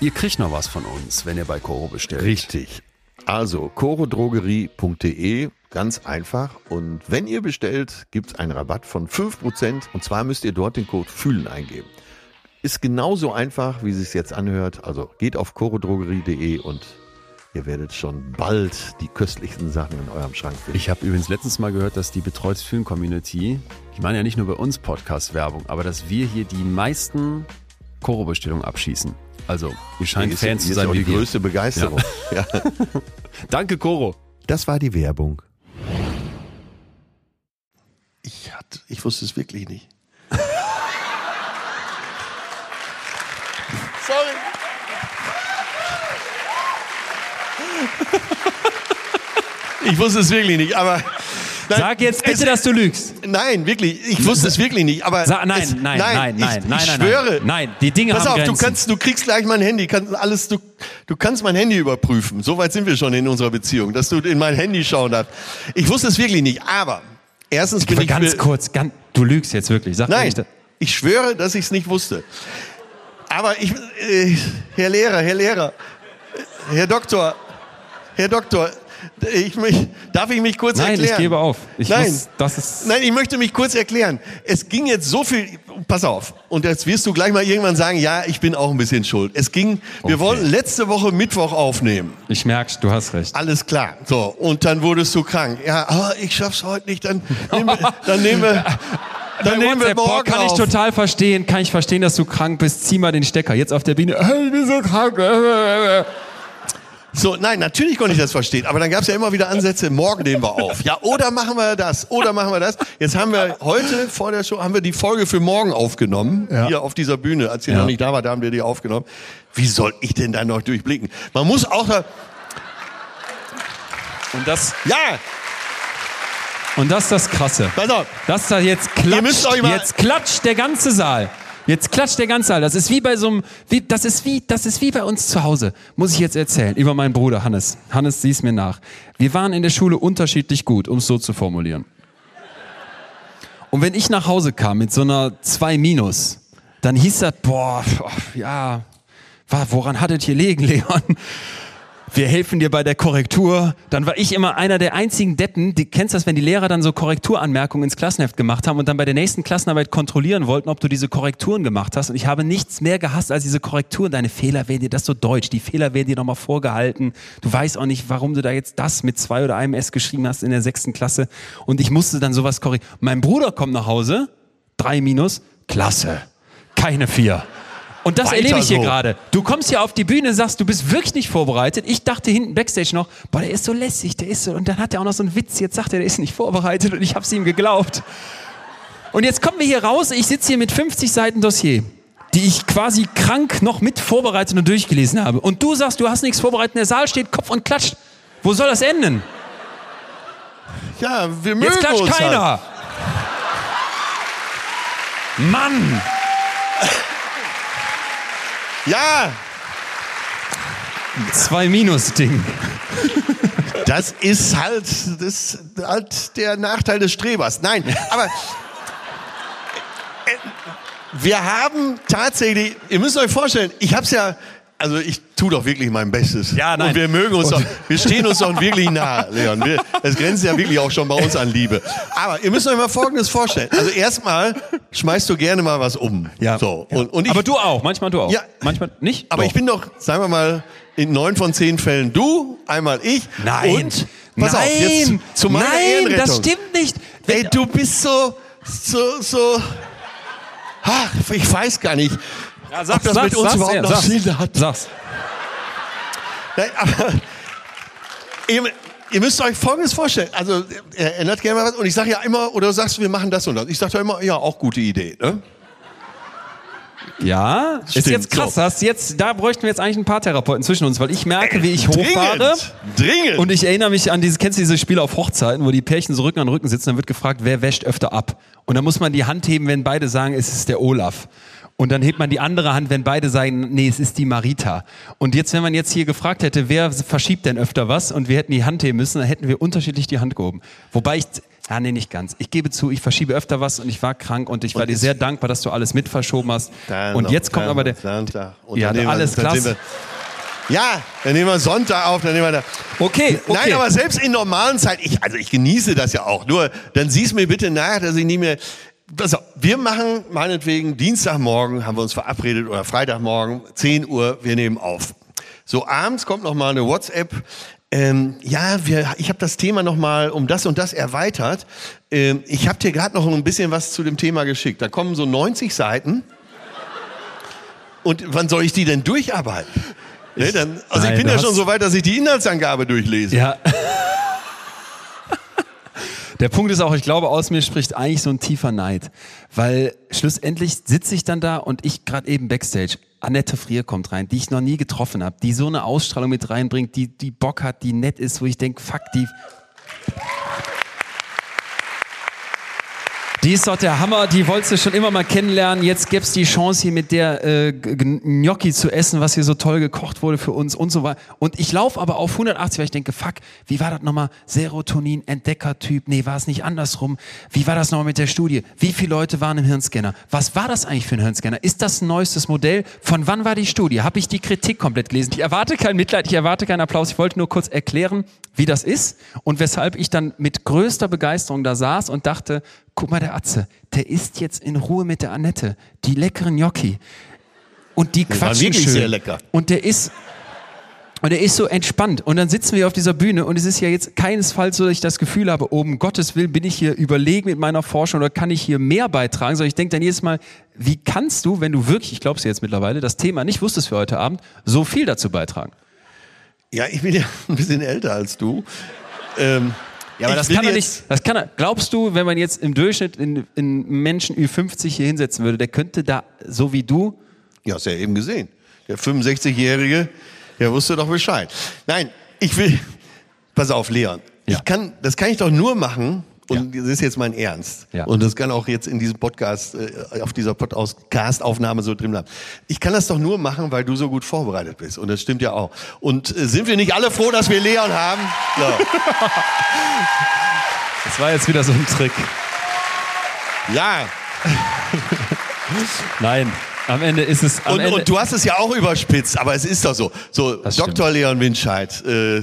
ihr kriegt noch was von uns, wenn ihr bei Koro bestellt. Richtig. Also, chorodrogerie.de, ganz einfach. Und wenn ihr bestellt, gibt es einen Rabatt von 5%. Und zwar müsst ihr dort den Code FÜHLEN eingeben. Ist genauso einfach, wie es jetzt anhört. Also geht auf chorodrogerie.de und ihr werdet schon bald die köstlichsten Sachen in eurem Schrank finden. Ich habe übrigens letztens mal gehört, dass die Betreutes Fühlen Community, ich meine ja nicht nur bei uns Podcast-Werbung, aber dass wir hier die meisten Koro-Bestellungen abschießen. Also, ihr scheint Fans zu sein auch wie die wir. größte Begeisterung. Ja. Danke, Koro. Das war die Werbung. Ich, hatte, ich wusste es wirklich nicht. Sorry. Ich wusste es wirklich nicht, aber. Nein, Sag jetzt bitte, es- dass du lügst. Nein, wirklich. Ich wusste es wirklich nicht. Aber Sa nein, es, nein, nein, nein, ich, nein, ich nein, schwöre. nein. Nein, die Dinge Pass haben auf, du kannst, du kriegst gleich mein Handy, kannst alles, du, du kannst mein Handy überprüfen. So weit sind wir schon in unserer Beziehung, dass du in mein Handy schauen darfst. Ich wusste es wirklich nicht. Aber erstens bin Aber ich ganz kurz, ganz, du lügst jetzt wirklich. Sag mir Nein, nicht, ich schwöre, dass ich es nicht wusste. Aber ich, äh, Herr Lehrer, Herr Lehrer, Herr Doktor, Herr Doktor, ich mich, darf ich mich kurz Nein, erklären? ich gebe auf. Ich Nein, muss- das ist- nein, ich möchte mich kurz erklären. Es ging jetzt so viel, pass auf, und jetzt wirst du gleich mal irgendwann sagen, ja, ich bin auch ein bisschen schuld. Es ging, wir Okay. wollten letzte Woche Mittwoch aufnehmen. ich merk's, du hast recht. Alles klar. So, und dann wurdest du krank. Ja, ah, ich schaff's heute nicht, dann nehmen wir, dann nehmen wir, dann nehmen wir morgen kann ich auf. total verstehen, kann ich verstehen, dass du krank bist. Zieh mal den Stecker. Jetzt auf der Bühne. Hey, ich bin so krank. So, nein, natürlich konnte ich das verstehen. Aber dann gab es ja immer wieder Ansätze, morgen nehmen wir auf. Ja, oder machen wir das, oder machen wir das. Jetzt haben wir heute vor der Show haben wir die Folge für morgen aufgenommen. Hier auf dieser Bühne. Als ihr Ja. noch nicht da war, da haben wir die aufgenommen. Wie soll ich denn da noch durchblicken? Man muss auch da, Und das, ja, und das ist das Krasse. pass auf. Das da jetzt Ihr müsst klatscht, euch mal- jetzt klatscht der ganze Saal. Jetzt klatscht der ganze Saal. Das ist wie bei so einem, wie, das ist wie, das ist wie bei uns zu Hause. Muss ich jetzt erzählen. Über meinen Bruder Hannes. Hannes, sieh's mir nach. Wir waren in der Schule unterschiedlich gut, um es so zu formulieren. Und wenn ich nach Hause kam mit so einer 2 Minus, dann hieß das, boah, ja, woran hat es hier liegen, Leon? Wir helfen dir bei der Korrektur. Dann war ich immer einer der einzigen Deppen, die kennst das, wenn die Lehrer dann so Korrekturanmerkungen ins Klassenheft gemacht haben und dann bei der nächsten Klassenarbeit kontrollieren wollten, ob du diese Korrekturen gemacht hast. Und ich habe nichts mehr gehasst als diese Korrekturen. Deine Fehler werden dir, das so deutsch, die Fehler werden dir nochmal vorgehalten. Du weißt auch nicht, warum du da jetzt das mit zwei oder einem S geschrieben hast in der sechsten Klasse. Und ich musste dann sowas korrigieren. Mein Bruder kommt nach Hause, drei Minus, klasse, keine vier. Und das Weiter erlebe ich hier so. gerade. Du kommst hier auf die Bühne, sagst, du bist wirklich nicht vorbereitet. Ich dachte hinten Backstage noch, boah, der ist so lässig, der ist so. Und dann hat er auch noch so einen Witz. Jetzt sagt er, der ist nicht vorbereitet und ich hab's ihm geglaubt. Und jetzt kommen wir hier raus. Ich sitze hier mit 50 Seiten Dossier, die ich quasi krank noch mit vorbereitet und durchgelesen habe. Und du sagst, du hast nichts vorbereitet. Der Saal steht Kopf und klatscht. Wo soll das enden? Ja, wir mögen Jetzt klatscht Halt. keiner. Mann! Ja, Zwei Minus-Ding. das ist halt, das ist halt der Nachteil des Strebers. Nein, aber äh, wir haben tatsächlich, ihr müsst euch vorstellen, ich hab's ja, also ich tue doch wirklich mein Bestes. Ja, nein. Und wir mögen uns doch, wir stehen uns doch wirklich nah, Leon. Wir, das grenzt ja wirklich auch schon bei uns an Liebe. Aber ihr müsst euch mal Folgendes vorstellen. Also erstmal schmeißt du gerne mal was um. So. Und, und ich, Aber du auch, manchmal du auch. Ja. Manchmal nicht. aber Doch. ich bin doch, sagen wir mal, in neun von zehn Fällen du, einmal ich. Nein. Und, pass Nein. auf, jetzt zu meiner Nein, Ehrenrettung. das stimmt nicht. Ey, du bist so, so, so, ach, ich weiß gar nicht, Ja, ob das mit uns überhaupt noch sag's, Sinn hat. Sag's. Nein, aber ihr, ihr müsst euch Folgendes vorstellen. Also, er ändert gerne mal was. Und ich sage ja immer, oder du sagst, wir machen das und das. Ich sage ja immer, ja, auch gute Idee. Ne? Ja, ist Stimmt, jetzt krass. so. Hast jetzt, da bräuchten wir jetzt eigentlich ein paar Therapeuten zwischen uns, weil ich merke, wie ich hochfahre. Dringend, dringend. Und ich erinnere mich an diese, kennst du diese Spiele auf Hochzeiten, wo die Pärchen so Rücken an Rücken sitzen, dann wird gefragt, wer wäscht öfter ab. Und dann muss man die Hand heben, wenn beide sagen, es ist der Olaf. Und dann hebt man die andere Hand, wenn beide sagen, nee, es ist die Marita. Und jetzt, wenn man jetzt hier gefragt hätte, wer verschiebt denn öfter was und wir hätten die Hand heben müssen, dann hätten wir unterschiedlich die Hand gehoben. Wobei ich, ja, nee, nicht ganz. Ich gebe zu, ich verschiebe öfter was und ich war krank und ich war Und dir es- sehr dankbar, dass du alles mit verschoben hast. Dann und noch, jetzt kommt dann aber der, Ja, dann nehmen wir- alles dann klasse. Ja, dann nehmen wir Sonntag auf, dann nehmen wir da. Okay, okay. Nein, aber selbst in normalen Zeiten, ich, also ich genieße das ja auch. Nur, dann sieh's mir bitte nach, dass ich nie mehr. Also, wir machen meinetwegen Dienstagmorgen, haben wir uns verabredet, oder Freitagmorgen, 10 Uhr, wir nehmen auf. So, abends kommt noch mal eine WhatsApp. Ähm, ja, wir, ich habe das Thema noch mal um das und das erweitert. Ähm, ich habe dir gerade noch ein bisschen was zu dem Thema geschickt. Da kommen so 90 Seiten. Und wann soll ich die denn durcharbeiten? Ne, dann, also Nein, ich bin ja schon so weit, dass ich die Inhaltsangabe durchlese. Ja. Der Punkt ist auch, ich glaube, aus mir spricht eigentlich so ein tiefer Neid. Weil schlussendlich sitze ich dann da und ich gerade eben Backstage. Annette Frier kommt rein, die ich noch nie getroffen habe, die so eine Ausstrahlung mit reinbringt, die, die Bock hat, die nett ist, wo ich denke, fuck, die. Die ist doch der Hammer, die wolltest du schon immer mal kennenlernen. Jetzt gäbe es die Chance, hier mit der äh, Gnocchi zu essen, was hier so toll gekocht wurde für uns und so weiter. Und ich laufe aber auf 180, weil ich denke, fuck, wie war das nochmal? Serotonin, Entdeckertyp, nee, war es nicht andersrum? Wie war das nochmal mit der Studie? Wie viele Leute waren im Hirnscanner? Was war das eigentlich für ein Hirnscanner? Ist das ein neuestes Modell? Von wann war die Studie? Habe ich die Kritik komplett gelesen? Ich erwarte kein Mitleid, ich erwarte keinen Applaus. Ich wollte nur kurz erklären, wie das ist und weshalb ich dann mit größter Begeisterung da saß und dachte, guck mal, der Atze, der isst jetzt in Ruhe mit der Annette die leckeren Gnocchi. Und die war quatschen wirklich schön. sehr lecker. Und der ist und er ist so entspannt. Und dann sitzen wir auf dieser Bühne und es ist ja jetzt keinesfalls so, dass ich das Gefühl habe, oh, um Gottes Willen bin ich hier überlegen mit meiner Forschung oder kann ich hier mehr beitragen, sondern ich denke dann jedes Mal, wie kannst du, wenn du wirklich, ich glaube es jetzt mittlerweile, das Thema nicht wusstest für heute Abend, so viel dazu beitragen? Ja, ich bin ja ein bisschen älter als du. Ähm, Ja, aber ich das kann er nicht. Das kann er. Glaubst du, wenn man jetzt im Durchschnitt in, in Menschen Ü50 hier hinsetzen würde, der könnte da, so wie du, Ja, hast du ja eben gesehen. Der 65-Jährige, der wusste doch Bescheid. Nein, ich will, pass auf, Leon. Ja. Ich kann, das kann ich doch nur machen, und das ist jetzt mein Ernst. Ja. Und das kann auch jetzt in diesem Podcast, äh, auf dieser Podcast-Aufnahme so drin bleiben. Ich kann das doch nur machen, weil du so gut vorbereitet bist. Und das stimmt ja auch. Und äh, sind wir nicht alle froh, dass wir Leon haben? So. das war jetzt wieder so ein Trick. Ja. Nein, am Ende ist es. Und, Ende, und du hast es ja auch überspitzt, aber es ist doch so. So, Das Dr. Leon Winscheid äh,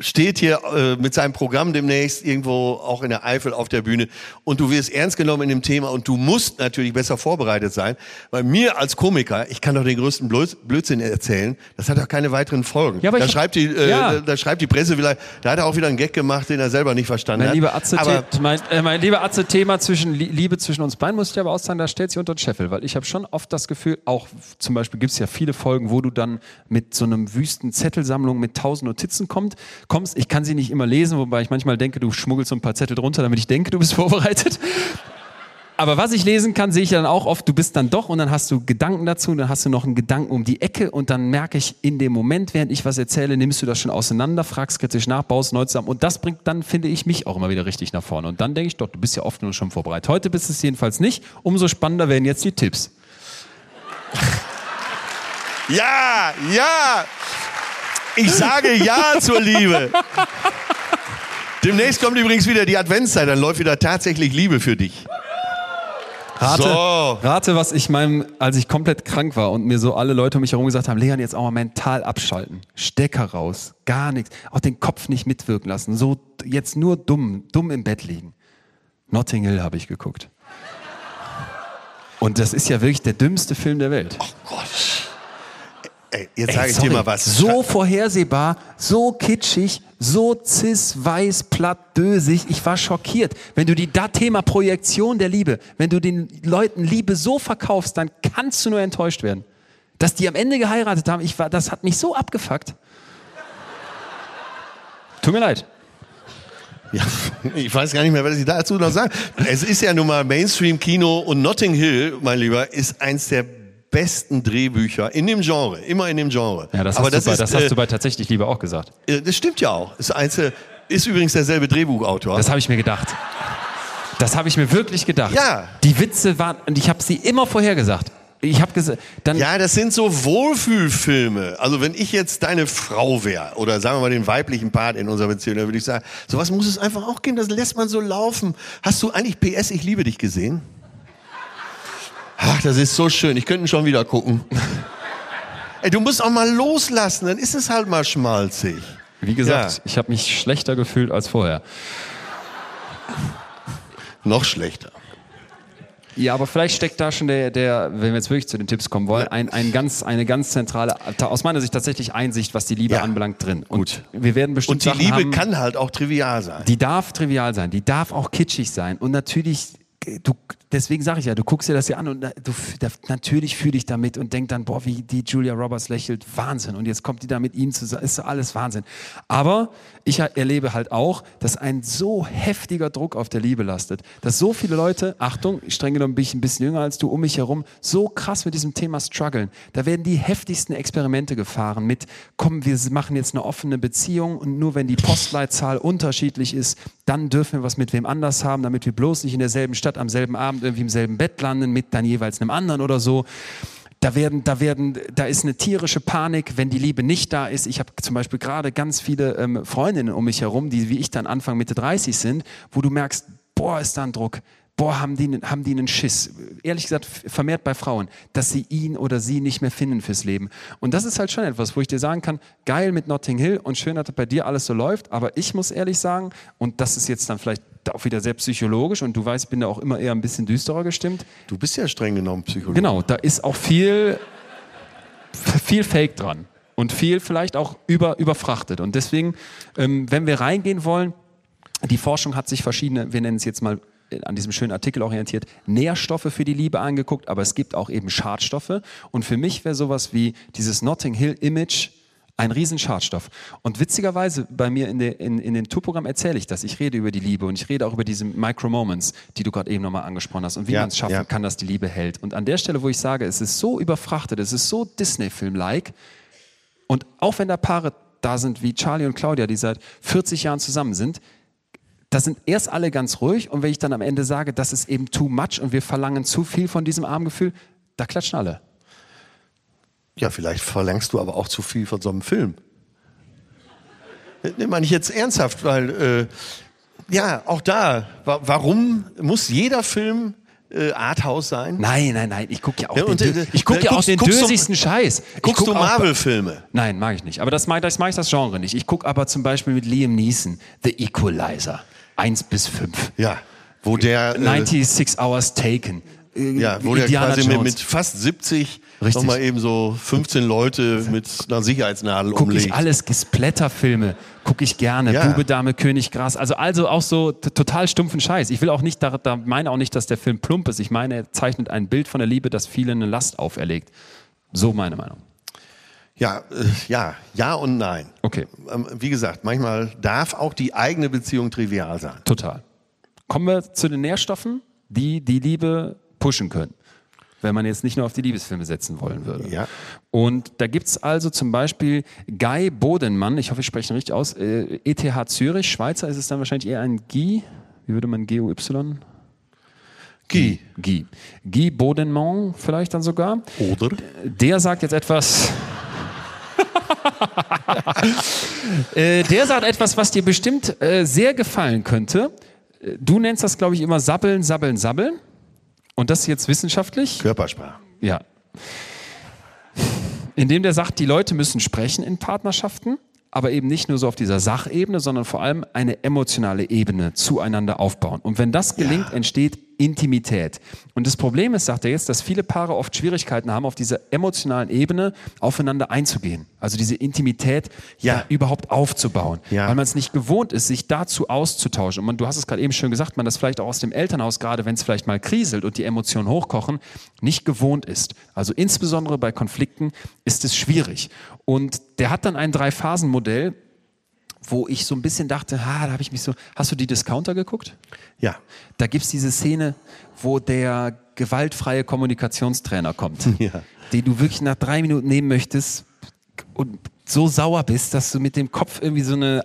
steht hier äh, mit seinem Programm demnächst irgendwo auch in der Eifel auf der Bühne und du wirst ernst genommen in dem Thema und du musst natürlich besser vorbereitet sein, weil mir als Komiker, ich kann doch den größten Blöd- Blödsinn erzählen, das hat doch keine weiteren Folgen. Ja, aber da, ich- schreibt die, äh, Ja. da schreibt die Presse vielleicht, da hat er auch wieder einen Gag gemacht, den er selber nicht verstanden mein hat. lieber Atze, aber, mein, äh, mein lieber Atze, Thema zwischen Lie- Liebe zwischen uns beiden, muss ich aber auch sagen, da stellt sich unter den Scheffel, weil ich habe schon oft das Gefühl, auch zum Beispiel gibt es ja viele Folgen, wo du dann mit so einem wüsten Zettelsammlung mit tausend Notizen kommt, kommst. Ich kann sie nicht immer lesen, wobei ich manchmal denke, du schmuggelst so ein paar Zettel drunter, damit ich denke, du bist vorbereitet. Aber was ich lesen kann, sehe ich dann auch oft, du bist dann doch und dann hast du Gedanken dazu und dann hast du noch einen Gedanken um die Ecke und dann merke ich, in dem Moment, während ich was erzähle, nimmst du das schon auseinander, fragst kritisch nach, baust neu zusammen und das bringt dann, finde ich, mich auch immer wieder richtig nach vorne. Und dann denke ich, doch, du bist ja oft nur schon vorbereitet. Heute bist es jedenfalls nicht. Umso spannender werden jetzt die Tipps. ja, ja, ich sage Ja zur Liebe. Demnächst kommt übrigens wieder die Adventszeit, dann läuft wieder tatsächlich Liebe für dich. Rate, So. rate, was ich meinem, als ich komplett krank war und mir so alle Leute um mich herum gesagt haben, Leon, jetzt auch mal mental abschalten. Stecker raus, gar nichts. Auch den Kopf nicht mitwirken lassen. So jetzt nur dumm, dumm im Bett liegen. Notting Hill habe ich geguckt. Und das ist ja wirklich der dümmste Film der Welt. Ey, jetzt sage ich sorry. dir mal was. So vorhersehbar, so kitschig, so cis, weiß, platt, dösig. Ich war schockiert. Wenn du die da Thema Projektion der Liebe, wenn du den Leuten Liebe so verkaufst, dann kannst du nur enttäuscht werden. Dass die am Ende geheiratet haben, ich war, das hat mich so abgefuckt. Tut mir leid. Ja, ich weiß gar nicht mehr, was ich dazu noch sagen. Es ist ja nun mal Mainstream-Kino und Notting Hill, mein Lieber, ist eins der besten Drehbücher in dem Genre, immer in dem Genre. Ja, das, Aber hast, das du bei, ist, das hast äh, du bei tatsächlich Liebe auch gesagt. äh, das stimmt ja auch. Das Einzige ist übrigens derselbe Drehbuchautor. Das habe ich mir gedacht. Das habe ich mir wirklich gedacht. Ja. Die Witze waren, und ich habe sie immer vorhergesagt. Ich habe gesagt, dann Ja, das sind so Wohlfühlfilme. Also wenn ich jetzt deine Frau wäre oder sagen wir mal den weiblichen Part in unserer Beziehung, dann würde ich sagen, sowas muss es einfach auch geben, das lässt man so laufen. Hast du eigentlich PS Ich liebe dich gesehen? Ach, das ist so schön. Ich könnte ihn schon wieder gucken. Ey, du musst auch mal loslassen, dann ist es halt mal schmalzig. wie gesagt, Ja. ich habe mich schlechter gefühlt als vorher. Noch schlechter. Ja, aber vielleicht steckt da schon der, der wenn wir jetzt wirklich zu den Tipps kommen wollen, ein, ein ganz, eine ganz zentrale, aus meiner Sicht tatsächlich Einsicht, was die Liebe Ja. anbelangt, drin. Und Gut. wir werden bestimmt Und die Sachen Liebe haben, kann halt auch trivial sein. Die darf trivial sein, die darf auch kitschig sein. Und natürlich, du, deswegen sage ich ja, du guckst dir das ja an und du, da, natürlich fühle ich damit und denk dann, boah, wie die Julia Roberts lächelt, Wahnsinn. Und jetzt kommt die da mit ihm zusammen, ist alles Wahnsinn. Aber ich erlebe halt auch, dass ein so heftiger Druck auf der Liebe lastet, dass so viele Leute, Achtung, streng genommen bin ich ein bisschen jünger als du, um mich herum, so krass mit diesem Thema strugglen. Da werden die heftigsten Experimente gefahren mit, komm, wir machen jetzt eine offene Beziehung und nur wenn die Postleitzahl unterschiedlich ist, dann dürfen wir was mit wem anders haben, damit wir bloß nicht in derselben Stadt am selben Abend irgendwie im selben Bett landen mit dann jeweils einem anderen oder so. Da werden, da werden, da ist eine tierische Panik, wenn die Liebe nicht da ist. Ich habe zum Beispiel gerade ganz viele ähm, Freundinnen um mich herum, die wie ich dann Anfang Mitte 30 sind, wo du merkst, boah, ist da ein Druck. Boah, haben die, haben die einen Schiss. Ehrlich gesagt, vermehrt bei Frauen, dass sie ihn oder sie nicht mehr finden fürs Leben. Und das ist halt schon etwas, wo ich dir sagen kann, geil mit Notting Hill und schön, dass das bei dir alles so läuft. Aber ich muss ehrlich sagen, und das ist jetzt dann vielleicht auch wieder sehr psychologisch und du weißt, ich bin da auch immer eher ein bisschen düsterer gestimmt. Du bist ja streng genommen Psychologe. Genau, da ist auch viel, viel Fake dran und viel vielleicht auch über, überfrachtet. Und deswegen, ähm, wenn wir reingehen wollen, die Forschung hat sich verschiedene, wir nennen es jetzt mal äh, an diesem schönen Artikel orientiert, Nährstoffe für die Liebe angeguckt, aber es gibt auch eben Schadstoffe. Und für mich wäre sowas wie dieses Notting Hill Image ein Riesenschadstoff. Und witzigerweise bei mir in, der, in, in dem Tourprogramm erzähle ich das. Ich rede über die Liebe und ich rede auch über diese Micro-Moments, die du gerade eben nochmal angesprochen hast und wie Ja, man es schaffen ja. kann, dass die Liebe hält. Und an der Stelle, wo ich sage, es ist so überfrachtet, es ist so Disney-Film-like und auch wenn da Paare da sind wie Charlie und Claudia, die seit 40 Jahren zusammen sind, da sind erst alle ganz ruhig und wenn ich dann am Ende sage, das ist eben too much und wir verlangen zu viel von diesem Armgefühl, da klatschen alle. Ja, vielleicht verlangst du aber auch zu viel von so einem Film. Das meine ich jetzt ernsthaft, weil äh, ja, auch da, wa warum muss jeder Film äh, Arthouse sein? Nein, nein, nein, ich gucke ja auch Ja, den, und, Dö- äh, ich guck äh, ja auch guckst- den guckst du- dösigsten Scheiß. Ich Guckst guck du Marvel-Filme? Nein, mag ich nicht. Aber das mag, das mag ich das Genre nicht. Ich gucke aber zum Beispiel mit Liam Neeson, The Equalizer, 1 bis 5. Ja, wo der äh, 96 Hours Taken. Äh, ja, wo der Indiana quasi mit, mit fast 70 Richtig. nochmal eben so 15 Leute mit einer Sicherheitsnadel gucke umlegt. ich alles, Splatterfilme gucke ich gerne, Ja. Bube, Dame, König, Gras, also also auch so total stumpfen Scheiß. Ich will auch nicht, da, da meine auch nicht, dass der Film plump ist. Ich meine, er zeichnet ein Bild von der Liebe, das vielen eine Last auferlegt. So meine Meinung. Ja, äh, ja, ja und nein. Okay, Ähm, Wie gesagt, manchmal darf auch die eigene Beziehung trivial sein. total. Kommen wir zu den Nährstoffen, die die Liebe pushen können. Wenn man jetzt nicht nur auf die Liebesfilme setzen wollen würde. Ja. Und da gibt's also zum Beispiel Guy Bodenmann, ich hoffe, ich spreche ihn richtig aus, äh, ETH Zürich, Schweizer ist es dann wahrscheinlich eher ein Guy, wie würde man? Guy. Guy. Guy Bodenmann vielleicht dann sogar. Oder? Der sagt jetzt etwas. äh, der sagt etwas, was dir bestimmt äh, sehr gefallen könnte. Äh, Du nennst das, glaube ich, immer Sabbeln, Sabbeln, Sabbeln. Und das jetzt wissenschaftlich? Körpersprache. Ja. Indem der sagt, die Leute müssen sprechen in Partnerschaften, aber eben nicht nur so auf dieser Sachebene, sondern vor allem eine emotionale Ebene zueinander aufbauen. Und wenn das gelingt, entsteht Intimität. Und das Problem ist, sagt er jetzt, dass viele Paare oft Schwierigkeiten haben, auf dieser emotionalen Ebene aufeinander einzugehen. Also diese Intimität Ja. ja. überhaupt aufzubauen. Ja. Weil man es nicht gewohnt ist, sich dazu auszutauschen. Und man, du hast es gerade eben schön gesagt, man das vielleicht auch aus dem Elternhaus, gerade wenn es vielleicht mal kriselt und die Emotionen hochkochen, nicht gewohnt ist. Also insbesondere bei Konflikten ist es schwierig. Und der hat dann ein Drei-Phasen-Modell, wo ich so ein bisschen dachte, ha, da habe ich mich so. Hast du die Discounter geguckt? Ja. Da gibt es diese Szene, wo der gewaltfreie Kommunikationstrainer kommt, Ja. den du wirklich nach drei Minuten nehmen möchtest und so sauer bist, dass du mit dem Kopf irgendwie so eine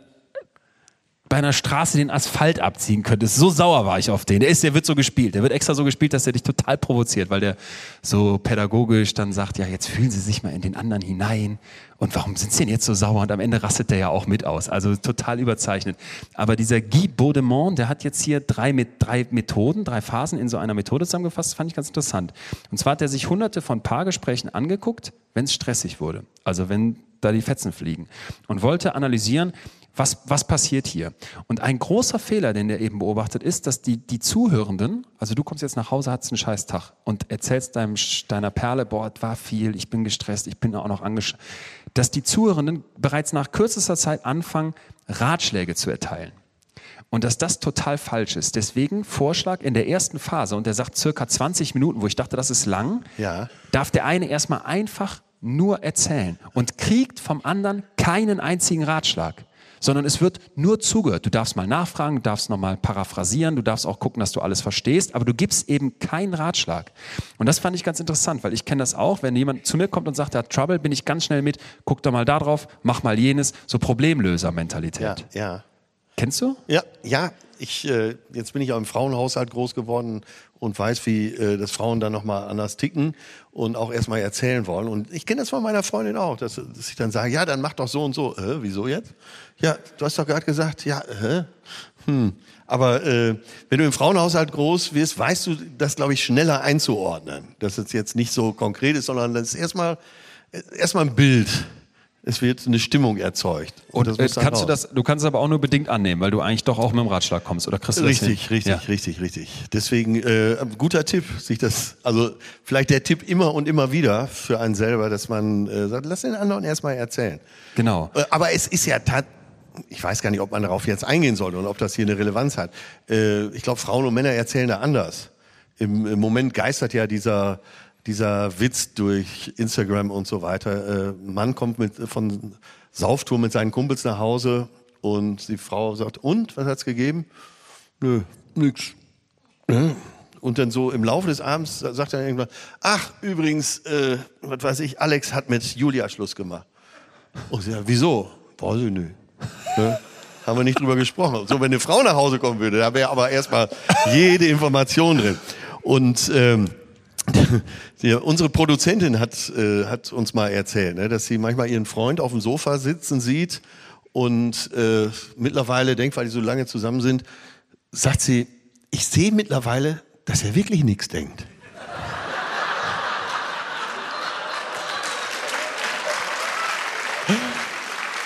bei einer Straße den Asphalt abziehen könntest. So sauer war ich auf den. Der ist, der wird so gespielt. Der wird extra so gespielt, dass er dich total provoziert, weil der so pädagogisch dann sagt, ja, jetzt fühlen Sie sich mal in den anderen hinein. Und warum sind Sie denn jetzt so sauer? Und am Ende rastet der ja auch mit aus. Also total überzeichnet. Aber dieser Guy Baudemont, der hat jetzt hier drei, mit, drei Methoden, drei Phasen in so einer Methode zusammengefasst. Das fand ich ganz interessant. Und zwar hat er sich hunderte von Paargesprächen angeguckt, wenn es stressig wurde. Also wenn da die Fetzen fliegen. Und wollte analysieren, was, was passiert hier? Und ein großer Fehler, den der eben beobachtet, ist, dass die, die Zuhörenden, also du kommst jetzt nach Hause, hast einen scheiß Tag und erzählst deinem, deiner Perle, boah, es war viel, ich bin gestresst, ich bin auch noch angesch... Dass die Zuhörenden bereits nach kürzester Zeit anfangen, Ratschläge zu erteilen. Und dass das total falsch ist. Deswegen Vorschlag in der ersten Phase, und der sagt circa 20 Minuten, wo ich dachte, das ist lang, Ja. darf der eine erstmal einfach nur erzählen und kriegt vom anderen keinen einzigen Ratschlag, sondern es wird nur zugehört. Du darfst mal nachfragen, du darfst nochmal paraphrasieren, du darfst auch gucken, dass du alles verstehst, aber du gibst eben keinen Ratschlag. Und das fand ich ganz interessant, weil ich kenne das auch, wenn jemand zu mir kommt und sagt, er hat Trouble, bin ich ganz schnell mit, guck doch mal da drauf, mach mal jenes, so Problemlöser-Mentalität. Ja, ja. Kennst du? Ja, ja. Ich, äh, jetzt bin ich auch im Frauenhaushalt groß geworden und weiß, wie äh, das Frauen dann nochmal anders ticken und auch erstmal erzählen wollen. Und ich kenne das von meiner Freundin auch, dass, dass ich dann sage, ja, dann mach doch so und so. Äh, wieso jetzt? Ja, du hast doch gerade gesagt, ja, hä? Hm. Aber äh, wenn du im Frauenhaushalt groß wirst, weißt du das, glaube ich, schneller einzuordnen. Dass es jetzt nicht so konkret ist, sondern das ist erstmal erstmal ein Bild. Es wird eine Stimmung erzeugt. Und das äh, kannst du das, du kannst es aber auch nur bedingt annehmen, weil du eigentlich doch auch mit dem Ratschlag kommst, oder kriegst du Richtig, richtig, Ja. richtig, richtig. Deswegen äh, guter Tipp, sich das, also vielleicht der Tipp immer und immer wieder für einen selber, dass man äh, sagt, lass den anderen erstmal erzählen. Genau. Äh, aber es ist ja tat, ich weiß gar nicht, ob man darauf jetzt eingehen sollte und ob das hier eine Relevanz hat. Äh, ich glaube, Frauen und Männer erzählen da anders. Im, Im Moment geistert ja dieser dieser Witz durch Instagram und so weiter. Äh, Mann kommt mit von Sauftour mit seinen Kumpels nach Hause und die Frau sagt, und, was hat's gegeben? Nö, nix. Ja. Und dann so im Laufe des Abends sagt er irgendwann, ach, übrigens, äh, was weiß ich, Alex hat mit Julia Schluss gemacht. Und sie sagt, wieso? Weiß ich nicht. Ne? Haben wir nicht drüber gesprochen. So, wenn eine Frau nach Hause kommen würde, da wäre aber erstmal jede Information drin. Und ähm, die, unsere Produzentin hat, äh, hat uns mal erzählt, ne, dass sie manchmal ihren Freund auf dem Sofa sitzen sieht und äh, mittlerweile denkt, weil die so lange zusammen sind, sagt sie, ich sehe mittlerweile, dass er wirklich nichts denkt.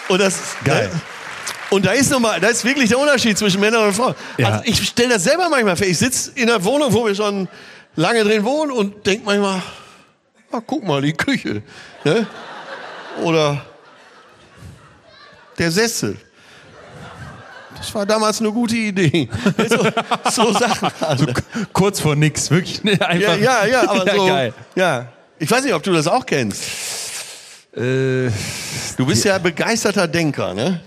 Und das Geil. Ne? Und da ist nochmal, da ist wirklich der Unterschied zwischen Männern und Frauen. Ja. Also ich stelle das selber manchmal fest. Ich sitze in der Wohnung, wo wir schon lange drin wohnen und denke manchmal, ah, guck mal, die Küche. Ne? Oder der Sessel. Das war damals eine gute Idee. So, so Sachen. Also, Kurz vor nix, wirklich ne, ja, einfach. ja, ja, aber Ja, so. geil. Ja. Ich weiß nicht, ob du das auch kennst. Äh, Du bist ja begeisterter Denker, ne?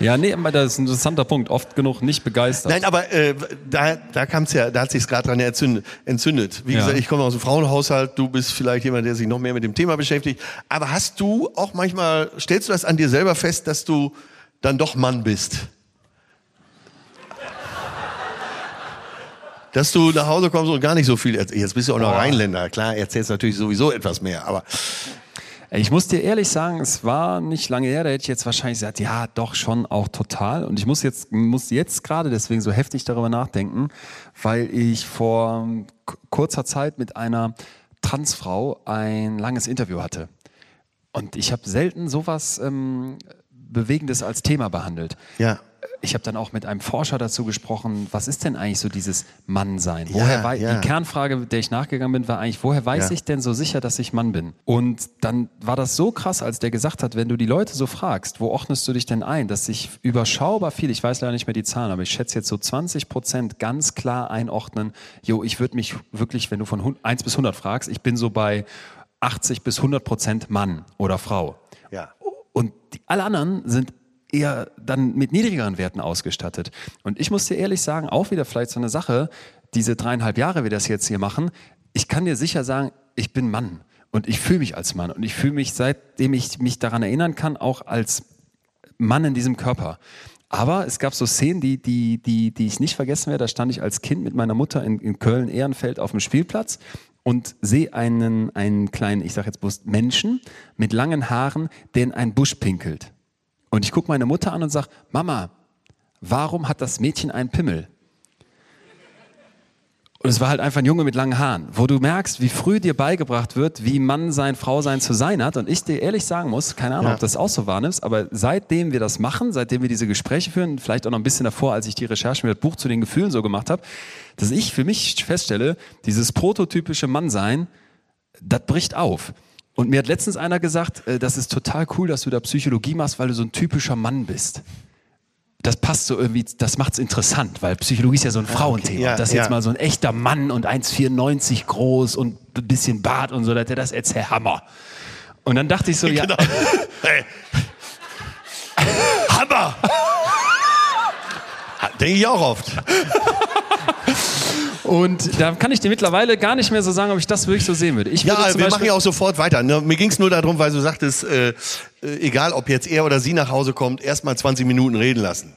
Ja, nee, aber das ist ein interessanter Punkt. Oft genug nicht begeistert. Nein, aber äh, da, da kam's ja, da hat sich's gerade dran entzündet. entzündet. Wie Ja. gesagt, ich komme aus dem Frauenhaushalt, du bist vielleicht jemand, der sich noch mehr mit dem Thema beschäftigt. Aber hast du auch manchmal, stellst du das an dir selber fest, dass du dann doch Mann bist? Dass du nach Hause kommst und gar nicht so viel erzählst. Jetzt bist du auch noch Rheinländer. Klar, erzählst natürlich sowieso etwas mehr, aber Ich muss dir ehrlich sagen, es war nicht lange her, da hätte ich jetzt wahrscheinlich gesagt, ja, doch schon auch total. Und ich muss jetzt, muss jetzt gerade deswegen so heftig darüber nachdenken, weil ich vor kurzer Zeit mit einer Transfrau ein langes Interview hatte. Und ich habe selten sowas ähm, Bewegendes als Thema behandelt. ja. Ich habe dann auch mit einem Forscher dazu gesprochen, was ist denn eigentlich so dieses Mannsein? Ja, Woher wei- ja. Die Kernfrage, der ich nachgegangen bin, war eigentlich, woher weiß Ja. ich denn so sicher, dass ich Mann bin? Und dann war das so krass, als der gesagt hat, wenn du die Leute so fragst, wo ordnest du dich denn ein, dass sich überschaubar viel, ich weiß leider nicht mehr die Zahlen, aber ich schätze jetzt so 20 Prozent ganz klar einordnen, jo, ich würde mich wirklich, wenn du von 1 bis 100 fragst, ich bin so bei 80 bis 100 Prozent Mann oder Frau. Ja. Und die, alle anderen sind eher dann mit niedrigeren Werten ausgestattet. Und ich muss dir ehrlich sagen, auch wieder vielleicht so eine Sache, diese dreieinhalb Jahre wir das jetzt hier machen, ich kann dir sicher sagen, ich bin Mann und ich fühle mich als Mann und ich fühle mich, seitdem ich mich daran erinnern kann, auch als Mann in diesem Körper. Aber es gab so Szenen, die, die, die, die ich nicht vergessen werde. Da stand ich als Kind mit meiner Mutter in, in Köln-Ehrenfeld auf dem Spielplatz und sehe einen, einen kleinen, ich sage jetzt bewusst, Menschen mit langen Haaren, der in einen Busch pinkelt. Und ich gucke meine Mutter an und sage, Mama, warum hat das Mädchen einen Pimmel? Und es war halt einfach ein Junge mit langen Haaren, wo du merkst, wie früh dir beigebracht wird, wie Mann sein, Frau sein zu sein hat. Und ich dir ehrlich sagen muss, keine Ahnung, ja. ob das auch so wahrnimmst, aber seitdem wir das machen, seitdem wir diese Gespräche führen, vielleicht auch noch ein bisschen davor, als ich die Recherche mit dem Buch zu den Gefühlen so gemacht habe, dass ich für mich feststelle, dieses prototypische Mannsein, das bricht auf. Und mir hat letztens einer gesagt, äh, das ist total cool, dass du da Psychologie machst, weil du so ein typischer Mann bist das passt so irgendwie, das macht es interessant, weil Psychologie ist ja so ein Frauenthema. Okay, ja, das ist ja. jetzt mal so ein echter Mann und 1,94 groß und ein bisschen Bart und so, das ist jetzt Herr Hammer. Und dann dachte ich so, ja. Genau. Hey. Hammer! Denke ich auch oft. Und da kann ich dir mittlerweile gar nicht mehr so sagen, ob ich das wirklich so sehen würde. Ich ja, würde wir machen ja auch sofort weiter. Ne? Mir ging es nur darum, weil du sagtest, äh, äh, egal ob jetzt er oder sie nach Hause kommt, erst mal 20 Minuten reden lassen.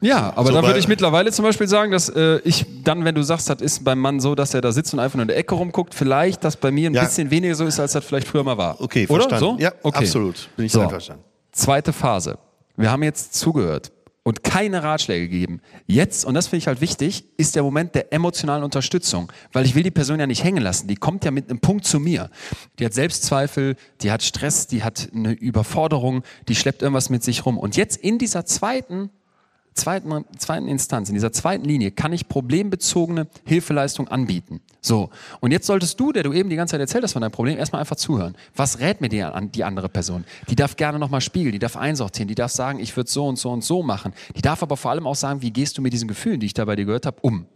Ja, aber so, da würde ich mittlerweile zum Beispiel sagen, dass äh, ich dann, wenn du sagst, das ist beim Mann so, dass er da sitzt und einfach nur in der Ecke rumguckt, vielleicht das bei mir ein ja. bisschen weniger so ist, als das vielleicht früher mal war. Okay, Oder? verstanden. So? Ja, okay. absolut. Bin ich so. einverstanden. Zweite Phase. Wir haben jetzt zugehört und keine Ratschläge geben. Jetzt, und das finde ich halt wichtig, ist der Moment der emotionalen Unterstützung, weil ich will die Person ja nicht hängen lassen. Die kommt ja mit einem Punkt zu mir. Die hat Selbstzweifel, die hat Stress, die hat eine Überforderung, die schleppt irgendwas mit sich rum. Und jetzt in dieser zweiten zweiten, zweiten Instanz, in dieser zweiten Linie, kann ich problembezogene Hilfeleistung anbieten. So. Und jetzt solltest du, der du eben die ganze Zeit erzählt hast von deinem Problem, erstmal einfach zuhören. Was rät mir die, die andere Person? Die darf gerne nochmal spiegeln, die darf einsortieren, die darf sagen, ich würde so und so und so machen. Die darf aber vor allem auch sagen, wie gehst du mit diesen Gefühlen, die ich da bei dir gehört habe, um?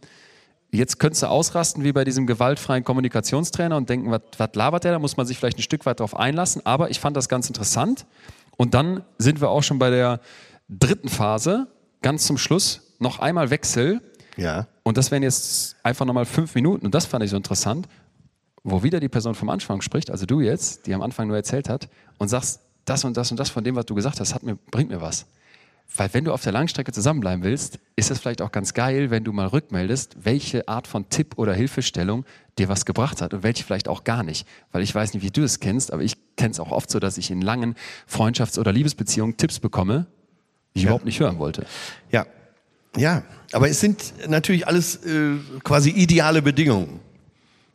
Jetzt könntest du ausrasten wie bei diesem gewaltfreien Kommunikationstrainer und denken, was labert der? Da muss man sich vielleicht ein Stück weit darauf einlassen. Aber ich fand das ganz interessant. Und dann sind wir auch schon bei der dritten Phase, ganz zum Schluss noch einmal Wechsel. Ja. Und das wären jetzt einfach nochmal fünf Minuten. Und das fand ich so interessant, wo wieder die Person vom Anfang spricht, also du jetzt, die am Anfang nur erzählt hat, und sagst, das und das und das von dem, was du gesagt hast, mir, bringt mir was. Weil wenn du auf der Langstrecke zusammenbleiben willst, ist es vielleicht auch ganz geil, wenn du mal rückmeldest, welche Art von Tipp oder Hilfestellung dir was gebracht hat und welche vielleicht auch gar nicht. Weil ich weiß nicht, wie du es kennst, aber ich kenne es auch oft so, dass ich in langen Freundschafts- oder Liebesbeziehungen Tipps bekomme, ich ja. überhaupt nicht hören wollte. Ja, ja, aber es sind natürlich alles äh, quasi ideale Bedingungen.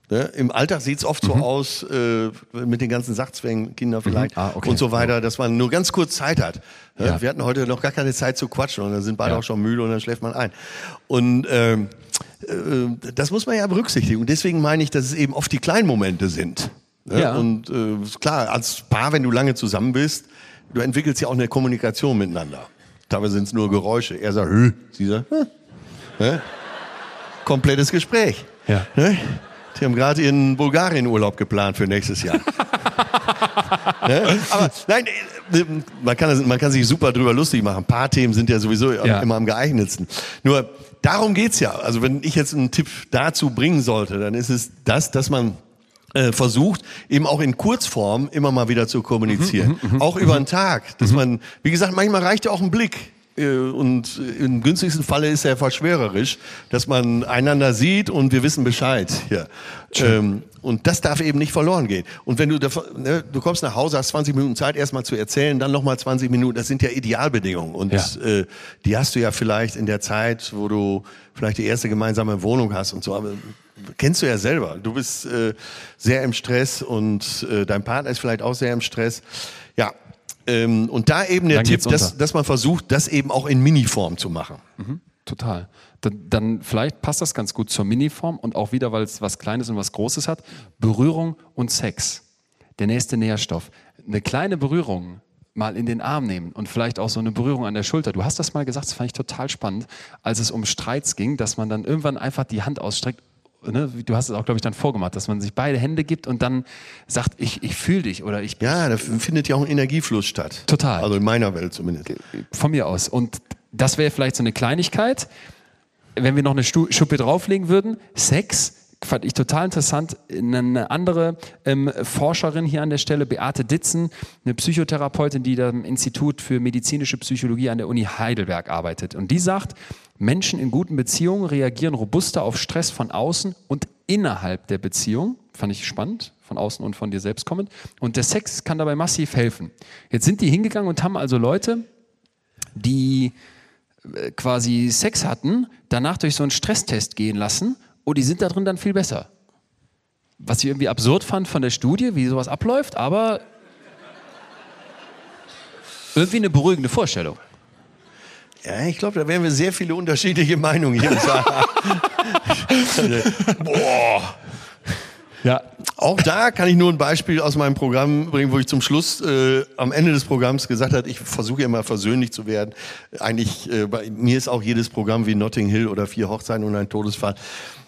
Ne? Im Alltag sieht es oft mhm. so aus, äh, mit den ganzen Sachzwängen, Kinder mhm. vielleicht mhm. ah, okay. und so weiter, dass man nur ganz kurz Zeit hat. Ne? Ja. Wir hatten heute noch gar keine Zeit zu quatschen und dann sind beide ja. auch schon müde und dann schläft man ein. Und ähm, äh, das muss man ja berücksichtigen. Und deswegen meine ich, dass es eben oft die kleinen Momente sind. Ne? Ja. Und äh, klar, als Paar, wenn du lange zusammen bist, du entwickelst ja auch eine Kommunikation miteinander. Dabei sind es nur Geräusche. Er sagt, Hö. sie sagt, Hö. Ne? komplettes Gespräch. Ja. Ne? Die haben gerade ihren Bulgarien-Urlaub geplant für nächstes Jahr. ne? Aber nein, man kann, man kann sich super drüber lustig machen. Ein paar Themen sind ja sowieso ja. immer am geeignetsten. Nur darum geht's ja. Also wenn ich jetzt einen Tipp dazu bringen sollte, dann ist es das, dass man versucht, eben auch in Kurzform immer mal wieder zu kommunizieren. Mhm, mh, mh, auch über den Tag. Dass mhm. man, wie gesagt, manchmal reicht ja auch ein Blick. Äh, und im günstigsten Falle ist er verschwörerisch, dass man einander sieht und wir wissen Bescheid. Ja. Ähm, und das darf eben nicht verloren gehen. Und wenn du, ne, du kommst nach Hause, hast 20 Minuten Zeit, erstmal zu erzählen, dann nochmal 20 Minuten, das sind ja Idealbedingungen. Und ja. Äh, die hast du ja vielleicht in der Zeit, wo du vielleicht die erste gemeinsame Wohnung hast und so. Aber kennst du ja selber. Du bist äh, sehr im Stress und äh, dein Partner ist vielleicht auch sehr im Stress. Ja, ähm, und da eben der dann Tipp, dass, dass man versucht, das eben auch in Miniform zu machen. Mhm, total. Dann, dann, vielleicht passt das ganz gut zur Miniform und auch wieder, weil es was Kleines und was Großes hat. Berührung und Sex. Der nächste Nährstoff. Eine kleine Berührung mal in den Arm nehmen und vielleicht auch so eine Berührung an der Schulter. Du hast das mal gesagt, das fand ich total spannend, als es um Streits ging, dass man dann irgendwann einfach die Hand ausstreckt ne, du hast es auch, glaube ich, dann vorgemacht, dass man sich beide Hände gibt und dann sagt, ich, ich fühle dich oder ich. Ja, da findet ja auch ein Energiefluss statt. Total. Also in meiner Welt zumindest. Von mir aus. Und das wäre vielleicht so eine Kleinigkeit. wenn wir noch eine Schuppe drauflegen würden, Sex fand ich total interessant. Eine andere ähm, Forscherin hier an der Stelle, Beate Ditzen, eine Psychotherapeutin, die da im Institut für medizinische Psychologie an der Uni Heidelberg arbeitet. Und die sagt, Menschen in guten Beziehungen reagieren robuster auf Stress von außen und innerhalb der Beziehung. Fand ich spannend, von außen und von dir selbst kommend. Und der Sex kann dabei massiv helfen. Jetzt sind die hingegangen und haben also Leute, die äh, quasi Sex hatten, danach durch so einen Stresstest gehen lassen und die sind da drin dann viel besser. Was ich irgendwie absurd fand von der Studie, wie sowas abläuft, aber irgendwie eine beruhigende Vorstellung. Ja, ich glaube, da werden wir sehr viele unterschiedliche Meinungen hier Boah. Ja. Auch da kann ich nur ein Beispiel aus meinem Programm bringen, wo ich zum Schluss äh, am Ende des Programms gesagt habe, ich versuche immer versöhnlich zu werden. Eigentlich, äh, bei mir ist auch jedes Programm wie Notting Hill oder Vier Hochzeiten und ein Todesfall.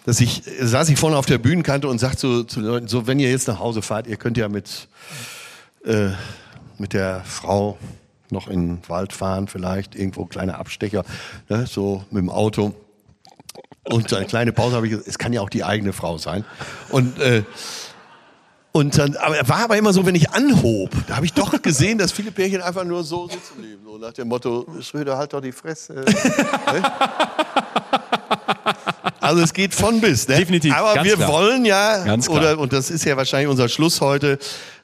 Dass ich, saß ich vorne auf der Bühnenkante und sagte so, zu Leuten, so, wenn ihr jetzt nach Hause fahrt, ihr könnt ja mit, äh, mit der Frau noch in den Wald fahren, vielleicht irgendwo kleine Abstecher, ne, so mit dem Auto. Und eine kleine Pause habe ich gesagt, es kann ja auch die eigene Frau sein. Und, äh, und dann, aber er war aber immer so, wenn ich anhob, da habe ich doch gesehen, dass viele Pärchen einfach nur so sitzen blieben. So nach dem Motto, Schröder, halt doch die Fresse. Ne? also es geht von bis. Ne? Definitiv. Aber wir klar. wollen ja, oder, und das ist ja wahrscheinlich unser Schluss heute,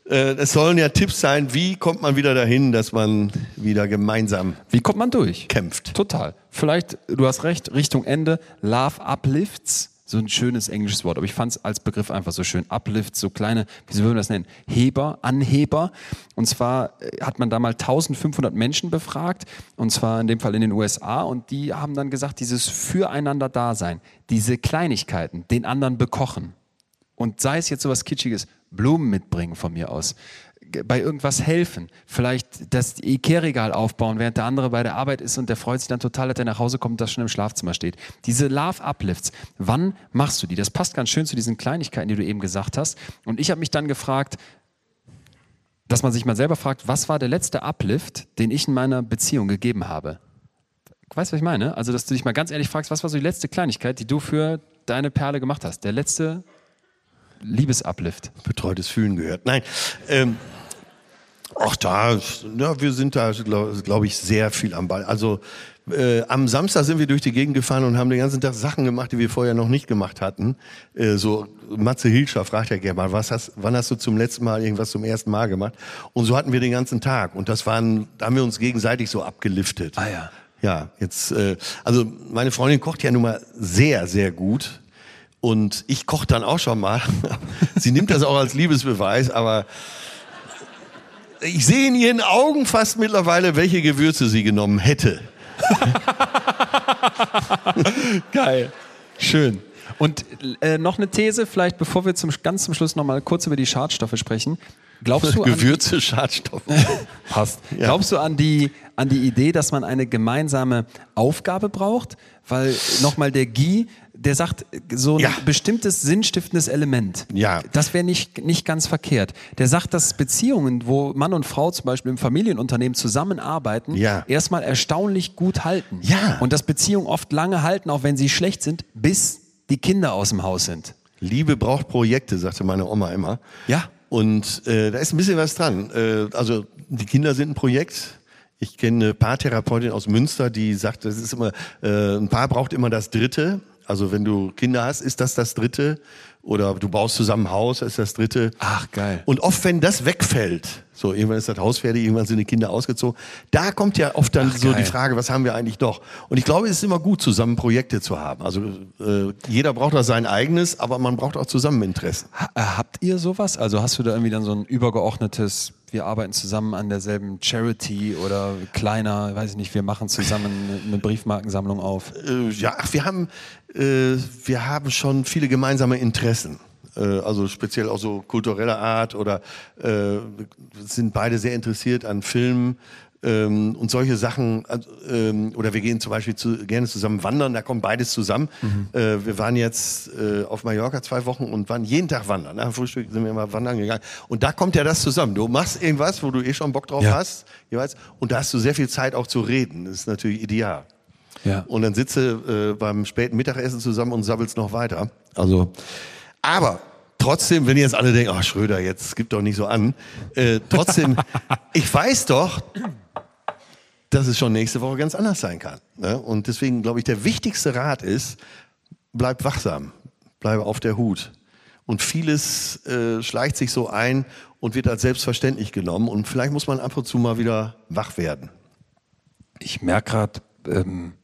es sollen ja Tipps sein, wie kommt man wieder dahin, dass man wieder gemeinsam Wie kommt man durch? kämpft. Total. Vielleicht, du hast recht, Richtung Ende, Love Uplifts. So ein schönes englisches Wort, aber ich fand es als Begriff einfach so schön. Uplift, so kleine, wie würden wir das nennen? Heber, Anheber. Und zwar äh, hat man da mal 1500 Menschen befragt, und zwar in dem Fall in den USA, und die haben dann gesagt, dieses Füreinander-Dasein, diese Kleinigkeiten, den anderen bekochen. Und sei es jetzt sowas Kitschiges, Blumen mitbringen von mir aus, bei irgendwas helfen, vielleicht das Ikea-Regal aufbauen, während der andere bei der Arbeit ist und der freut sich dann total, dass er nach Hause kommt und das schon im Schlafzimmer steht. Diese Love-Uplifts, wann machst du die? Das passt ganz schön zu diesen Kleinigkeiten, die du eben gesagt hast. Und ich habe mich dann gefragt, dass man sich mal selber fragt, was war der letzte Uplift, den ich in meiner Beziehung gegeben habe? Weißt du, was ich meine? Also, dass du dich mal ganz ehrlich fragst, was war so die letzte Kleinigkeit, die du für deine Perle gemacht hast? Der letzte Liebesuplift. Betreutes Fühlen gehört. Nein. Ähm, ach, da, ja, wir sind da, glaube glaub ich, sehr viel am Ball. Also äh, am Samstag sind wir durch die Gegend gefahren und haben den ganzen Tag Sachen gemacht, die wir vorher noch nicht gemacht hatten. Äh, so Matze Hilscher fragt ja gerne mal, was hast, wann hast du zum letzten Mal irgendwas zum ersten Mal gemacht? Und so hatten wir den ganzen Tag. Und das waren, da haben wir uns gegenseitig so abgeliftet. Ah ja. Ja, jetzt, äh, also meine Freundin kocht ja nun mal sehr, sehr gut. Und ich koche dann auch schon mal. Sie nimmt das auch als Liebesbeweis, aber ich sehe in ihren Augen fast mittlerweile, welche Gewürze sie genommen hätte. Geil. Schön. Und äh, noch eine These, vielleicht bevor wir zum, ganz zum Schluss noch mal kurz über die Schadstoffe sprechen. Glaubst du Gewürze, Schadstoffe. Passt. Ja. Glaubst du an die, an die Idee, dass man eine gemeinsame Aufgabe braucht? Weil nochmal der Guy der sagt, so ein ja. bestimmtes sinnstiftendes Element. Ja. Das wäre nicht, nicht ganz verkehrt. Der sagt, dass Beziehungen, wo Mann und Frau zum Beispiel im Familienunternehmen zusammenarbeiten, ja. erstmal erstaunlich gut halten. Ja. Und dass Beziehungen oft lange halten, auch wenn sie schlecht sind, bis die Kinder aus dem Haus sind. Liebe braucht Projekte, sagte meine Oma immer. Ja. Und äh, da ist ein bisschen was dran. Äh, also die Kinder sind ein Projekt. Ich kenne eine Paartherapeutin aus Münster, die sagt, das ist immer, äh, ein Paar braucht immer das Dritte. Also wenn du Kinder hast, ist das das dritte. Oder du baust zusammen ein Haus, ist das dritte. Ach, geil. Und oft, wenn das wegfällt, so irgendwann ist das Haus fertig, irgendwann sind die Kinder ausgezogen, da kommt ja oft dann Ach, so geil. die Frage, was haben wir eigentlich doch? Und ich glaube, es ist immer gut, zusammen Projekte zu haben. Also äh, jeder braucht da sein eigenes, aber man braucht auch zusammen Interessen. Ha äh, habt ihr sowas? Also hast du da irgendwie dann so ein übergeordnetes wir arbeiten zusammen an derselben Charity oder kleiner, weiß ich nicht, wir machen zusammen eine Briefmarkensammlung auf? Äh, ja, ach, wir haben, äh, wir haben schon viele gemeinsame Interessen. Äh, also speziell auch so kultureller Art oder äh, sind beide sehr interessiert an Filmen, ähm, und solche Sachen, also, ähm, oder wir gehen zum Beispiel zu, gerne zusammen wandern, da kommt beides zusammen. Mhm. Äh, wir waren jetzt äh, auf Mallorca zwei Wochen und waren jeden Tag wandern. Nach dem Frühstück sind wir immer wandern gegangen. Und da kommt ja das zusammen. Du machst irgendwas, wo du eh schon Bock drauf ja. hast, jeweils, und da hast du sehr viel Zeit auch zu reden. Das ist natürlich ideal. Ja. Und dann sitze äh, beim späten Mittagessen zusammen und sabbelst noch weiter. Also, aber trotzdem, wenn jetzt alle denken, ach Schröder, jetzt gibt doch nicht so an. Äh, trotzdem, ich weiß doch, dass es schon nächste Woche ganz anders sein kann. Ne? Und deswegen glaube ich, der wichtigste Rat ist, bleib wachsam, bleibe auf der Hut. Und vieles äh, schleicht sich so ein und wird als selbstverständlich genommen. Und vielleicht muss man ab und zu mal wieder wach werden. Ich merke gerade, ähm,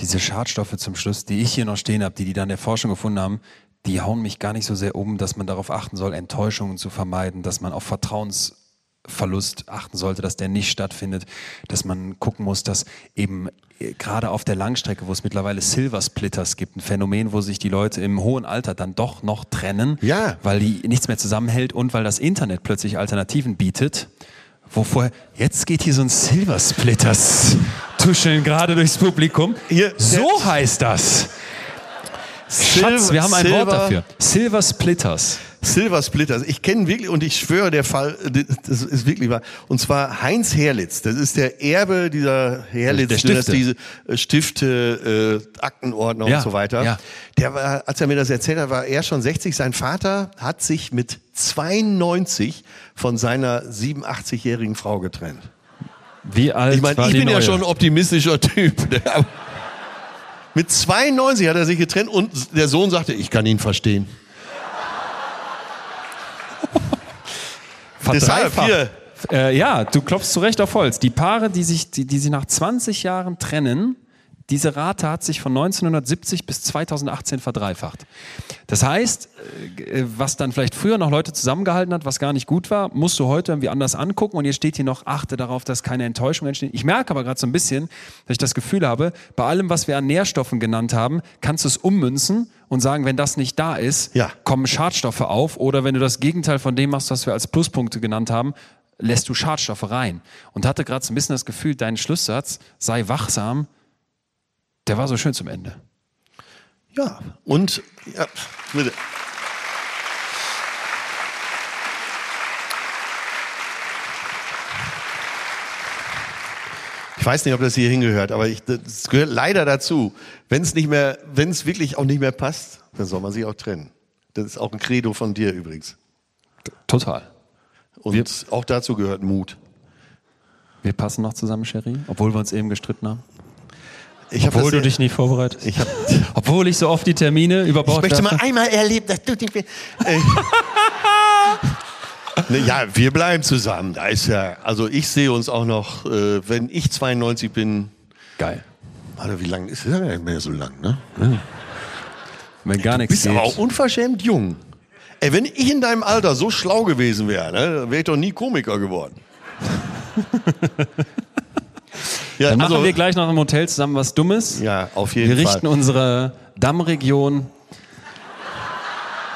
diese Schadstoffe zum Schluss, die ich hier noch stehen habe, die die dann in der Forschung gefunden haben, die hauen mich gar nicht so sehr um, dass man darauf achten soll, Enttäuschungen zu vermeiden, dass man auf Vertrauensverlust achten sollte, dass der nicht stattfindet, dass man gucken muss, dass eben äh, gerade auf der Langstrecke, wo es mittlerweile Silver Splitters gibt, ein Phänomen, wo sich die Leute im hohen Alter dann doch noch trennen, ja. weil die nichts mehr zusammenhält und weil das Internet plötzlich Alternativen bietet. Wo vorher, jetzt geht hier so ein Silver Splitters tuscheln gerade durchs Publikum. Hier, so heißt das. Schatz, wir haben ein Silver, Wort dafür. Silver Splitters. Silver Splitters. Ich kenne wirklich, und ich schwöre, der Fall, das ist wirklich wahr. Und zwar Heinz Herlitz. Das ist der Erbe dieser Herlitz-Dynastie, Stifte, Stifte äh, Aktenordner ja, und so weiter. Ja. Der war, als er mir das erzählt hat, war er schon 60. Sein Vater hat sich mit 92 von seiner 87-jährigen Frau getrennt. Wie alt Ich meine, ich bin neue? ja schon ein optimistischer Typ. Mit 92 hat er sich getrennt und der Sohn sagte, ich kann ihn verstehen. Deshalb hier. Äh, ja, du klopfst zu Recht auf Holz. Die Paare, die sich, die, die sich nach 20 Jahren trennen, diese Rate hat sich von 1970 bis 2018 verdreifacht. Das heißt, äh, was dann vielleicht früher noch Leute zusammengehalten hat, was gar nicht gut war, musst du heute irgendwie anders angucken. Und jetzt steht hier noch, achte darauf, dass keine Enttäuschung entsteht. Ich merke aber gerade so ein bisschen, dass ich das Gefühl habe, bei allem, was wir an Nährstoffen genannt haben, kannst du es ummünzen und sagen, wenn das nicht da ist, ja. kommen Schadstoffe auf. Oder wenn du das Gegenteil von dem machst, was wir als Pluspunkte genannt haben, lässt du Schadstoffe rein. Und hatte gerade so ein bisschen das Gefühl, dein Schlusssatz sei wachsam, der war so schön zum Ende. Ja, und ja, bitte. Ich weiß nicht, ob das hier hingehört, aber ich, das gehört leider dazu. Wenn es nicht mehr, wenn es wirklich auch nicht mehr passt, dann soll man sich auch trennen. Das ist auch ein Credo von dir übrigens. Total. Und wir, auch dazu gehört Mut. Wir passen noch zusammen, Sherry, obwohl wir uns eben gestritten haben. Obwohl du dich nicht vorbereitet ich hab, Obwohl ich so oft die Termine über Bord Ich möchte mal einmal erleben, dass du dich... Ne, ja, wir bleiben zusammen. Da ist ja, also ich sehe uns auch noch, äh, wenn ich 92 bin. Geil. Warte, wie lange ist das ja nicht mehr so lang, ne? Ja. Wenn gar nichts Du bist aber auch unverschämt jung. Ey, wenn ich in deinem Alter so schlau gewesen wäre, ne, wäre ich doch nie Komiker geworden. Ja, Dann also, machen wir gleich noch im Hotel zusammen was Dummes. Ja, auf jeden Fall. Wir richten unsere Dammregion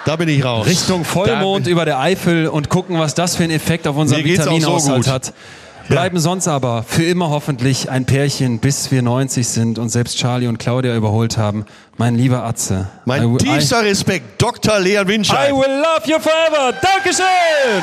da bin ich raus. Richtung Vollmond über der Eifel und gucken, was das für einen Effekt auf unseren Vitaminhaushalt so hat. Bleiben ja. sonst aber für immer hoffentlich ein Pärchen, bis wir 90 sind und selbst Charlie und Claudia überholt haben. Mein lieber Atze. Mein tiefster Respekt, Dr. Leon Winscheid. I will love you forever. Dankeschön.